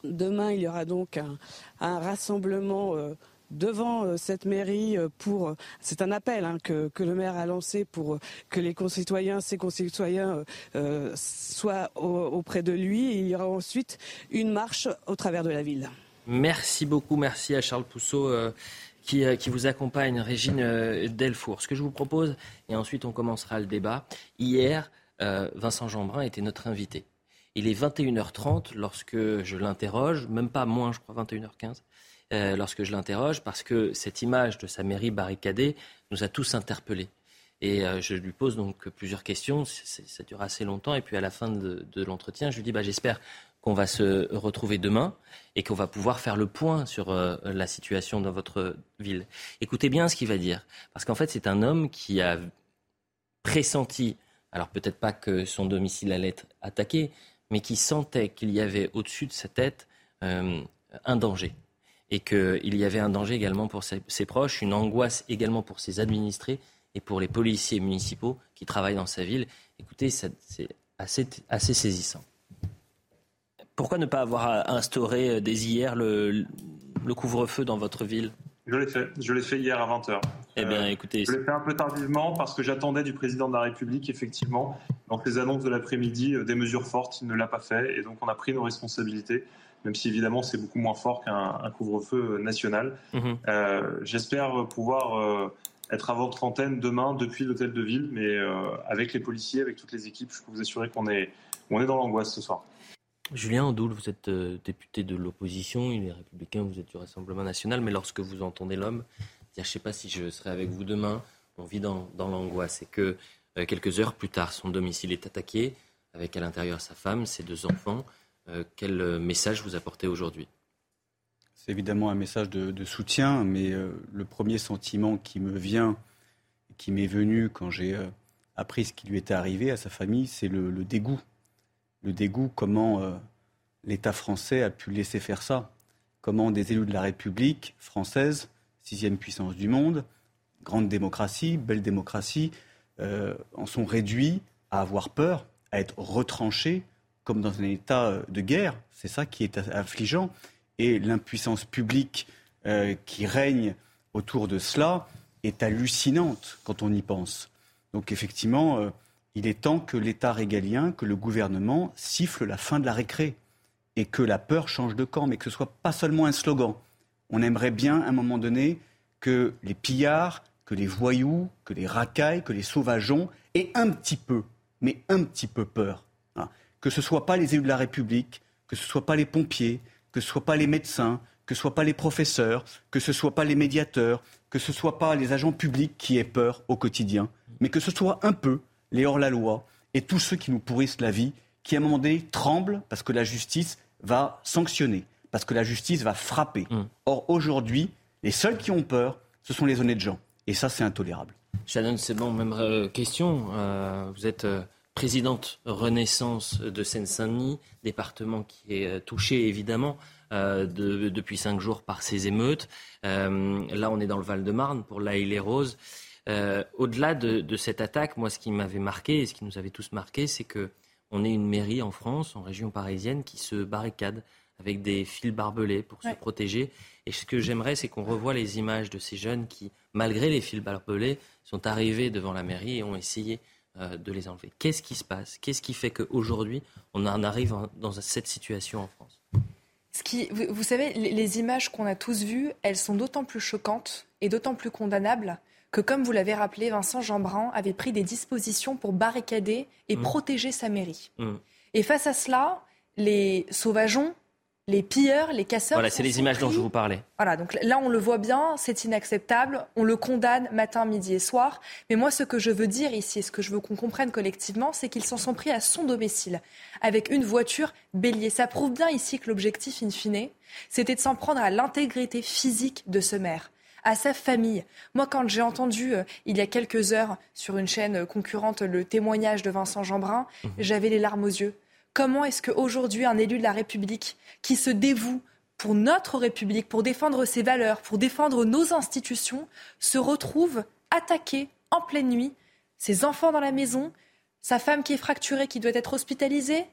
Demain, il y aura donc un, rassemblement euh, devant euh, cette mairie pour c'est un appel hein, que, le maire a lancé pour que les concitoyens ses concitoyens soient auprès de lui il y aura ensuite une marche au travers de la ville. Merci beaucoup, merci à Charles Pousseau qui, qui, vous accompagne, Régine Delfour. Ce que je vous propose, et ensuite on commencera le débat, hier, Vincent Jeanbrun était notre invité. Il est 21h30 lorsque je l'interroge, même pas moins, je crois, 21h15, euh, lorsque je l'interroge, parce que cette image de sa mairie barricadée nous a tous interpellés. Et euh, je lui pose donc plusieurs questions, ça dure assez longtemps, et puis à la fin de, l'entretien, je lui dis bah, j'espère qu'on va se retrouver demain et qu'on va pouvoir faire le point sur euh, la situation dans votre ville. Écoutez bien ce qu'il va dire, parce qu'en fait c'est un homme qui a pressenti, alors peut-être pas que son domicile allait être attaqué, mais qui sentait qu'il y avait au-dessus de sa tête euh, un danger. Et qu'il y avait un danger également pour ses, proches, une angoisse également pour ses administrés et pour les policiers municipaux qui travaillent dans sa ville. Écoutez, c'est assez, saisissant. Pourquoi ne pas avoir instauré euh, dès hier le couvre-feu dans votre ville? Je l'ai fait. Je l'ai fait hier à 20h. Eh bien, euh, écoutez. Je l'ai fait un peu tardivement parce que j'attendais du président de la République, effectivement, dans les annonces de l'après-midi, euh, des mesures fortes. Il ne l'a pas fait. Et donc, on a pris nos responsabilités, même si évidemment, c'est beaucoup moins fort qu'un couvre-feu national. Mhm. Euh, j'espère pouvoir être à votre antenne demain depuis l'hôtel de ville, mais avec les policiers, avec toutes les équipes, je peux vous assurer qu'on est, on est dans l'angoisse ce soir. Julien Andoul, vous êtes euh, député de l'opposition, il est républicain, vous êtes du Rassemblement national, mais lorsque vous entendez l'homme, Je ne sais pas si je serai avec vous demain. On vit dans, l'angoisse. Et que quelques heures plus tard, son domicile est attaqué, avec à l'intérieur sa femme, ses deux enfants. quel message vous apportez aujourd'hui? C'est évidemment un message de, soutien, mais le premier sentiment qui me vient, qui m'est venu quand j'ai appris ce qui lui était arrivé à sa famille, c'est le, dégoût. Le dégoût, comment euh, l'État français a pu laisser faire ça. Comment des élus de la République française, sixième puissance du monde, grande démocratie, belle démocratie, euh, en sont réduits à avoir peur, à être retranchés comme dans un état euh, de guerre. C'est ça qui est affligeant. Et l'impuissance publique qui règne autour de cela est hallucinante quand on y pense. Donc effectivement, il est temps que l'État régalien, que le gouvernement siffle la fin de la récré et que la peur change de camp, mais que ce soit pas seulement un slogan. On aimerait bien, à un moment donné, que les pillards, que les voyous, que les racailles, que les sauvageons aient un petit peu, mais un petit peu peur. Hein. Que ce ne soit pas les élus de la République, que ce ne soit pas les pompiers, que ce ne soit pas les médecins, que ce ne soit pas les professeurs, que ce ne soit pas les médiateurs, que ce ne soit pas les agents publics qui aient peur au quotidien, mais que ce soit un peu les hors-la-loi et tous ceux qui nous pourrissent la vie, qui à un moment donné tremblent parce que la justice va sanctionner, parce que la justice va frapper. Mm. Or, aujourd'hui, les seuls qui ont peur, ce sont les honnêtes gens. Et ça, c'est intolérable. Shannon, c'est bon, même euh, question. Euh, vous êtes euh, présidente Renaissance de Seine-Saint-Denis, département qui est touché évidemment depuis cinq jours par ces émeutes. là, on est dans le Val-de-Marne pour La les Roses. Euh, au-delà de, cette attaque, moi, ce qui m'avait marqué et ce qui nous avait tous marqué, c'est que on est une mairie en France, en région parisienne, qui se barricade avec des fils barbelés pour se protéger. Et ce que j'aimerais, c'est qu'on revoie les images de ces jeunes qui, malgré les fils barbelés, sont arrivés devant la mairie et ont essayé euh, de les enlever. Qu'est-ce qui se passe? Qu'est-ce qui fait qu'aujourd'hui, on en arrive dans cette situation en France? Ce qui, vous, savez, les images qu'on a tous vues, elles sont d'autant plus choquantes et d'autant plus condamnables que, comme vous l'avez rappelé, Vincent Jeanbrun avait pris des dispositions pour barricader et mmh. protéger sa mairie. Mmh. Et face à cela, les sauvageons, les pilleurs, les casseurs. Voilà, c'est les images dont je vous parlais. Voilà, donc là, on le voit bien, c'est inacceptable. On le condamne matin, midi et soir. Mais moi, ce que je veux dire ici, et ce que je veux qu'on comprenne collectivement, c'est qu'ils s'en sont pris à son domicile avec une voiture bélier. Ça prouve bien ici que l'objectif, in fine, c'était de s'en prendre à l'intégrité physique de ce maire à sa famille. Moi, quand j'ai entendu euh, il y a quelques heures sur une chaîne concurrente le témoignage de Vincent Jeanbrun, mhm. j'avais les larmes aux yeux. Comment est-ce qu'aujourd'hui, un élu de la République qui se dévoue pour notre République, pour défendre ses valeurs, pour défendre nos institutions, se retrouve attaqué en pleine nuit, ses enfants dans la maison, sa femme qui est fracturée, qui doit être hospitalisée,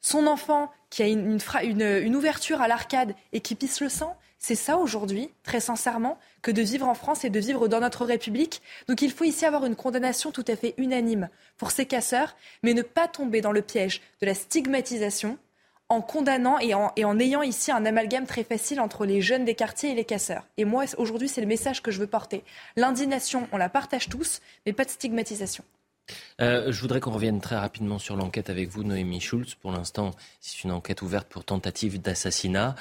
son enfant qui a une, une ouverture à l'arcade et qui pisse le sang. C'est ça aujourd'hui, très sincèrement, que de vivre en France et de vivre dans notre République. Donc il faut ici avoir une condamnation tout à fait unanime pour ces casseurs, mais ne pas tomber dans le piège de la stigmatisation en condamnant et en, ayant ici un amalgame très facile entre les jeunes des quartiers et les casseurs. Et moi, aujourd'hui, c'est le message que je veux porter. L'indignation, on la partage tous, mais pas de stigmatisation. Euh, je voudrais qu'on revienne très rapidement sur l'enquête avec vous, Noémie Schulz. Pour l'instant, c'est une enquête ouverte pour tentative d'assassinat.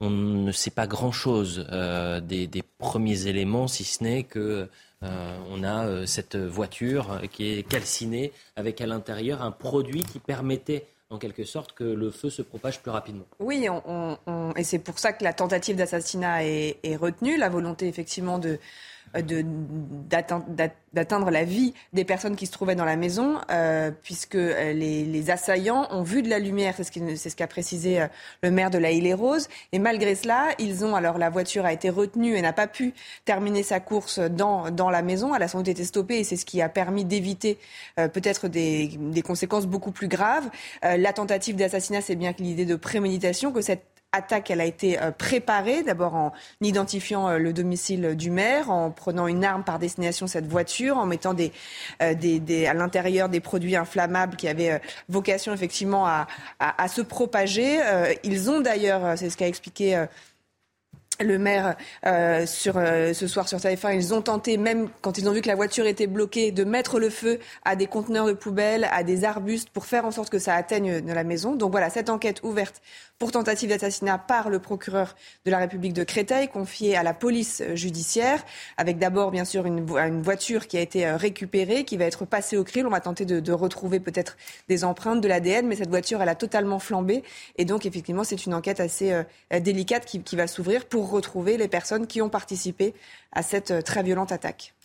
On ne sait pas grand-chose euh, des, premiers éléments, si ce n'est que euh, on a cette voiture qui est calcinée avec à l'intérieur un produit qui permettait en quelque sorte que le feu se propage plus rapidement. Oui, et c'est pour ça que la tentative d'assassinat est, retenue, la volonté effectivement de, d'atteindre la vie des personnes qui se trouvaient dans la maison, euh, puisque euh, les, assaillants ont vu de la lumière, c'est ce, ce qu'a précisé euh, le maire de la île et malgré cela, ils ont, alors la voiture a été retenue et n'a pas pu terminer sa course dans, dans la maison, elle a sans doute été stoppée, et c'est ce qui a permis d'éviter peut-être des, des, conséquences beaucoup plus graves. la tentative d'assassinat, c'est bien que l'idée de préméditation, que cette attaque, elle a été euh, préparée, d'abord en identifiant euh, le domicile du maire, en prenant une arme par destination cette voiture, en mettant euh, à l'intérieur des produits inflammables qui avaient vocation effectivement à, se propager. Ils ont d'ailleurs, c'est ce qu'a expliqué le maire ce soir sur TF1, ils ont tenté, même quand ils ont vu que la voiture était bloquée, de mettre le feu à des conteneurs de poubelles, à des arbustes, pour faire en sorte que ça atteigne la maison. Donc voilà, cette enquête ouverte pour tentative d'assassinat par le procureur de la République de Créteil, confiée à la police judiciaire, avec d'abord bien sûr une, voiture qui a été euh, récupérée, qui va être passée au crible. On va tenter de, retrouver peut-être des empreintes, de l'ADN, mais cette voiture, elle a totalement flambé. Et donc effectivement, c'est une enquête assez euh, délicate qui, qui va s'ouvrir pour retrouver les personnes qui ont participé à cette euh, très violente attaque.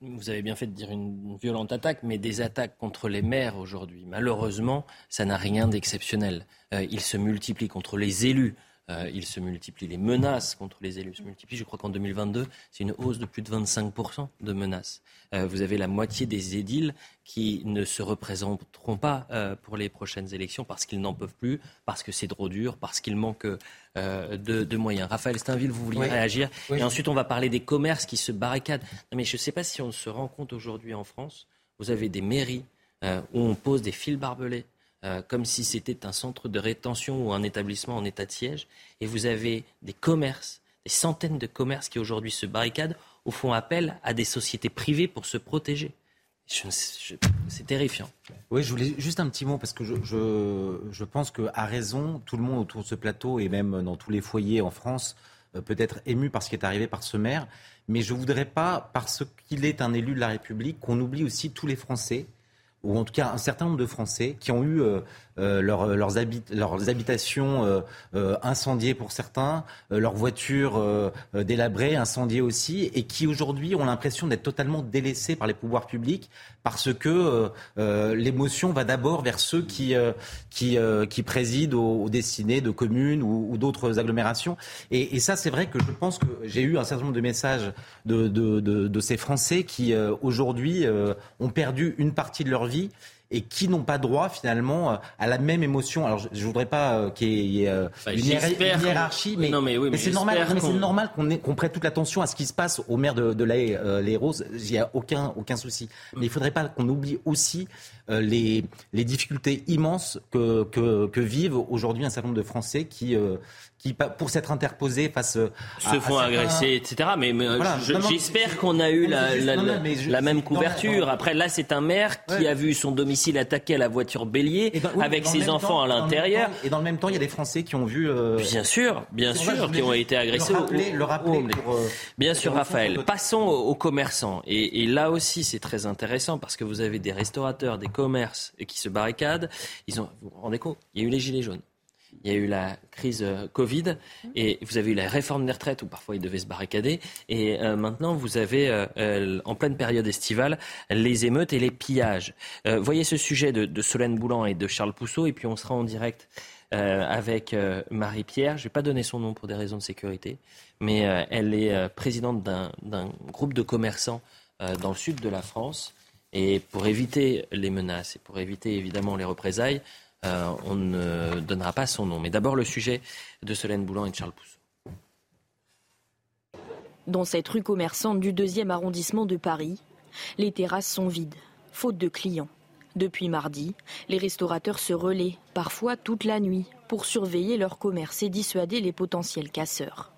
Vous avez bien fait de dire une violente attaque, mais des attaques contre les maires aujourd'hui, malheureusement, ça n'a rien d'exceptionnel. Euh, il se multiplie contre les élus. Euh, il se multiplie, les menaces contre les élus se multiplient. Je crois qu'en 2022, c'est une hausse de plus de 25% de menaces. Euh, vous avez la moitié des édiles qui ne se représenteront pas euh, pour les prochaines élections parce qu'ils n'en peuvent plus, parce que c'est trop dur, parce qu'il manque de, de, moyens. Raphaël Steinville, vous vouliez réagir Et ensuite, on va parler des commerces qui se barricadent. Non, mais je ne sais pas si on se rend compte aujourd'hui en France, vous avez des mairies où on pose des fils barbelés euh, comme si c'était un centre de rétention ou un établissement en état de siège. Et vous avez des commerces, des centaines de commerces qui aujourd'hui se barricadent ou font appel à des sociétés privées pour se protéger. C'est terrifiant. Oui, je voulais juste un petit mot parce que je, je, je pense qu'à raison, tout le monde autour de ce plateau et même dans tous les foyers en France euh, peut être ému par ce qui est arrivé par ce maire. Mais je ne voudrais pas, parce qu'il est un élu de la République, qu'on oublie aussi tous les Français ou en tout cas un certain nombre de Français qui ont eu euh, euh, leurs, leurs, habitations euh, incendiées pour certains, leurs voitures délabrées, incendiées aussi, et qui aujourd'hui ont l'impression d'être totalement délaissés par les pouvoirs publics parce que l'émotion va d'abord vers ceux qui, qui, qui président aux, destinées de communes ou, d'autres agglomérations. Et, ça, c'est vrai que je pense que j'ai eu un certain nombre de messages de, de, de ces Français qui aujourd'hui ont perdu une partie de leur vie et qui n'ont pas droit finalement à la même émotion. Alors je, ne voudrais pas euh, qu'il y ait euh, une, hiérarchie, mais, c'est normal, normal qu'on prête toute l'attention à ce qui se passe au maire de, la, euh, les Roses. Il n'y a aucun, aucun souci. Mais il ne faudrait pas qu'on oublie aussi les, les difficultés immenses que, que, que vivent aujourd'hui un certain nombre de Français qui, qui, pour s'être interposés face se font agresser, etc. Mais, j'espère qu'on a eu la, la, même couverture. Après, là, c'est un maire qui a vu son domicile attaqué à la voiture bélier avec ses enfants à l'intérieur. Et dans le même temps, il y a des Français qui ont vu. Euh, bien sûr, bien sûr, qui ont été agressés. Le rappeler, euh, bien sûr, Raphaël. Passons aux, commerçants. Et, et là aussi, c'est très intéressant parce que vous avez des restaurateurs, des commerces qui se barricadent. Ils ont, vous vous rendez compte Il y a eu les gilets jaunes il y a eu la crise euh, Covid et vous avez eu la réforme des retraites où parfois ils devaient se barricader et euh, maintenant vous avez euh, en pleine période estivale les émeutes et les pillages. voyez ce sujet de, Solène Boulan et de Charles Pousseau et puis on sera en direct avec Marie-Pierre. Je ne vais pas donner son nom pour des raisons de sécurité, mais elle est présidente d'un groupe de commerçants dans le sud de la France. Et pour éviter les menaces et pour éviter évidemment les représailles, euh, on ne donnera pas son nom. Mais d'abord le sujet de Solène Boulan et de Charles Pousseau. Dans cette rue commerçante du deuxième arrondissement de Paris, les terrasses sont vides, faute de clients. Depuis mardi, les restaurateurs se relaient, parfois toute la nuit, pour surveiller leur commerce et dissuader les potentiels casseurs.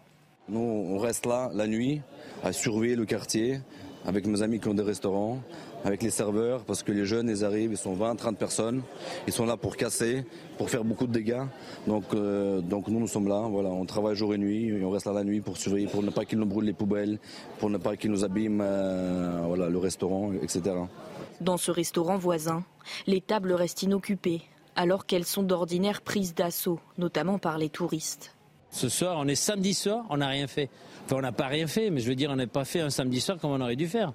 Nous, on reste là la nuit à surveiller le quartier avec mes amis qui ont des restaurants, avec les serveurs, parce que les jeunes, ils arrivent, ils sont 20, 30 personnes, ils sont là pour casser, pour faire beaucoup de dégâts. Donc, euh, donc nous, nous sommes là, voilà, on travaille jour et nuit, et on reste là la nuit pour surveiller, pour ne pas qu'ils nous brûlent les poubelles, pour ne pas qu'ils nous abîment euh, voilà, le restaurant, etc. Dans ce restaurant voisin, les tables restent inoccupées, alors qu'elles sont d'ordinaire prises d'assaut, notamment par les touristes. Ce soir, on est samedi soir, on n'a rien fait. Enfin, on n'a pas rien fait, mais je veux dire, on n'a pas fait un samedi soir comme on aurait dû faire.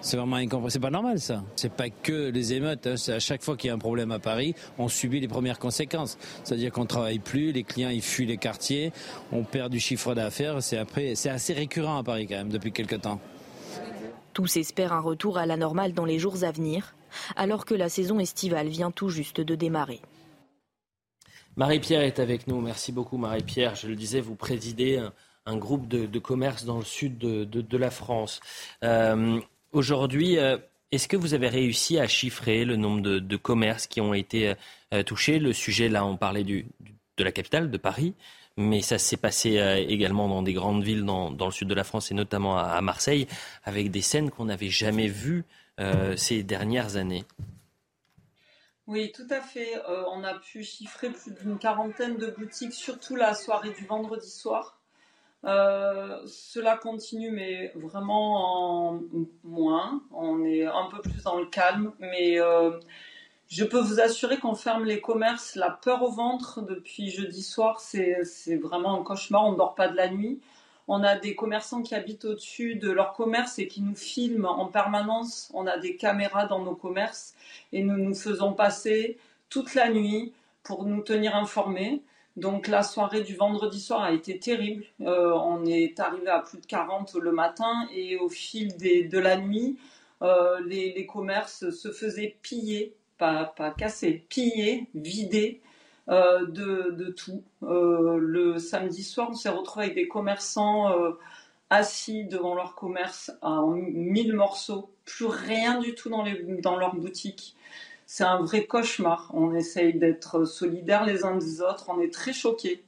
C'est vraiment incompréhensible. C'est pas normal ça. C'est pas que les émeutes. Hein. C'est à chaque fois qu'il y a un problème à Paris, on subit les premières conséquences. C'est-à-dire qu'on travaille plus, les clients ils fuient les quartiers, on perd du chiffre d'affaires. C'est après, c'est assez récurrent à Paris quand même depuis quelques temps. Tous espèrent un retour à la normale dans les jours à venir, alors que la saison estivale vient tout juste de démarrer. Marie-Pierre est avec nous. Merci beaucoup, Marie-Pierre. Je le disais, vous présidez un, groupe de, commerce dans le sud de, la France. Euh, Aujourd'hui, euh, est-ce que vous avez réussi à chiffrer le nombre de, commerces qui ont été euh, touchés? Le sujet, là, on parlait de la capitale, de Paris. mais ça s'est passé également dans des grandes villes dans, le sud de la France et notamment à, Marseille, avec des scènes qu'on n'avait jamais vues ces dernières années. Oui, tout à fait. on a pu chiffrer plus d'une quarantaine de boutiques, surtout la soirée du vendredi soir. Euh, cela continue, mais vraiment en moins. On est un peu plus dans le calme, mais euh, je peux vous assurer qu'on ferme les commerces. La peur au ventre depuis jeudi soir, c'est vraiment un cauchemar. On ne dort pas de la nuit. On a des commerçants qui habitent au-dessus de leur commerce et qui nous filment en permanence. On a des caméras dans nos commerces et nous nous faisons passer toute la nuit pour nous tenir informés. Donc la soirée du vendredi soir a été terrible. Euh, on est arrivé à plus de 40 le matin et au fil de la nuit, euh, les, commerces se faisaient piller, pas, pas casser, piller, vider euh, de, tout. le samedi soir, on s'est retrouvé avec des commerçants assis devant leur commerce en mille morceaux, plus rien du tout dans, les, dans leur boutique c'est un vrai cauchemar. On essaye d'être solidaires les uns des autres. On est très choqués.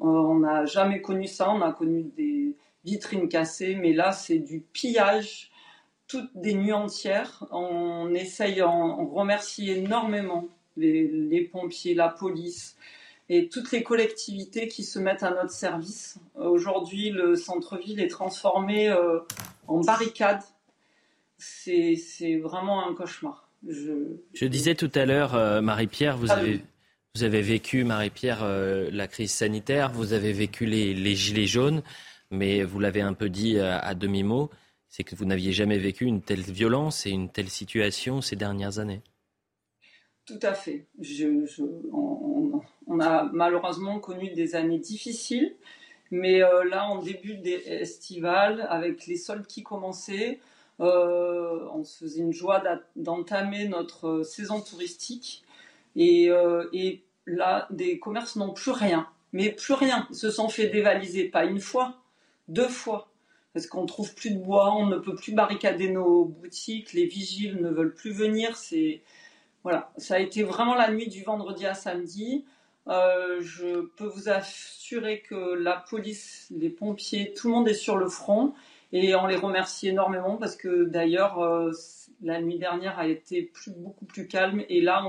Euh, on n'a jamais connu ça. On a connu des vitrines cassées, mais là, c'est du pillage toutes des nuits entières. On essaye, on, remercie énormément les, pompiers, la police et toutes les collectivités qui se mettent à notre service. Aujourd'hui, le centre-ville est transformé euh, en barricade. C'est vraiment un cauchemar. Je, disais tout à l'heure, euh, Marie-Pierre, vous, avez, vous avez vécu, Marie-Pierre, euh, la crise sanitaire, vous avez vécu les, gilets jaunes, mais vous l'avez un peu dit euh, à, demi-mot, c'est que vous n'aviez jamais vécu une telle violence et une telle situation ces dernières années. Tout à fait. on, a malheureusement connu des années difficiles, mais là, en début estival, avec les soldes qui commençaient, euh, on se faisait une joie d'entamer notre euh, saison touristique. Euh, et, là, des commerces n'ont plus rien. Mais plus rien. Ils se sont fait dévaliser, pas une fois, deux fois. Parce qu'on trouve plus de bois, on ne peut plus barricader nos boutiques, les vigiles ne veulent plus venir. C'est voilà, ça a été vraiment la nuit du vendredi à samedi. je peux vous assurer que la police, les pompiers, tout le monde est sur le front. Et on les remercie énormément parce que d'ailleurs, euh, la nuit dernière a été beaucoup plus calme. Et là,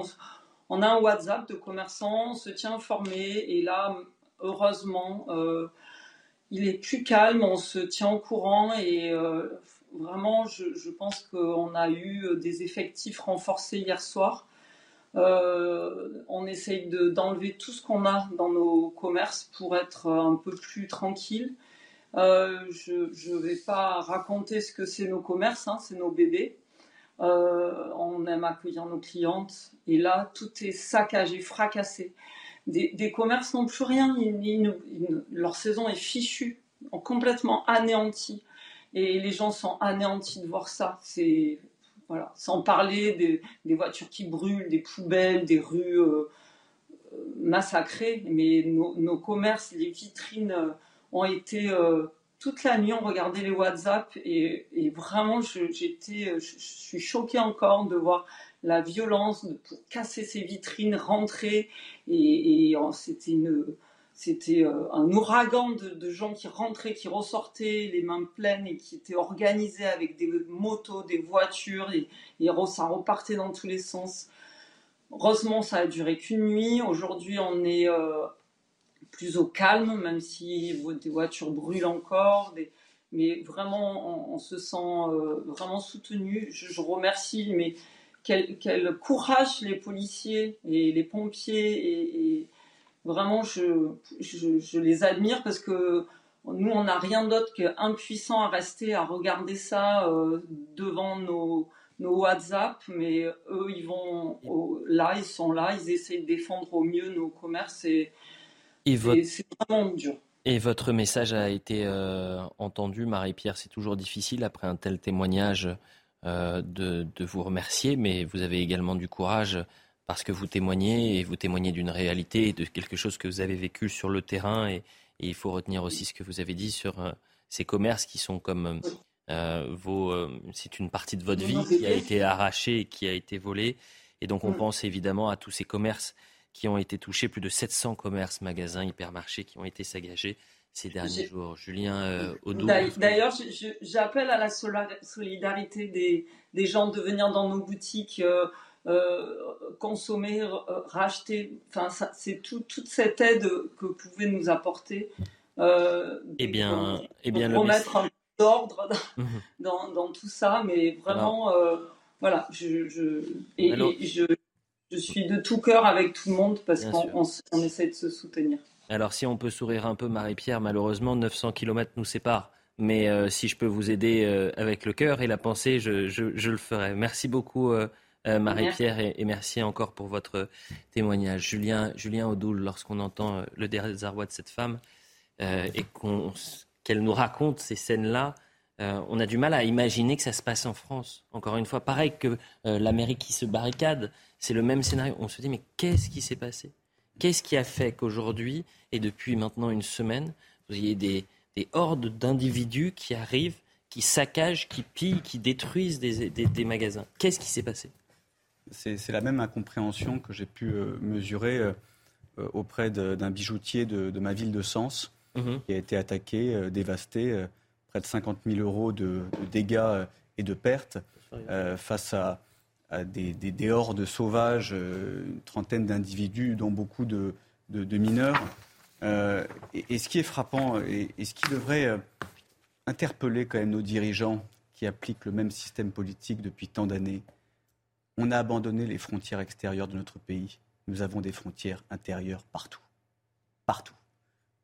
on, a un WhatsApp de commerçants, on se tient informé. Et là, heureusement, euh, il est plus calme, on se tient au courant. Et euh, vraiment, je, pense qu'on a eu des effectifs renforcés hier soir. on essaye d'enlever tout ce qu'on a dans nos commerces pour être un peu plus tranquille. Euh, je ne vais pas raconter ce que c'est nos commerces, hein, c'est nos bébés. Euh, on aime accueillir nos clientes et là, tout est saccagé, fracassé. Des, commerces n'ont plus rien, leur saison est fichue, complètement anéantie. Et les gens sont anéantis de voir ça. Sans parler des, voitures qui brûlent, des poubelles, des rues euh, massacrées. Mais nos, commerces, les vitrines ont été euh, toute la nuit, on regardait les WhatsApp et, vraiment, j'étais, je, suis choquée encore de voir la violence pour casser ces vitrines, rentrer et, c'était une c'était euh, un ouragan de, gens qui rentraient, qui ressortaient les mains pleines et qui étaient organisés avec des motos, des voitures et, ça repartait dans tous les sens. Heureusement, ça a duré qu'une nuit. Aujourd'hui, on est euh, plus au calme, même si des voitures brûlent encore. mais vraiment, on, se sent euh, vraiment soutenu. Je, remercie, mais quel, courage les policiers et les pompiers. Et, vraiment, je, les admire parce que nous, on n'a rien d'autre qu'impuissant à rester à regarder ça euh, devant nos, nos WhatsApp, mais eux, ils vont là, ils sont là, ils essaient de défendre au mieux nos commerces et et C'est vraiment dur. Et votre message a été euh, entendu, Marie-Pierre. C'est toujours difficile après un tel témoignage euh, de, vous remercier, mais vous avez également du courage parce que vous témoignez et vous témoignez d'une réalité et de quelque chose que vous avez vécu sur le terrain. Et, il faut retenir aussi ce que vous avez dit sur euh, ces commerces qui sont comme vos. c'est une partie de votre vie qui a été arrachée et qui a été volée. Et donc on pense évidemment à tous ces commerces qui ont été touchés, plus de 700 commerces, magasins, hypermarchés qui ont été saccagés ces derniers jours. Julien euh, D'ailleurs, j'appelle à la solidarité des, des, gens de venir dans nos boutiques. Euh, euh, consommer, racheter, enfin, c'est tout, toute cette aide que vous pouvez nous apporter. eh bien, eh bien, pour mettre un peu d'ordre mhm. dans, dans, tout ça, mais vraiment, voilà, je, je, et, je, je, suis de tout cœur avec tout le monde parce qu'on on essaie de se soutenir. Alors si on peut sourire un peu, Marie-Pierre, malheureusement 900 km nous séparent. Mais euh, si je peux vous aider euh, avec le cœur et la pensée, je, le ferai. Merci beaucoup euh, Marie-Pierre et, merci encore pour votre témoignage. Julien, Julien Audoul, lorsqu'on entend le désarroi de cette femme et qu'elle nous raconte ces scènes-là, on a du mal à imaginer que ça se passe en France. Encore une fois, pareil que l'Amérique qui se barricade, c'est le même scénario. On se dit mais qu'est-ce qui s'est passé? Qu'est-ce qui a fait qu'aujourd'hui, et depuis maintenant une semaine, vous ayez des, hordes d'individus qui arrivent, qui saccagent, qui pillent, qui détruisent des, magasins? Qu'est-ce qui s'est passé? C'est, la même incompréhension que j'ai pu euh, mesurer euh, euh, auprès d'un bijoutier de, ma ville de Sens, mhm. qui a été attaqué, dévasté, près de 50 000 euros de, de dégâts et de pertes face à des, des, hordes sauvages, euh, une trentaine d'individus, dont beaucoup de, mineurs. Euh, et, ce qui est frappant, et, ce qui devrait euh, interpeller quand même nos dirigeants qui appliquent le même système politique depuis tant d'années, on a abandonné les frontières extérieures de notre pays. Nous avons des frontières intérieures partout. Partout.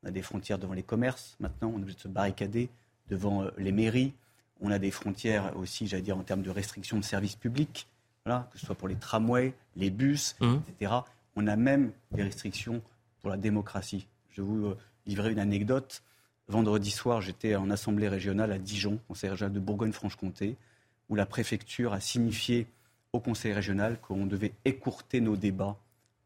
On a des frontières devant les commerces, maintenant, on est obligé de se barricader devant les mairies. On a des frontières aussi, j'allais dire, en termes de restrictions de services publics que ce soit pour les tramways, les bus, mmh. etc. On a même des restrictions pour la démocratie. Je vais vous euh, livrer une anecdote. Vendredi soir, j'étais en assemblée régionale à Dijon, conseil régional de Bourgogne-Franche-Comté, où la préfecture a signifié au conseil régional qu'on devait écourter nos débats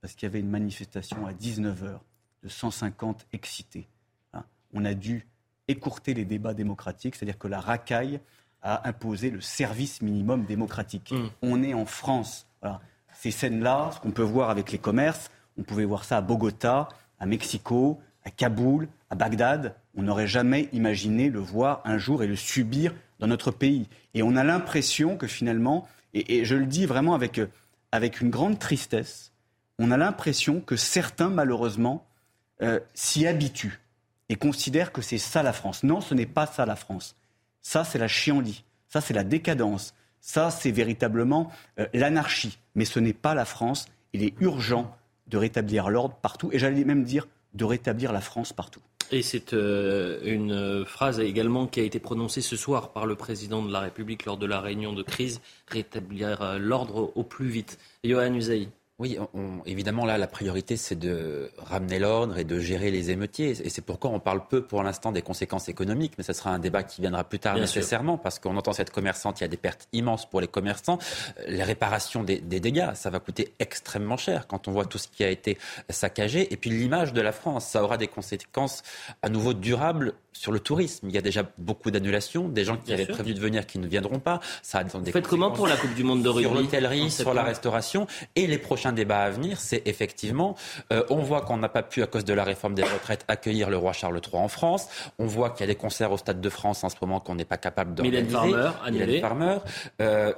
parce qu'il y avait une manifestation à 19h de 150 excités. Hein. On a dû écourter les débats démocratiques, c'est-à-dire que la racaille à imposer le service minimum démocratique. Mm. On est en France. Ces scènes-là, ce qu'on peut voir avec les commerces, on pouvait voir ça à Bogota, à Mexico, à Kaboul, à Bagdad. On n'aurait jamais imaginé le voir un jour et le subir dans notre pays. Et on a l'impression que finalement, et, je le dis vraiment avec, avec une grande tristesse, on a l'impression que certains, malheureusement, euh, s'y habituent et considèrent que c'est ça la France. Non, ce n'est pas ça la France. Ça, c'est la chiandie. Ça, c'est la décadence. Ça, c'est véritablement euh, l'anarchie. Mais ce n'est pas la France. Il est urgent de rétablir l'ordre partout. Et j'allais même dire de rétablir la France partout. Et c'est euh, une phrase également qui a été prononcée ce soir par le président de la République lors de la réunion de crise, rétablir euh, l'ordre au plus vite. Johan Usaï. Oui, évidemment, là, la priorité, c'est de ramener l'ordre et de gérer les émeutiers. Et c'est pourquoi on parle peu pour l'instant des conséquences économiques, mais ce sera un débat qui viendra plus tard nécessairement, parce qu'on entend cette commerçante, il y a des pertes immenses pour les commerçants. Les réparations des, dégâts, ça va coûter extrêmement cher quand on voit tout ce qui a été saccagé. Et puis l'image de la France, ça aura des conséquences à nouveau durables sur le tourisme. Il y a déjà beaucoup d'annulations, des gens qui avaient prévu de venir qui ne viendront pas. Ça a des Vous faites comment pour la Coupe du Monde de rugby Sur l'hôtellerie, sur la restauration et les prochains débat à venir, c'est effectivement, euh, on voit qu'on n'a pas pu, à cause de la réforme des retraites, accueillir le roi Charles III en France. On voit qu'il y a des concerts au Stade de France en ce moment qu'on n'est pas capable d'organiser. Mylène Farmer, Farmer. Euh,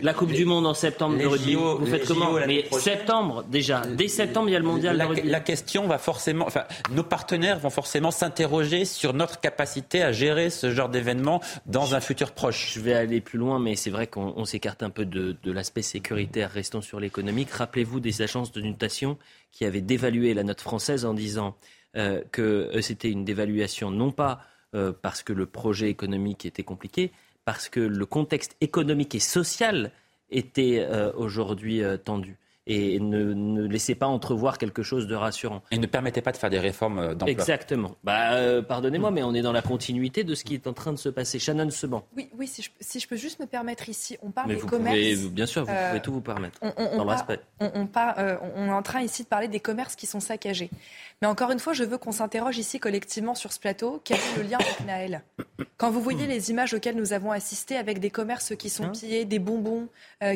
la Coupe du Monde en septembre de rugby, vous faites comment Mais septembre déjà, dès septembre il y a le mondial la, de rugby. La question va forcément, enfin, nos partenaires vont forcément s'interroger sur notre capacité à gérer ce genre d'événement dans un futur proche. Je vais aller plus loin, mais c'est vrai qu'on s'écarte un peu de, de l'aspect sécuritaire. Restons sur l'économique. Rappelez-vous des agences de notation qui avaient dévalué la note française en disant euh, que euh, c'était une dévaluation non pas euh, parce que le projet économique était compliqué, parce que le contexte économique et social était aujourd'hui tendu et ne, ne, laissez pas entrevoir quelque chose de rassurant. Et ne permettez pas de faire des réformes euh, d'emploi. Exactement. Bah, euh, pardonnez-moi, mais on est dans la continuité de ce qui est en train de se passer. Shannon Seban. Oui, oui si, je, si je peux juste me permettre ici, on parle mais des vous commerces. Pouvez, bien sûr, vous pouvez euh, tout vous permettre. On, on, dans on, on, on, est en train ici de parler des commerces qui sont saccagés. Mais encore une fois, je veux qu'on s'interroge ici collectivement sur ce plateau. Quel est le lien avec Naël? Quand vous voyez les images auxquelles nous avons assisté avec des commerces qui sont hein? pillés, des bonbons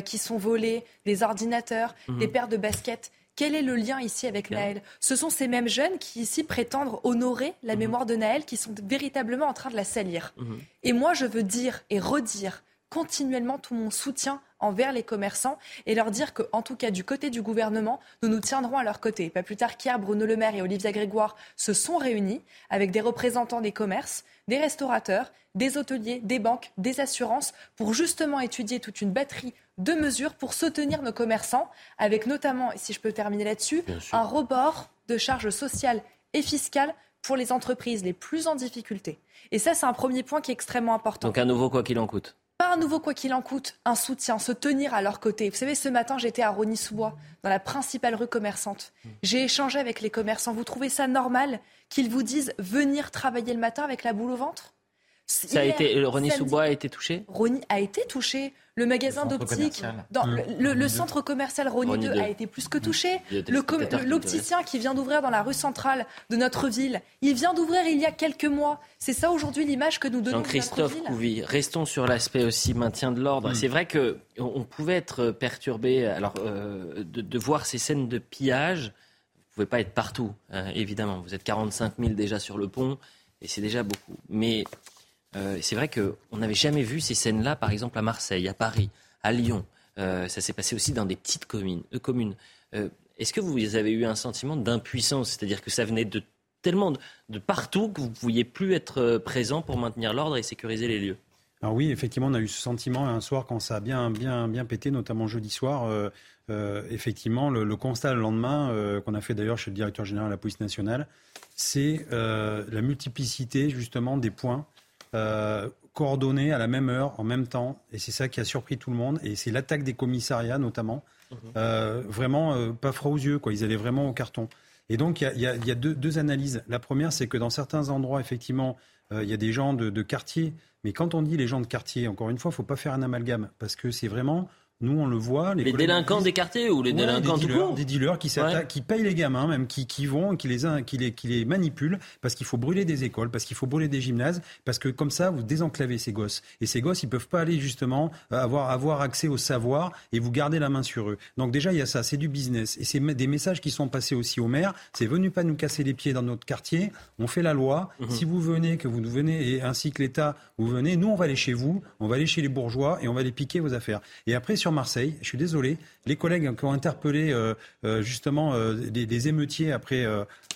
qui sont volés, des ordinateurs, des mhm. paires de baskets Quel est le lien ici avec Naël? Ce sont ces mêmes jeunes qui ici prétendent honorer la mhm. mémoire de Naël, qui sont véritablement en train de la salir. Mhm. Et moi, je veux dire et redire continuellement tout mon soutien envers les commerçants et leur dire que, en tout cas, du côté du gouvernement, nous nous tiendrons à leur côté. Pas plus tard qu'hier, Bruno Le Maire et Olivia Grégoire se sont réunis avec des représentants des commerces, des restaurateurs, des hôteliers, des banques, des assurances pour justement étudier toute une batterie de mesures pour soutenir nos commerçants, avec notamment, si je peux terminer là-dessus, un rebord de charges sociales et fiscales pour les entreprises les plus en difficulté. Et ça, c'est un premier point qui est extrêmement important. Donc un nouveau quoi qu'il en coûte pas un nouveau quoi qu'il en coûte, un soutien, se tenir à leur côté. Vous savez, ce matin, j'étais à Rony-sous-Bois, dans la principale rue commerçante. J'ai échangé avec les commerçants. Vous trouvez ça normal qu'ils vous disent venir travailler le matin avec la boule au ventre? Ça a été, Rony Sous-Bois a été touché Rony a été touché. Le magasin d'optique, dans le, centre commercial Rony, 2, a été plus que touché. L'opticien qui vient d'ouvrir dans la rue centrale de notre ville, il vient d'ouvrir il y a quelques mois. C'est ça aujourd'hui l'image que nous donnons. Jean-Christophe Couvi, restons sur l'aspect aussi maintien de l'ordre. C'est vrai que on pouvait être perturbé alors, euh, de, voir ces scènes de pillage. Vous ne pouvez pas être partout, hein, évidemment. Vous êtes 45 000 déjà sur le pont et c'est déjà beaucoup. Mais euh, c'est vrai qu'on n'avait jamais vu ces scènes-là, par exemple à Marseille, à Paris, à Lyon. Euh, ça s'est passé aussi dans des petites communes. Euh, est-ce que vous avez eu un sentiment d'impuissance? C'est-à-dire que ça venait de tellement de, partout que vous ne pouviez plus être présent pour maintenir l'ordre et sécuriser les lieux? Alors oui, effectivement, on a eu ce sentiment un soir quand ça a bien, bien, bien pété, notamment jeudi soir. effectivement, le, constat le lendemain, qu'on a fait d'ailleurs chez le directeur général de la police nationale, c'est la multiplicité justement des points euh, coordonnés à la même heure, en même temps. Et c'est ça qui a surpris tout le monde. Et c'est l'attaque des commissariats, notamment. Mhm. Euh, vraiment euh, pas froid aux yeux, quoi. Ils allaient vraiment au carton. Et donc, il y a, deux, analyses. La première, c'est que dans certains endroits, effectivement, il y a des gens de, de, quartier. Mais quand on dit les gens de quartier, encore une fois, il ne faut pas faire un amalgame. Parce que c'est vraiment nous, on le voit. Les, délinquants des quartiers ou les délinquants des dealers, Des dealers qui, qui payent les gamins, même qui, qui vont, qui les, qui les, qui les manipulent, parce qu'il faut brûler des écoles, parce qu'il faut brûler des gymnases, parce que comme ça, vous désenclavez ces gosses. Et ces gosses, ils peuvent pas aller justement euh, avoir, avoir accès au savoir et vous garder la main sur eux. Donc déjà, il y a ça, c'est du business. Et c'est des messages qui sont passés aussi au maire. C'est venu pas nous casser les pieds dans notre quartier. On fait la loi. Mhm. Si vous venez, que vous venez, et ainsi que l'État, vous venez, nous, on va aller chez vous, on va aller chez les bourgeois et on va aller piquer vos affaires. Et après, sur Marseille, je suis désolé. Les collègues qui ont interpellé euh, euh, justement euh, des, émeutiers après,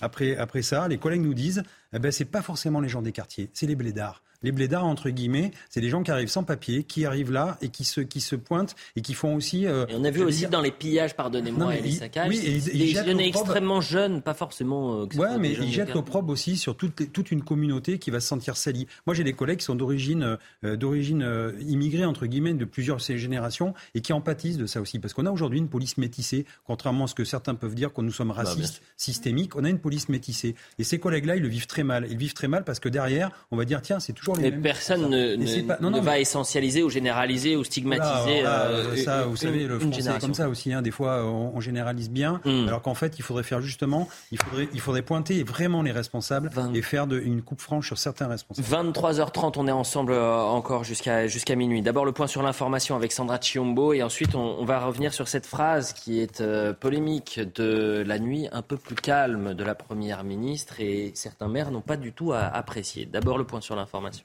après, après ça, les collègues nous disent, eh ben, c'est pas forcément les gens des quartiers, c'est les blédards. Les blédards, entre guillemets, c'est des gens qui arrivent sans papier, qui arrivent là et qui se, qui se pointent et qui font aussi. Euh, et on a vu aussi dans les pillages, pardonnez-moi, et les saccages, oui, et des jeunes extrêmement jeunes, pas forcément. Euh, ouais, mais ils jettent l'opprobre aussi sur toute, toute une communauté qui va se sentir salie. Moi, j'ai des collègues qui sont d'origine, euh, d'origine immigrée, entre guillemets, de plusieurs générations et qui empathisent de ça aussi. Parce qu'on a aujourd'hui une police métissée, contrairement à ce que certains peuvent dire, quand nous sommes bah, racistes, systémiques, on a une police métissée. Et ces collègues-là, ils le vivent très mal. Ils vivent très mal parce que derrière, on va dire, tiens, c'est toujours mais personne ne, ne, va essentialiser ou généraliser ou stigmatiser. Euh, ça, vous savez, le français est comme ça aussi. Hein. Des fois, on, généralise bien, hmm. alors qu'en fait, il faudrait faire justement, il faudrait, il faudrait pointer vraiment les responsables et faire de, une coupe franche sur certains responsables. 23h30, on est ensemble euh, encore jusqu'à jusqu'à minuit. D'abord, le point sur l'information avec Sandra Chiombo et ensuite, on, va revenir sur cette phrase qui est euh, polémique de la nuit un peu plus calme de la Première ministre et certains maires n'ont pas du tout apprécié. D'abord, le point sur l'information.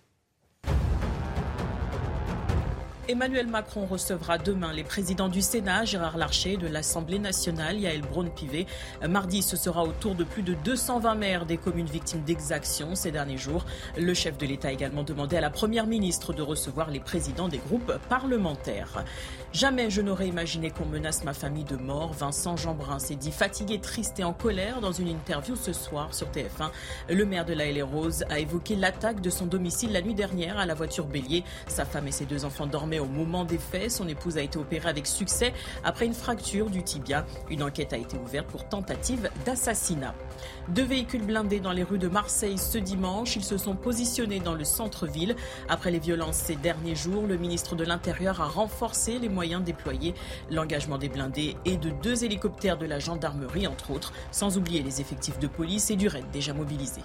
Emmanuel Macron recevra demain les présidents du Sénat, Gérard Larcher, de l'Assemblée nationale, Yael Braun-Pivet. Mardi, ce sera au tour de plus de 220 maires des communes victimes d'exactions ces derniers jours. Le chef de l'État a également demandé à la Première ministre de recevoir les présidents des groupes parlementaires. Jamais je n'aurais imaginé qu'on menace ma famille de mort. Vincent Jeanbrun s'est dit fatigué, triste et en colère dans une interview ce soir sur TF1. Le maire de la Rose a évoqué l'attaque de son domicile la nuit dernière à la voiture bélier. Sa femme et ses deux enfants dormaient au moment des faits. Son épouse a été opérée avec succès après une fracture du tibia. Une enquête a été ouverte pour tentative d'assassinat. Deux véhicules blindés dans les rues de Marseille ce dimanche. Ils se sont positionnés dans le centre-ville. Après les violences ces derniers jours, le ministre de l'Intérieur a renforcé les moyens déployés. L'engagement des blindés et de deux hélicoptères de la gendarmerie, entre autres, sans oublier les effectifs de police et du RAID déjà mobilisés.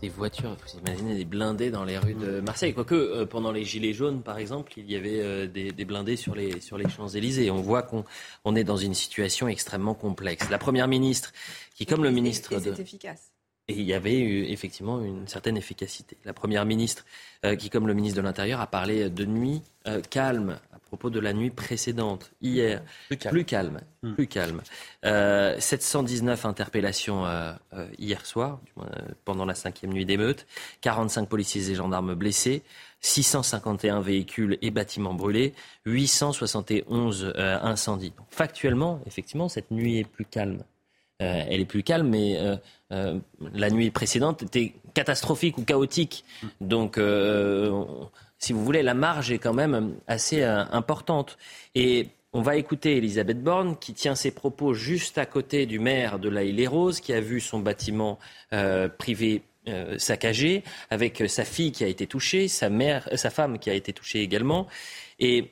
Des voitures, vous imaginez des blindés dans les rues de Marseille. Quoique, euh, pendant les Gilets jaunes, par exemple, il y avait euh, des, blindés sur les, sur les Champs-Élysées. On voit qu'on on est dans une situation extrêmement complexe. La Première ministre, qui, comme le ministre... Et c'est efficace. Et il y avait eu effectivement une certaine efficacité. La Première ministre, euh, qui, comme le ministre de l'Intérieur, a parlé de nuit calme propos de la nuit précédente, hier. Plus calme. Plus calme. 719 hmm. euh, interpellations euh, euh, hier soir, pendant la cinquième nuit d'émeute. 45 policiers et gendarmes blessés. 651 véhicules et bâtiments brûlés, 871 incendies. factuellement, effectivement, cette nuit est plus calme. elle est plus calme, mais la nuit précédente était catastrophique ou chaotique. Hmm. Donc, si vous voulez, la marge est quand même assez euh, importante. Et on va écouter Elisabeth Borne qui tient ses propos juste à côté du maire de la les roses qui a vu son bâtiment euh, privé euh, saccagé, avec sa fille qui a été touchée, sa mère, sa femme qui a été touchée également. Et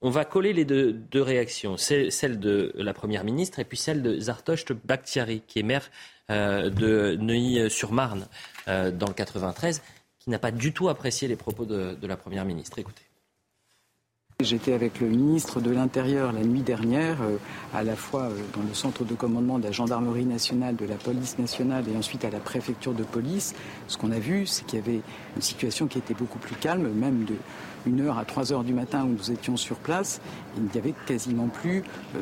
on va coller les deux, réactions, celle de la première ministre et puis celle de Zartocht Bakhtiari, qui est maire de Neuilly-sur-Marne dans le 93 n'a pas du tout apprécié les propos de, la Première ministre. Écoutez. J'étais avec le ministre de l'Intérieur la nuit dernière, euh, à la fois euh, dans le centre de commandement de la gendarmerie nationale, de la police nationale et ensuite à la préfecture de police. Ce qu'on a vu, c'est qu'il y avait une situation qui était beaucoup plus calme, même de 1h à 3h du matin où nous étions sur place. Il n'y avait quasiment plus euh,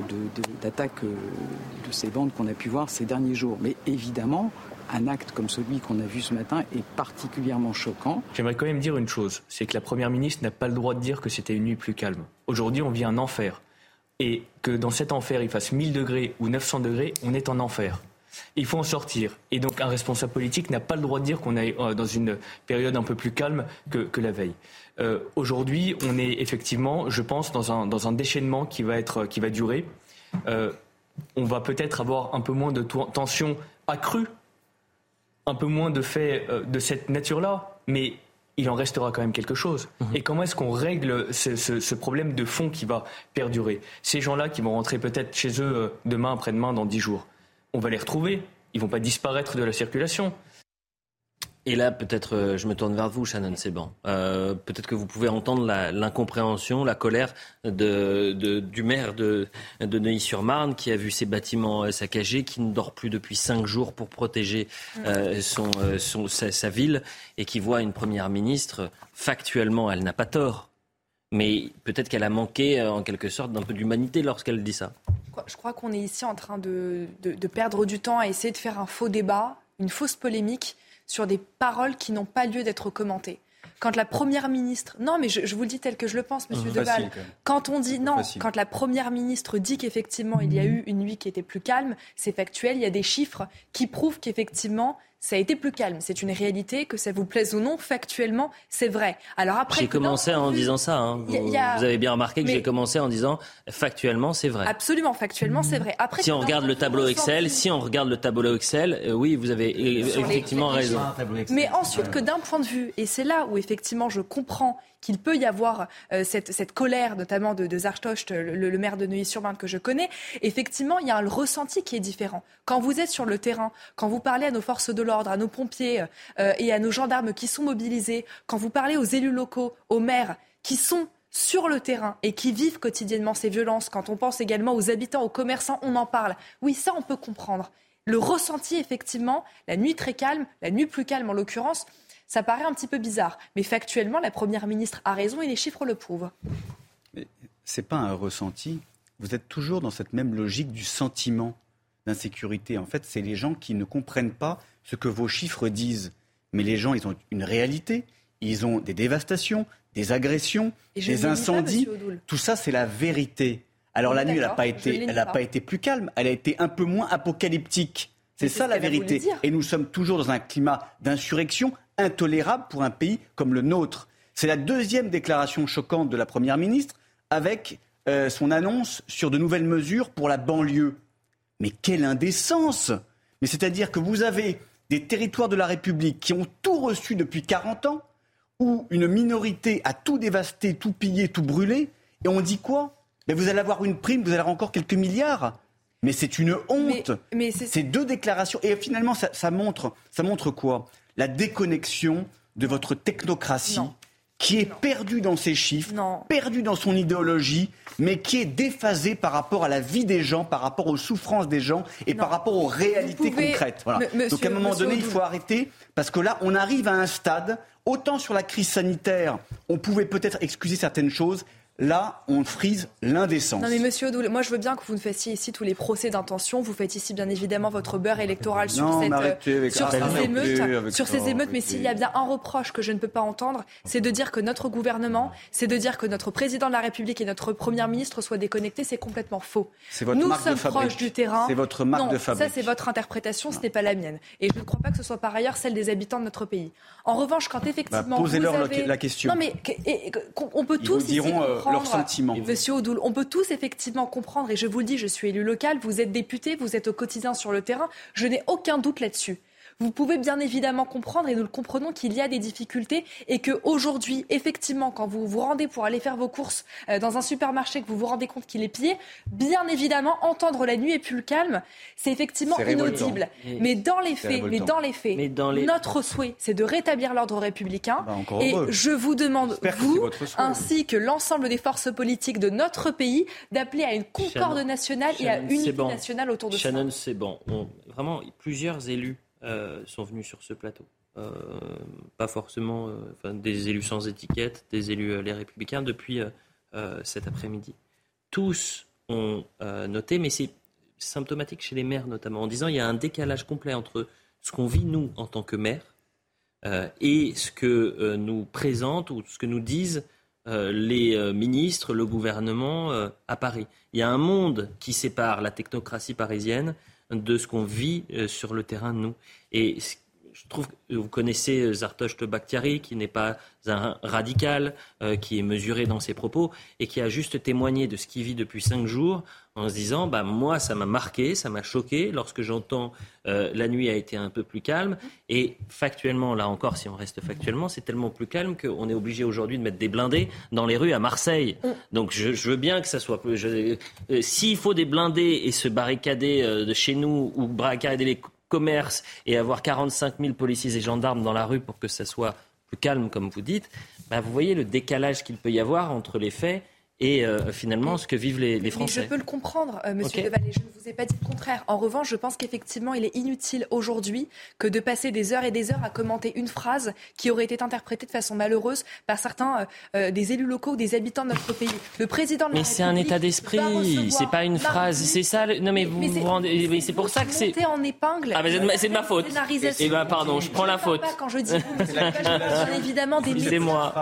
d'attaques de, de ces bandes qu'on a pu voir ces derniers jours. Mais évidemment, un acte comme celui qu'on a vu ce matin est particulièrement choquant. J'aimerais quand même dire une chose, c'est que la Première ministre n'a pas le droit de dire que c'était une nuit plus calme. Aujourd'hui, on vit un enfer. Et que dans cet enfer, il fasse 1000 degrés ou 900 degrés, on est en enfer. Il faut en sortir. Et donc un responsable politique n'a pas le droit de dire qu'on est euh, dans une période un peu plus calme que, la veille. Euh, aujourd'hui, on est effectivement, je pense, dans un, dans un déchaînement qui va, être, qui va durer. Euh, on va peut-être avoir un peu moins de tension accrue un peu moins de faits euh, de cette nature-là, mais il en restera quand même quelque chose. Mhm. Et comment est-ce qu'on règle ce, problème de fond qui va perdurer? Ces gens-là qui vont rentrer peut-être chez eux euh, demain, après-demain, dans dix jours, on va les retrouver. Ils vont pas disparaître de la circulation. Et là, peut-être, euh, je me tourne vers vous, Shannon Seban. Euh, peut-être que vous pouvez entendre l'incompréhension, la, colère du maire de, Neuilly-sur-Marne qui a vu ses bâtiments euh, saccagés, qui ne dort plus depuis cinq jours pour protéger sa, ville et qui voit une première ministre, factuellement, elle n'a pas tort. Mais peut-être qu'elle a manqué, en quelque sorte, d'un peu d'humanité lorsqu'elle dit ça. Je crois qu'on est ici en train de perdre du temps à essayer de faire un faux débat, une fausse polémique sur des paroles qui n'ont pas lieu d'être commentées. Quand la première ministre, non mais je, vous le dis tel que je le pense, Monsieur mmh, Deval, quand on dit non, quand la première ministre dit qu'effectivement il y a eu une nuit qui était plus calme, c'est factuel, il y a des chiffres qui prouvent qu'effectivement ça a été plus calme. C'est une réalité, que ça vous plaise ou non, factuellement, c'est vrai. Alors après, j'ai commencé en disant ça. Hein. Vous, avez bien remarqué que j'ai commencé en disant factuellement, c'est vrai. Absolument, factuellement, c'est vrai. Après, si on regarde le tableau Excel, si on regarde le tableau Excel, euh, oui, vous avez effectivement raison. Mais ensuite, que d'un point de vue, et c'est là où effectivement je comprends qu'il peut y avoir euh, cette, colère, notamment de, de le, maire de Neuilly-sur-Marne que je connais, effectivement, il y a un ressenti qui est différent. Quand vous êtes sur le terrain, quand vous parlez à nos forces de l'ordre, à nos pompiers euh, et à nos gendarmes qui sont mobilisés, quand vous parlez aux élus locaux, aux maires qui sont sur le terrain et qui vivent quotidiennement ces violences, quand on pense également aux habitants, aux commerçants, on en parle. Oui, ça, on peut comprendre. Le ressenti, effectivement, la nuit très calme, la nuit plus calme en l'occurrence, ça paraît un petit peu bizarre. Mais factuellement, la Première ministre a raison et les chiffres le prouvent. Ce n'est pas un ressenti. Vous êtes toujours dans cette même logique du sentiment d'insécurité. En fait, c'est les gens qui ne comprennent pas ce que vos chiffres disent. Mais les gens, ils ont une réalité. Ils ont des dévastations, des agressions, des incendies. Tout ça, c'est la vérité. Alors la nuit, elle n'a pas, été, elle pas été plus calme, elle a été un peu moins apocalyptique. C'est ça la vérité. Et nous sommes toujours dans un climat d'insurrection intolérable pour un pays comme le nôtre. C'est la deuxième déclaration choquante de la Première ministre avec euh, son annonce sur de nouvelles mesures pour la banlieue. Mais quelle indécence Mais c'est-à-dire que vous avez des territoires de la République qui ont tout reçu depuis 40 ans, où une minorité a tout dévasté, tout pillé, tout brûlé, et on dit quoi? Mais Vous allez avoir une prime, vous allez avoir encore quelques milliards. Mais c'est une honte. Mais, Ces deux déclarations. Et finalement, ça, montre, ça montre quoi? La déconnexion de votre technocratie. qui est perdue dans ses chiffres, perdue dans son idéologie, mais qui est déphasée par rapport à la vie des gens, par rapport aux souffrances des gens et par rapport aux réalités concrètes. Donc à un moment donné, il faut arrêter, parce que là, on arrive à un stade, autant sur la crise sanitaire, on pouvait peut-être excuser certaines choses, Là, on frise l'indécence. Non mais Monsieur Odoul, moi je veux bien que vous ne fassiez ici tous les procès d'intention. Vous faites ici bien évidemment votre beurre électoral sur, cette, euh, sur ces émeutes, sur ces émeutes. Mais s'il y a bien un reproche que je ne peux pas entendre, c'est de dire que notre gouvernement, c'est de dire que notre président de la République et notre première ministre soient déconnectés. C'est complètement faux. Votre Nous marque sommes de proches du terrain. C'est votre marque non, de fabrique. Ça c'est votre interprétation, ce n'est pas la mienne. Et je ne crois pas que ce soit par ailleurs celle des habitants de notre pays. En revanche, quand effectivement bah, posez-leur avez... la question. Non mais on peut Ils tous vous diront ici leur sentiment. Monsieur Odoul, on peut tous effectivement comprendre, et je vous le dis, je suis élu local, vous êtes député, vous êtes au quotidien sur le terrain, je n'ai aucun doute là-dessus. Vous pouvez bien évidemment comprendre, et nous le comprenons, qu'il y a des difficultés et qu'aujourd'hui, effectivement, quand vous vous rendez pour aller faire vos courses euh, dans un supermarché, que vous vous rendez compte qu'il est pillé, bien évidemment, entendre la nuit et plus le calme, c'est effectivement inaudible. Mais dans les faits, mais dans les faits, notre souhait, c'est de rétablir l'ordre républicain. Bah, et je vous demande, vous, ainsi que l'ensemble des forces politiques de notre pays, d'appeler à une concorde nationale et à une unité nationale autour de Shannon, c'est bon. vraiment, plusieurs élus euh, sont venus sur ce plateau. Euh, pas forcément euh, des élus sans étiquette, des élus les républicains depuis cet après-midi. Tous ont noté, mais c'est symptomatique chez les maires notamment, en disant il y a un décalage complet entre ce qu'on vit nous en tant que maires et ce que nous présentent ou ce que nous disent les ministres, le gouvernement à Paris. Il y a un monde qui sépare la technocratie parisienne de ce qu'on vit euh, sur le terrain, nous. Et je trouve que vous connaissez euh, Zartosh Bakhtiari, qui n'est pas un radical, euh, qui est mesuré dans ses propos et qui a juste témoigné de ce qu'il vit depuis cinq jours en se disant bah, Moi, ça m'a marqué, ça m'a choqué lorsque j'entends la nuit a été un peu plus calme. Et factuellement, là encore, si on reste factuellement, c'est tellement plus calme qu'on est obligé aujourd'hui de mettre des blindés dans les rues à Marseille. Mm. Donc je, veux bien que ça soit plus. S'il faut des blindés et se barricader de chez nous ou barricader les commerce et avoir 45 000 policiers et gendarmes dans la rue pour que ça soit plus calme, comme vous dites, bah, vous voyez le décalage qu'il peut y avoir entre les faits et euh, finalement ce que vivent les, les Français. Mais je peux le comprendre, euh, Monsieur okay. je ne vous ai pas dit le contraire. En revanche, je pense qu'effectivement, il est inutile aujourd'hui que de passer des heures et des heures à commenter une phrase qui aurait été interprétée de façon malheureuse par certains euh, des élus locaux ou des habitants de notre pays. Le président de la Mais c'est un état d'esprit, c'est pas une phrase, c'est ça. Non mais vous vous rendez, c'est pour ça que c'est. en épingle. Ah mais c'est de ma faute. Et eh ben pardon, je prends la faute. Pas quand je dis vous, [LAUGHS] évidemment des. C'est moi.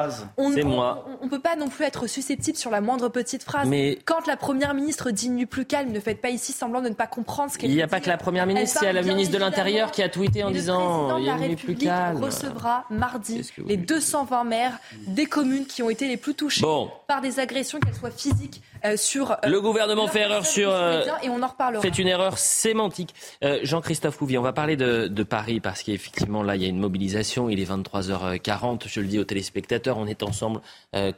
C'est moi. On peut pas non plus être susceptible sur la moindre petite phrase. Mais quand la première ministre dit nuit plus calme, ne faites pas ici semblant de ne pas comprendre ce qu'elle dit. Il n'y a pas que la première ministre, il y a la ministre de l'Intérieur qui a tweeté en disant il y a nuit plus calme. recevra mardi les 220 maires des communes qui ont été les plus touchées par des agressions, qu'elles soient physiques euh, sur. Euh, le gouvernement fait erreur sur. Euh, et on en reparlera. Fait une erreur sémantique. Jean-Christophe Louvier, on va parler de, de Paris parce qu'effectivement là il y a une mobilisation. Il est 23h40. Je le dis aux téléspectateurs, on est ensemble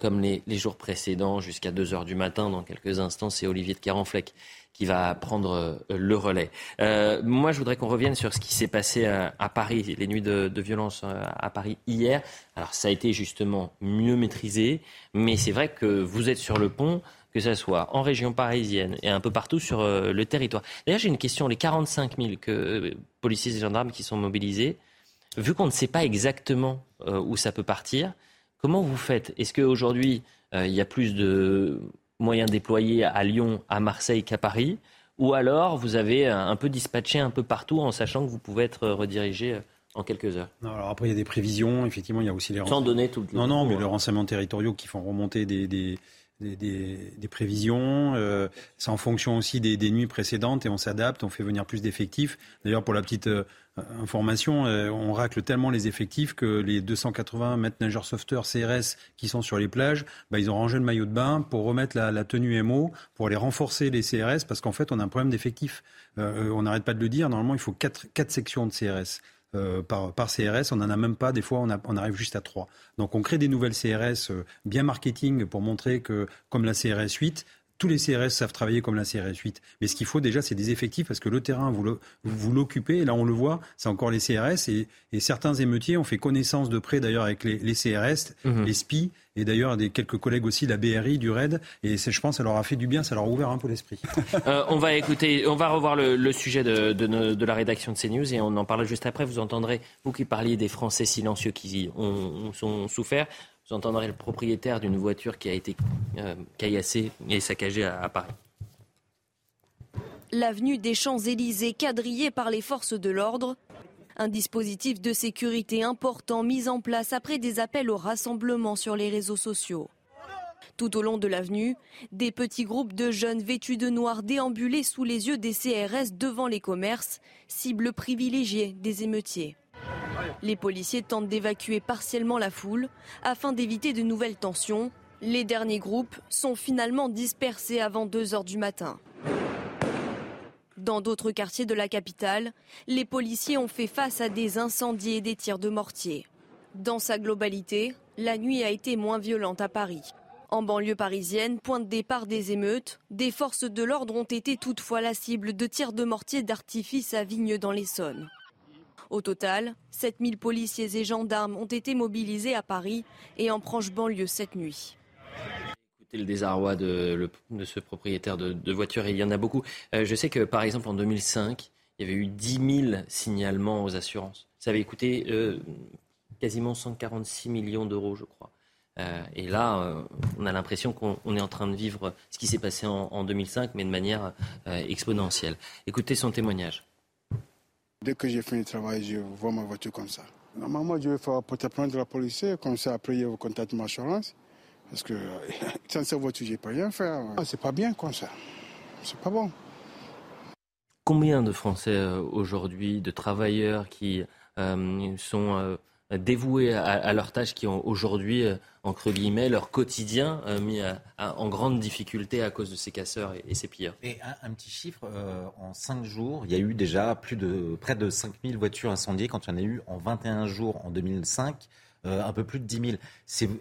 comme les, les jours précédents jusqu'à 2h du matin. Dans quelques instants, c'est Olivier de Carenfleck qui va prendre le relais. Euh, moi, je voudrais qu'on revienne sur ce qui s'est passé à, à, Paris, les nuits de, violence à Paris hier. Alors, ça a été justement mieux maîtrisé, mais c'est vrai que vous êtes sur le pont que ce soit en région parisienne et un peu partout sur euh, le territoire. D'ailleurs, j'ai une question. Les 45 000 que, euh, policiers et gendarmes qui sont mobilisés, vu qu'on ne sait pas exactement euh, où ça peut partir, comment vous faites? Est-ce qu'aujourd'hui, il y a plus de moyens déployés à Lyon, à Marseille qu'à Paris Ou alors, vous avez un peu dispatché un peu partout en sachant que vous pouvez être redirigé en quelques heures. Non, alors après, il y a des prévisions. Effectivement, il y a aussi les Sans donner le Non, non, mais le renseignement territoriaux qui font remonter des, des, des, des, prévisions. Euh, c'est en fonction aussi des, des, nuits précédentes et on s'adapte, on fait venir plus d'effectifs. D'ailleurs, pour la petite euh, information, euh, on racle tellement les effectifs que les 280 maîtres nageurs sauveteurs CRS qui sont sur les plages, bah, ils ont rangé le maillot de bain pour remettre la, la tenue MO, pour aller renforcer les CRS parce qu'en fait, on a un problème d'effectifs. on n'arrête pas de le dire. Normalement, il faut quatre, quatre sections de CRS. Euh, par, CRS. On n'en a même pas. Des fois, on, on, arrive juste à trois. Donc, on crée des nouvelles CRS euh, bien marketing pour montrer que, comme la CRS 8, tous les CRS savent travailler comme la CRS 8. Mais ce qu'il faut déjà, c'est des effectifs parce que le terrain, vous l'occupez. Et là, on le voit, c'est encore les CRS. Et, certains émeutiers ont fait connaissance de près d'ailleurs avec les, CRS, mhm. les SPI. Et d'ailleurs, des quelques collègues aussi, la BRI, du RAID. Et je pense, ça leur a fait du bien, ça leur a ouvert un peu l'esprit. [LAUGHS] Euh, on va écouter, on va revoir le, sujet de, de, la rédaction de CNews et on en parle juste après. Vous entendrez, vous qui parliez des Français silencieux qui ont, ont souffert, vous entendrez le propriétaire d'une voiture qui a été euh, caillassée et saccagée à, Paris. L'avenue des Champs-Élysées quadrillée par les forces de l'ordre. Un dispositif de sécurité important mis en place après des appels au rassemblement sur les réseaux sociaux. Tout au long de l'avenue, des petits groupes de jeunes vêtus de noir déambulaient sous les yeux des CRS devant les commerces, cible privilégiée des émeutiers. Les policiers tentent d'évacuer partiellement la foule afin d'éviter de nouvelles tensions. Les derniers groupes sont finalement dispersés avant 2 heures du matin. Dans d'autres quartiers de la capitale, les policiers ont fait face à des incendies et des tirs de mortier. Dans sa globalité, la nuit a été moins violente à Paris. En banlieue parisienne, point de départ des émeutes, des forces de l'ordre ont été toutefois la cible de tirs de mortier d'artifice à Vigne dans l'Essonne. Au total, 7000 policiers et gendarmes ont été mobilisés à Paris et en proche banlieue cette nuit. Écoutez le désarroi de, ce propriétaire de, voiture, il y en a beaucoup. Euh, je sais que par exemple en 2005, il y avait eu 10 000 signalements aux assurances. Ça avait coûté euh, quasiment 146 millions d'euros, je crois. Euh, et là, on a l'impression qu'on est en train de vivre ce qui s'est passé en, 2005, mais de manière exponentielle. Écoutez son témoignage. Dès que j'ai fini le travail, je vois ma voiture comme ça. Normalement, je vais faire porter plainte de la police, comme ça après, je vais contacter ma assurance. Parce que [LAUGHS] sans cette voiture, je ne peux rien faire. Ah, c'est pas bien comme ça. C'est pas bon. Combien de Français euh, aujourd'hui, de travailleurs qui euh, sont euh, dévoués à, leur tâche, qui ont aujourd'hui, euh, entre guillemets, leur quotidien euh, mis en grande difficulté à cause de ces casseurs et, ces pilleurs. Et un, petit chiffre, euh, en 5 jours, il y a eu déjà plus de, près de 5000 voitures incendiées quand il y en a eu en 21 jours en 2005. Euh, un peu plus de 10 000.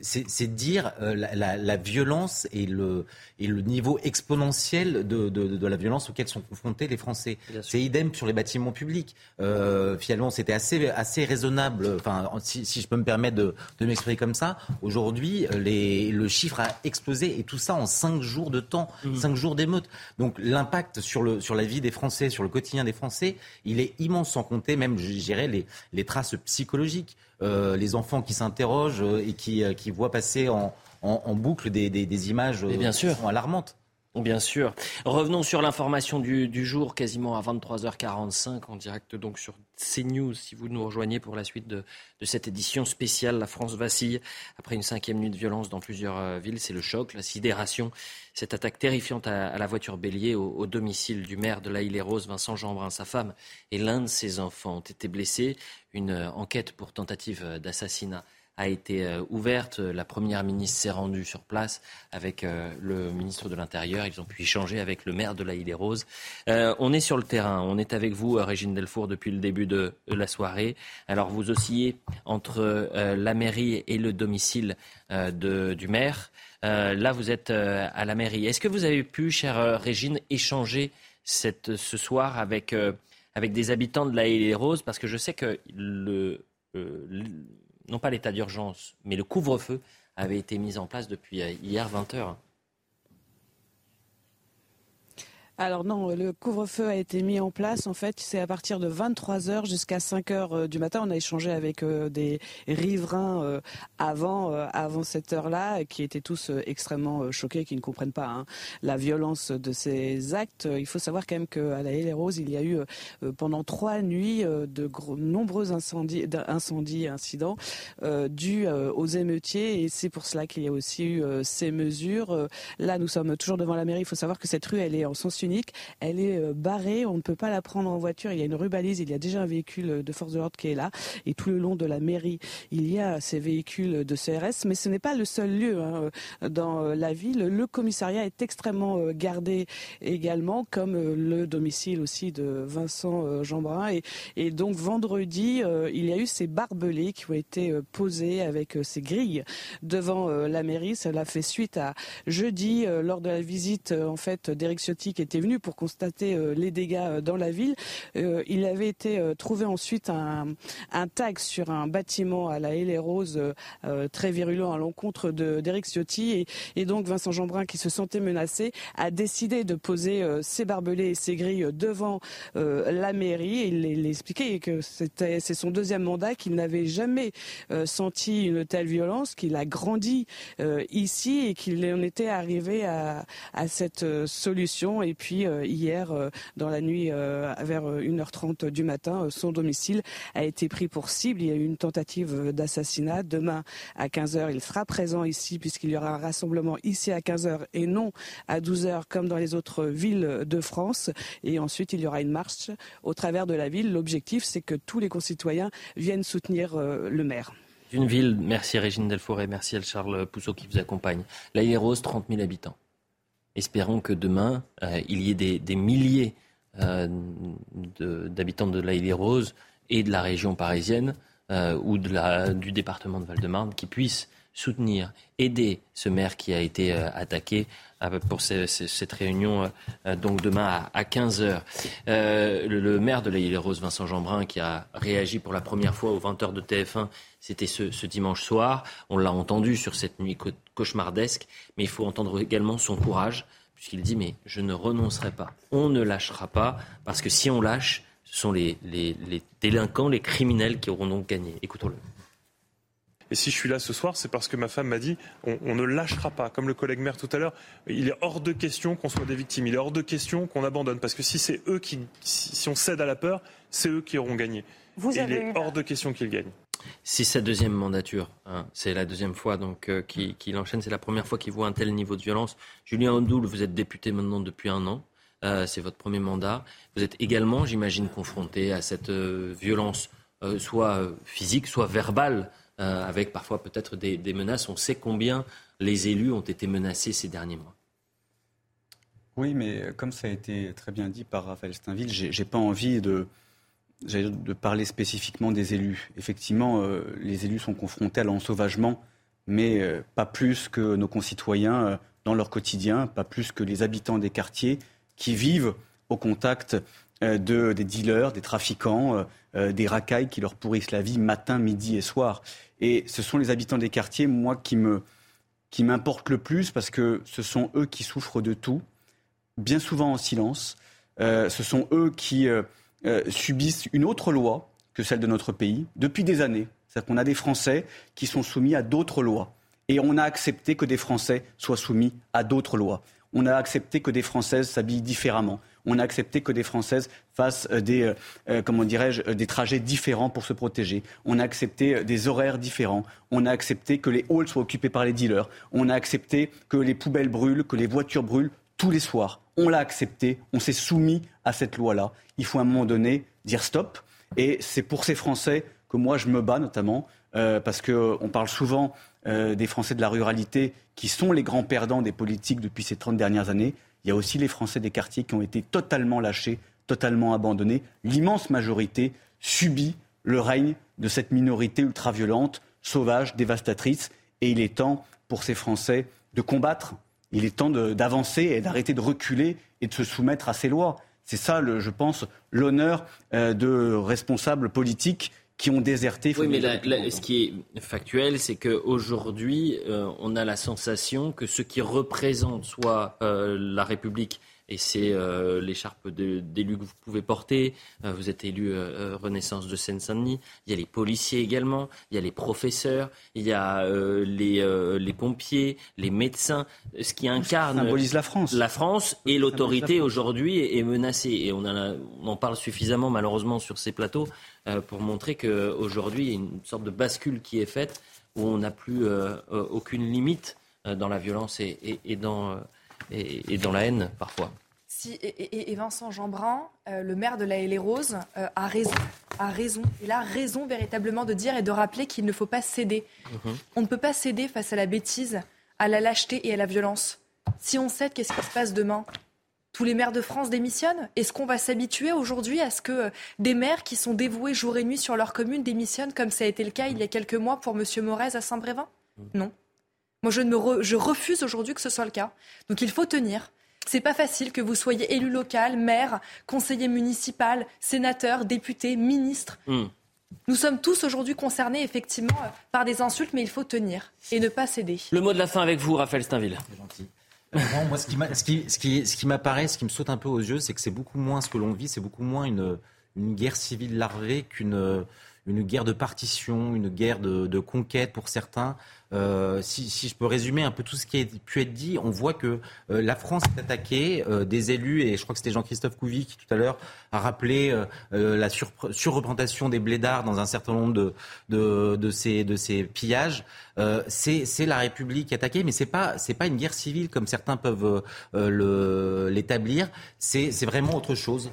C'est dire euh, la, violence et le, et le niveau exponentiel de, de, la violence auquel sont confrontés les Français. C'est idem sur les bâtiments publics. Euh, finalement, c'était assez, assez raisonnable, enfin, si, si, je peux me permettre de, de m'exprimer comme ça. Aujourd'hui, le chiffre a explosé et tout ça en 5 jours de temps, 5 mmh. jours d'émeute. Donc l'impact sur, le, sur la vie des Français, sur le quotidien des Français, il est immense sans compter même, je dirais, les, les traces psychologiques. Euh, les enfants qui s'interrogent euh, et qui, euh, qui, voient passer en, en, boucle des, des, des images bien sûr. alarmantes. Bien sûr. Revenons sur l'information du, du, jour, quasiment à 23h45, en direct donc sur CNews, si vous nous rejoignez pour la suite de, de, cette édition spéciale. La France vacille après une cinquième nuit de violence dans plusieurs villes. C'est le choc, la sidération. Cette attaque terrifiante à, la voiture bélier au, au, domicile du maire de la Île-et-Rose, Vincent Jeanbrun, sa femme et l'un de ses enfants ont été blessés. Une enquête pour tentative d'assassinat a été euh, ouverte. La première ministre s'est rendue sur place avec euh, le ministre de l'Intérieur. Ils ont pu échanger avec le maire de la Île des Roses. Euh, on est sur le terrain. On est avec vous, Régine Delfour, depuis le début de la soirée. Alors, vous oscillez entre la mairie et le domicile du maire. là, vous êtes à la mairie. Est-ce que vous avez pu, chère Régine, échanger ce soir avec, avec des habitants de la Île des Roses Parce que je sais que le non pas l'état d'urgence, mais le couvre-feu avait été mis en place depuis euh, hier 20 heures. Alors non, le couvre-feu a été mis en place. En fait, c'est à partir de 23 h jusqu'à 5 h euh, du matin. On a échangé avec euh, des riverains euh, avant, cette heure-là, qui étaient tous extrêmement choqués, qui ne comprennent pas hein, la violence de ces actes. Il faut savoir quand même qu'à la Haie Rose, il y a eu pendant trois nuits de nombreux incendies, incendies, incidents dus aux émeutiers, et c'est pour cela qu'il y a aussi eu ces mesures. Là, nous sommes toujours devant la mairie. Il faut savoir que cette rue, elle est en sens Elle est barrée, on ne peut pas la prendre en voiture. Il y a une rubalise, il y a déjà un véhicule de force de l'ordre qui est là. Et tout le long de la mairie, il y a ces véhicules de CRS. Mais ce n'est pas le seul lieu hein, dans la ville. Le commissariat est extrêmement gardé également, comme le domicile aussi de Vincent Jeanbrun. Et, et donc vendredi, il y a eu ces barbelés qui ont été posés avec ces grilles devant la mairie. Cela fait suite à jeudi, lors de la visite en fait d'Éric Ciotti qui était venu pour constater les dégâts dans la ville. Il avait été trouvé ensuite un, tag sur un bâtiment à la Haie les Roses très virulent à l'encontre d'Éric Ciotti et, donc Vincent Jeanbrun qui se sentait menacé a décidé de poser ses barbelés et ses grilles devant la mairie. Il, il expliquait que c'est son deuxième mandat qu'il n'avait jamais senti une telle violence, qu'il a grandi ici et qu'il en était arrivé à, à cette solution. Et puis hier, dans la nuit vers 1h30 du matin, son domicile a été pris pour cible. Il y a eu une tentative d'assassinat. Demain à 15h, il sera présent ici puisqu'il y aura un rassemblement ici à 15h et non à 12h comme dans les autres villes de France. Et ensuite, il y aura une marche au travers de la ville. L'objectif, c'est que tous les concitoyens viennent soutenir le maire. D'une ville, merci Régine Delforêt, merci à Charles Pousseau qui vous accompagne. La Rose, 30 000 habitants. Espérons que demain, euh, il y ait des, milliers euh, d'habitants de, de la Rose et de la région parisienne euh, ou du département de Val-de-Marne qui puissent soutenir, aider ce maire qui a été attaqué pour cette réunion donc demain à, 15h. le, maire de la île Rose, Vincent Jeanbrun, qui a réagi pour la première fois aux 20h de TF1, c'était ce, ce, dimanche soir. On l'a entendu sur cette nuit cauchemardesque, mais il faut entendre également son courage, puisqu'il dit mais je ne renoncerai pas, on ne lâchera pas, parce que si on lâche, ce sont les, les, les délinquants, les criminels qui auront donc gagné. Écoutons-le. Et si je suis là ce soir, c'est parce que ma femme m'a dit on, ne lâchera pas. Comme le collègue maire tout à l'heure, il est hors de question qu'on soit des victimes. Il est hors de question qu'on abandonne. Parce que si c'est eux qui, si on cède à la peur, c'est eux qui auront gagné. Vous Et il est hors de question qu'ils gagnent. C'est sa deuxième mandature. Hein. C'est la deuxième fois donc euh, qu'il enchaîne. C'est la première fois qu'il voit un tel niveau de violence. Julien Ondoul, vous êtes député maintenant depuis un an. Euh, c'est votre premier mandat. Vous êtes également, j'imagine, confronté à cette euh, violence, soit physique, soit verbale avec parfois peut-être des, menaces. On sait combien les élus ont été menacés ces derniers mois. Oui, mais comme ça a été très bien dit par Raphaël Steinville, j'ai pas envie de, de parler spécifiquement des élus. Effectivement, euh, les élus sont confrontés à l'ensauvagement, mais euh, pas plus que nos concitoyens dans leur quotidien, pas plus que les habitants des quartiers qui vivent au contact de, des dealers, des trafiquants, des racailles qui leur pourrissent la vie matin, midi et soir. Et ce sont les habitants des quartiers, moi, qui me qui m'importent le plus parce que ce sont eux qui souffrent de tout, bien souvent en silence. Euh, ce sont eux qui euh, subissent une autre loi que celle de notre pays depuis des années. C'est-à-dire qu'on a des Français qui sont soumis à d'autres lois. Et on a accepté que des Français soient soumis à d'autres lois. On a accepté que des Françaises s'habillent différemment on a accepté que des Françaises fassent euh, des, euh, comment dirais-je, des trajets différents pour se protéger. On a accepté des horaires différents. On a accepté que les halls soient occupés par les dealers. On a accepté que les poubelles brûlent, que les voitures brûlent tous les soirs. On l'a accepté. On s'est soumis à cette loi-là. Il faut à un moment donné dire stop. Et c'est pour ces Français que moi je me bats notamment, parce qu'on parle souvent des Français de la ruralité qui sont les grands perdants des politiques depuis ces 30 dernières années. Il y a aussi les Français des quartiers qui ont été totalement lâchés, totalement abandonnés. L'immense majorité subit le règne de cette minorité ultra-violente, sauvage, dévastatrice. Et il est temps pour ces Français de combattre. Il est temps d'avancer et d'arrêter de reculer et de se soumettre à ces lois. C'est ça, je pense, l'honneur euh, de responsables politiques qui ont déserté. Oui, mais ce qui est factuel, c'est qu'aujourd'hui, euh, on a la sensation que ce qui représente soit euh, la République et c'est euh, l'écharpe d'élu que vous pouvez porter. Euh, vous êtes élu euh, Renaissance de Seine-Saint-Denis. Il y a les policiers également, il y a les professeurs, il y a les, les, pompiers, les médecins. Ce qui incarne symbolise la France. La France et l'autorité aujourd'hui est, menacée. Et on, on, en parle suffisamment malheureusement sur ces plateaux pour montrer qu'aujourd'hui il y a une sorte de bascule qui est faite où on n'a plus aucune limite dans la violence et, et, et dans et, dans la haine parfois. Si, et, Vincent Jeanbrun, euh, le maire de la haye rose a raison. A raison. Il a raison véritablement de dire et de rappeler qu'il ne faut pas céder. Mhm. On ne peut pas céder face à la bêtise, à la lâcheté et à la violence. Si on cède, qu'est-ce qui se passe demain? Tous les maires de France démissionnent? Est-ce qu'on va s'habituer aujourd'hui à ce que euh, des maires qui sont dévoués jour et nuit sur leur commune démissionnent, comme ça a été le cas il y a quelques mois pour M. Morez à Saint-Brévin? Mm. Non. Moi, je, me je refuse aujourd'hui que ce soit le cas. Donc il faut tenir. C'est pas facile que vous soyez élu local, maire, conseiller municipal, sénateur, député, ministre. Mm. Nous sommes tous aujourd'hui concernés effectivement euh, par des insultes, mais il faut tenir et ne pas céder. Le mot de la fin avec vous, Raphaël Steinville moi, ce qui, ce, qui, ce, qui, m'apparaît, ce qui me saute un peu aux yeux, c'est que c'est beaucoup moins ce que l'on vit, c'est beaucoup moins une, une guerre civile larvée qu'une une guerre de partition, une guerre de, de conquête pour certains. Euh, si, je peux résumer un peu tout ce qui a pu être dit, on voit que euh, la France est attaquée, euh, des élus, et je crois que c'était Jean-Christophe Couvi qui tout à l'heure a rappelé la sur, surreprésentation des blédards dans un certain nombre de, ces, pillages. c'est la République attaquée, mais c'est pas c'est pas une guerre civile comme certains peuvent l'établir. C'est vraiment autre chose.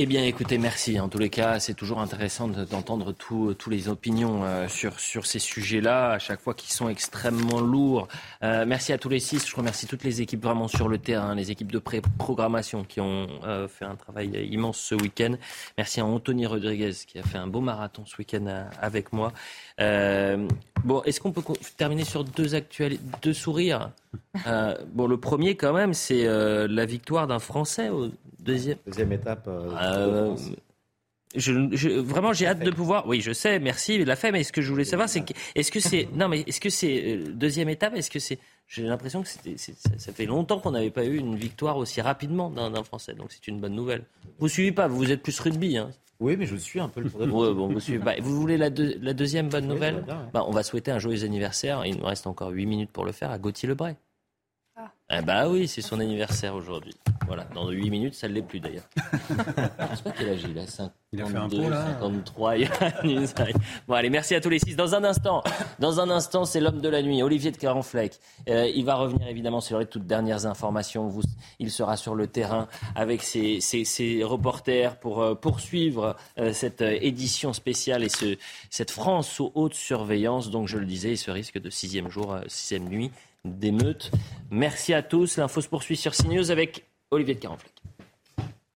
Eh bien, écoutez, merci. En tous les cas, c'est toujours intéressant d'entendre toutes les opinions euh, sur, ces sujets-là, à chaque fois qui sont extrêmement lourds. Euh, merci à tous les six. Je remercie toutes les équipes vraiment sur le terrain, les équipes de pré-programmation qui ont euh, fait un travail immense ce week-end. Merci à Anthony Rodriguez qui a fait un beau marathon ce week-end avec moi. Bon, est-ce qu'on peut terminer sur deux actuels, deux sourires? Bon, le premier quand même, c'est la victoire d'un Français au Deuxième, deuxième étape. Euh, euh, je, vraiment, j'ai hâte de pouvoir. Oui, je sais, merci, il l'a fait. Mais ce que je voulais savoir, c'est que, est-ce que c'est non, mais est-ce que c'est euh, deuxième étape Est-ce que c'est J'ai l'impression que c'était, ça fait longtemps qu'on n'avait pas eu une victoire aussi rapidement d'un Français. Donc c'est une bonne nouvelle. Vous suivez pas Vous êtes plus rugby, hein oui, mais je suis un peu le bon, vous, suivez vous voulez la, la deuxième bonne nouvelle bah, On va souhaiter un joyeux anniversaire. Il nous reste encore 8 minutes pour le faire à Gauthier Lebray. Ah. Bah oui, c'est son anniversaire aujourd'hui. Voilà, dans 8 minutes, ça ne l'est plus d'ailleurs. [LAUGHS] je ne sais pas quel âge il a, 52, il a fait un pot, là. 53. bon, allez, merci à tous les six. Dans un instant, dans un instant, c'est l'homme de la nuit, Olivier de Carenfleck. Euh, il va revenir évidemment sur les toutes dernières informations. Vous, il sera sur le terrain avec ses, ses, reporters pour euh, poursuivre euh, cette édition spéciale et ce, cette France sous haute surveillance. Donc, je le disais, ce risque de sixième jour, sixième nuit d'émeute. Merci à tous. L'info se poursuit sur CNews avec Olivier de Carenfleck.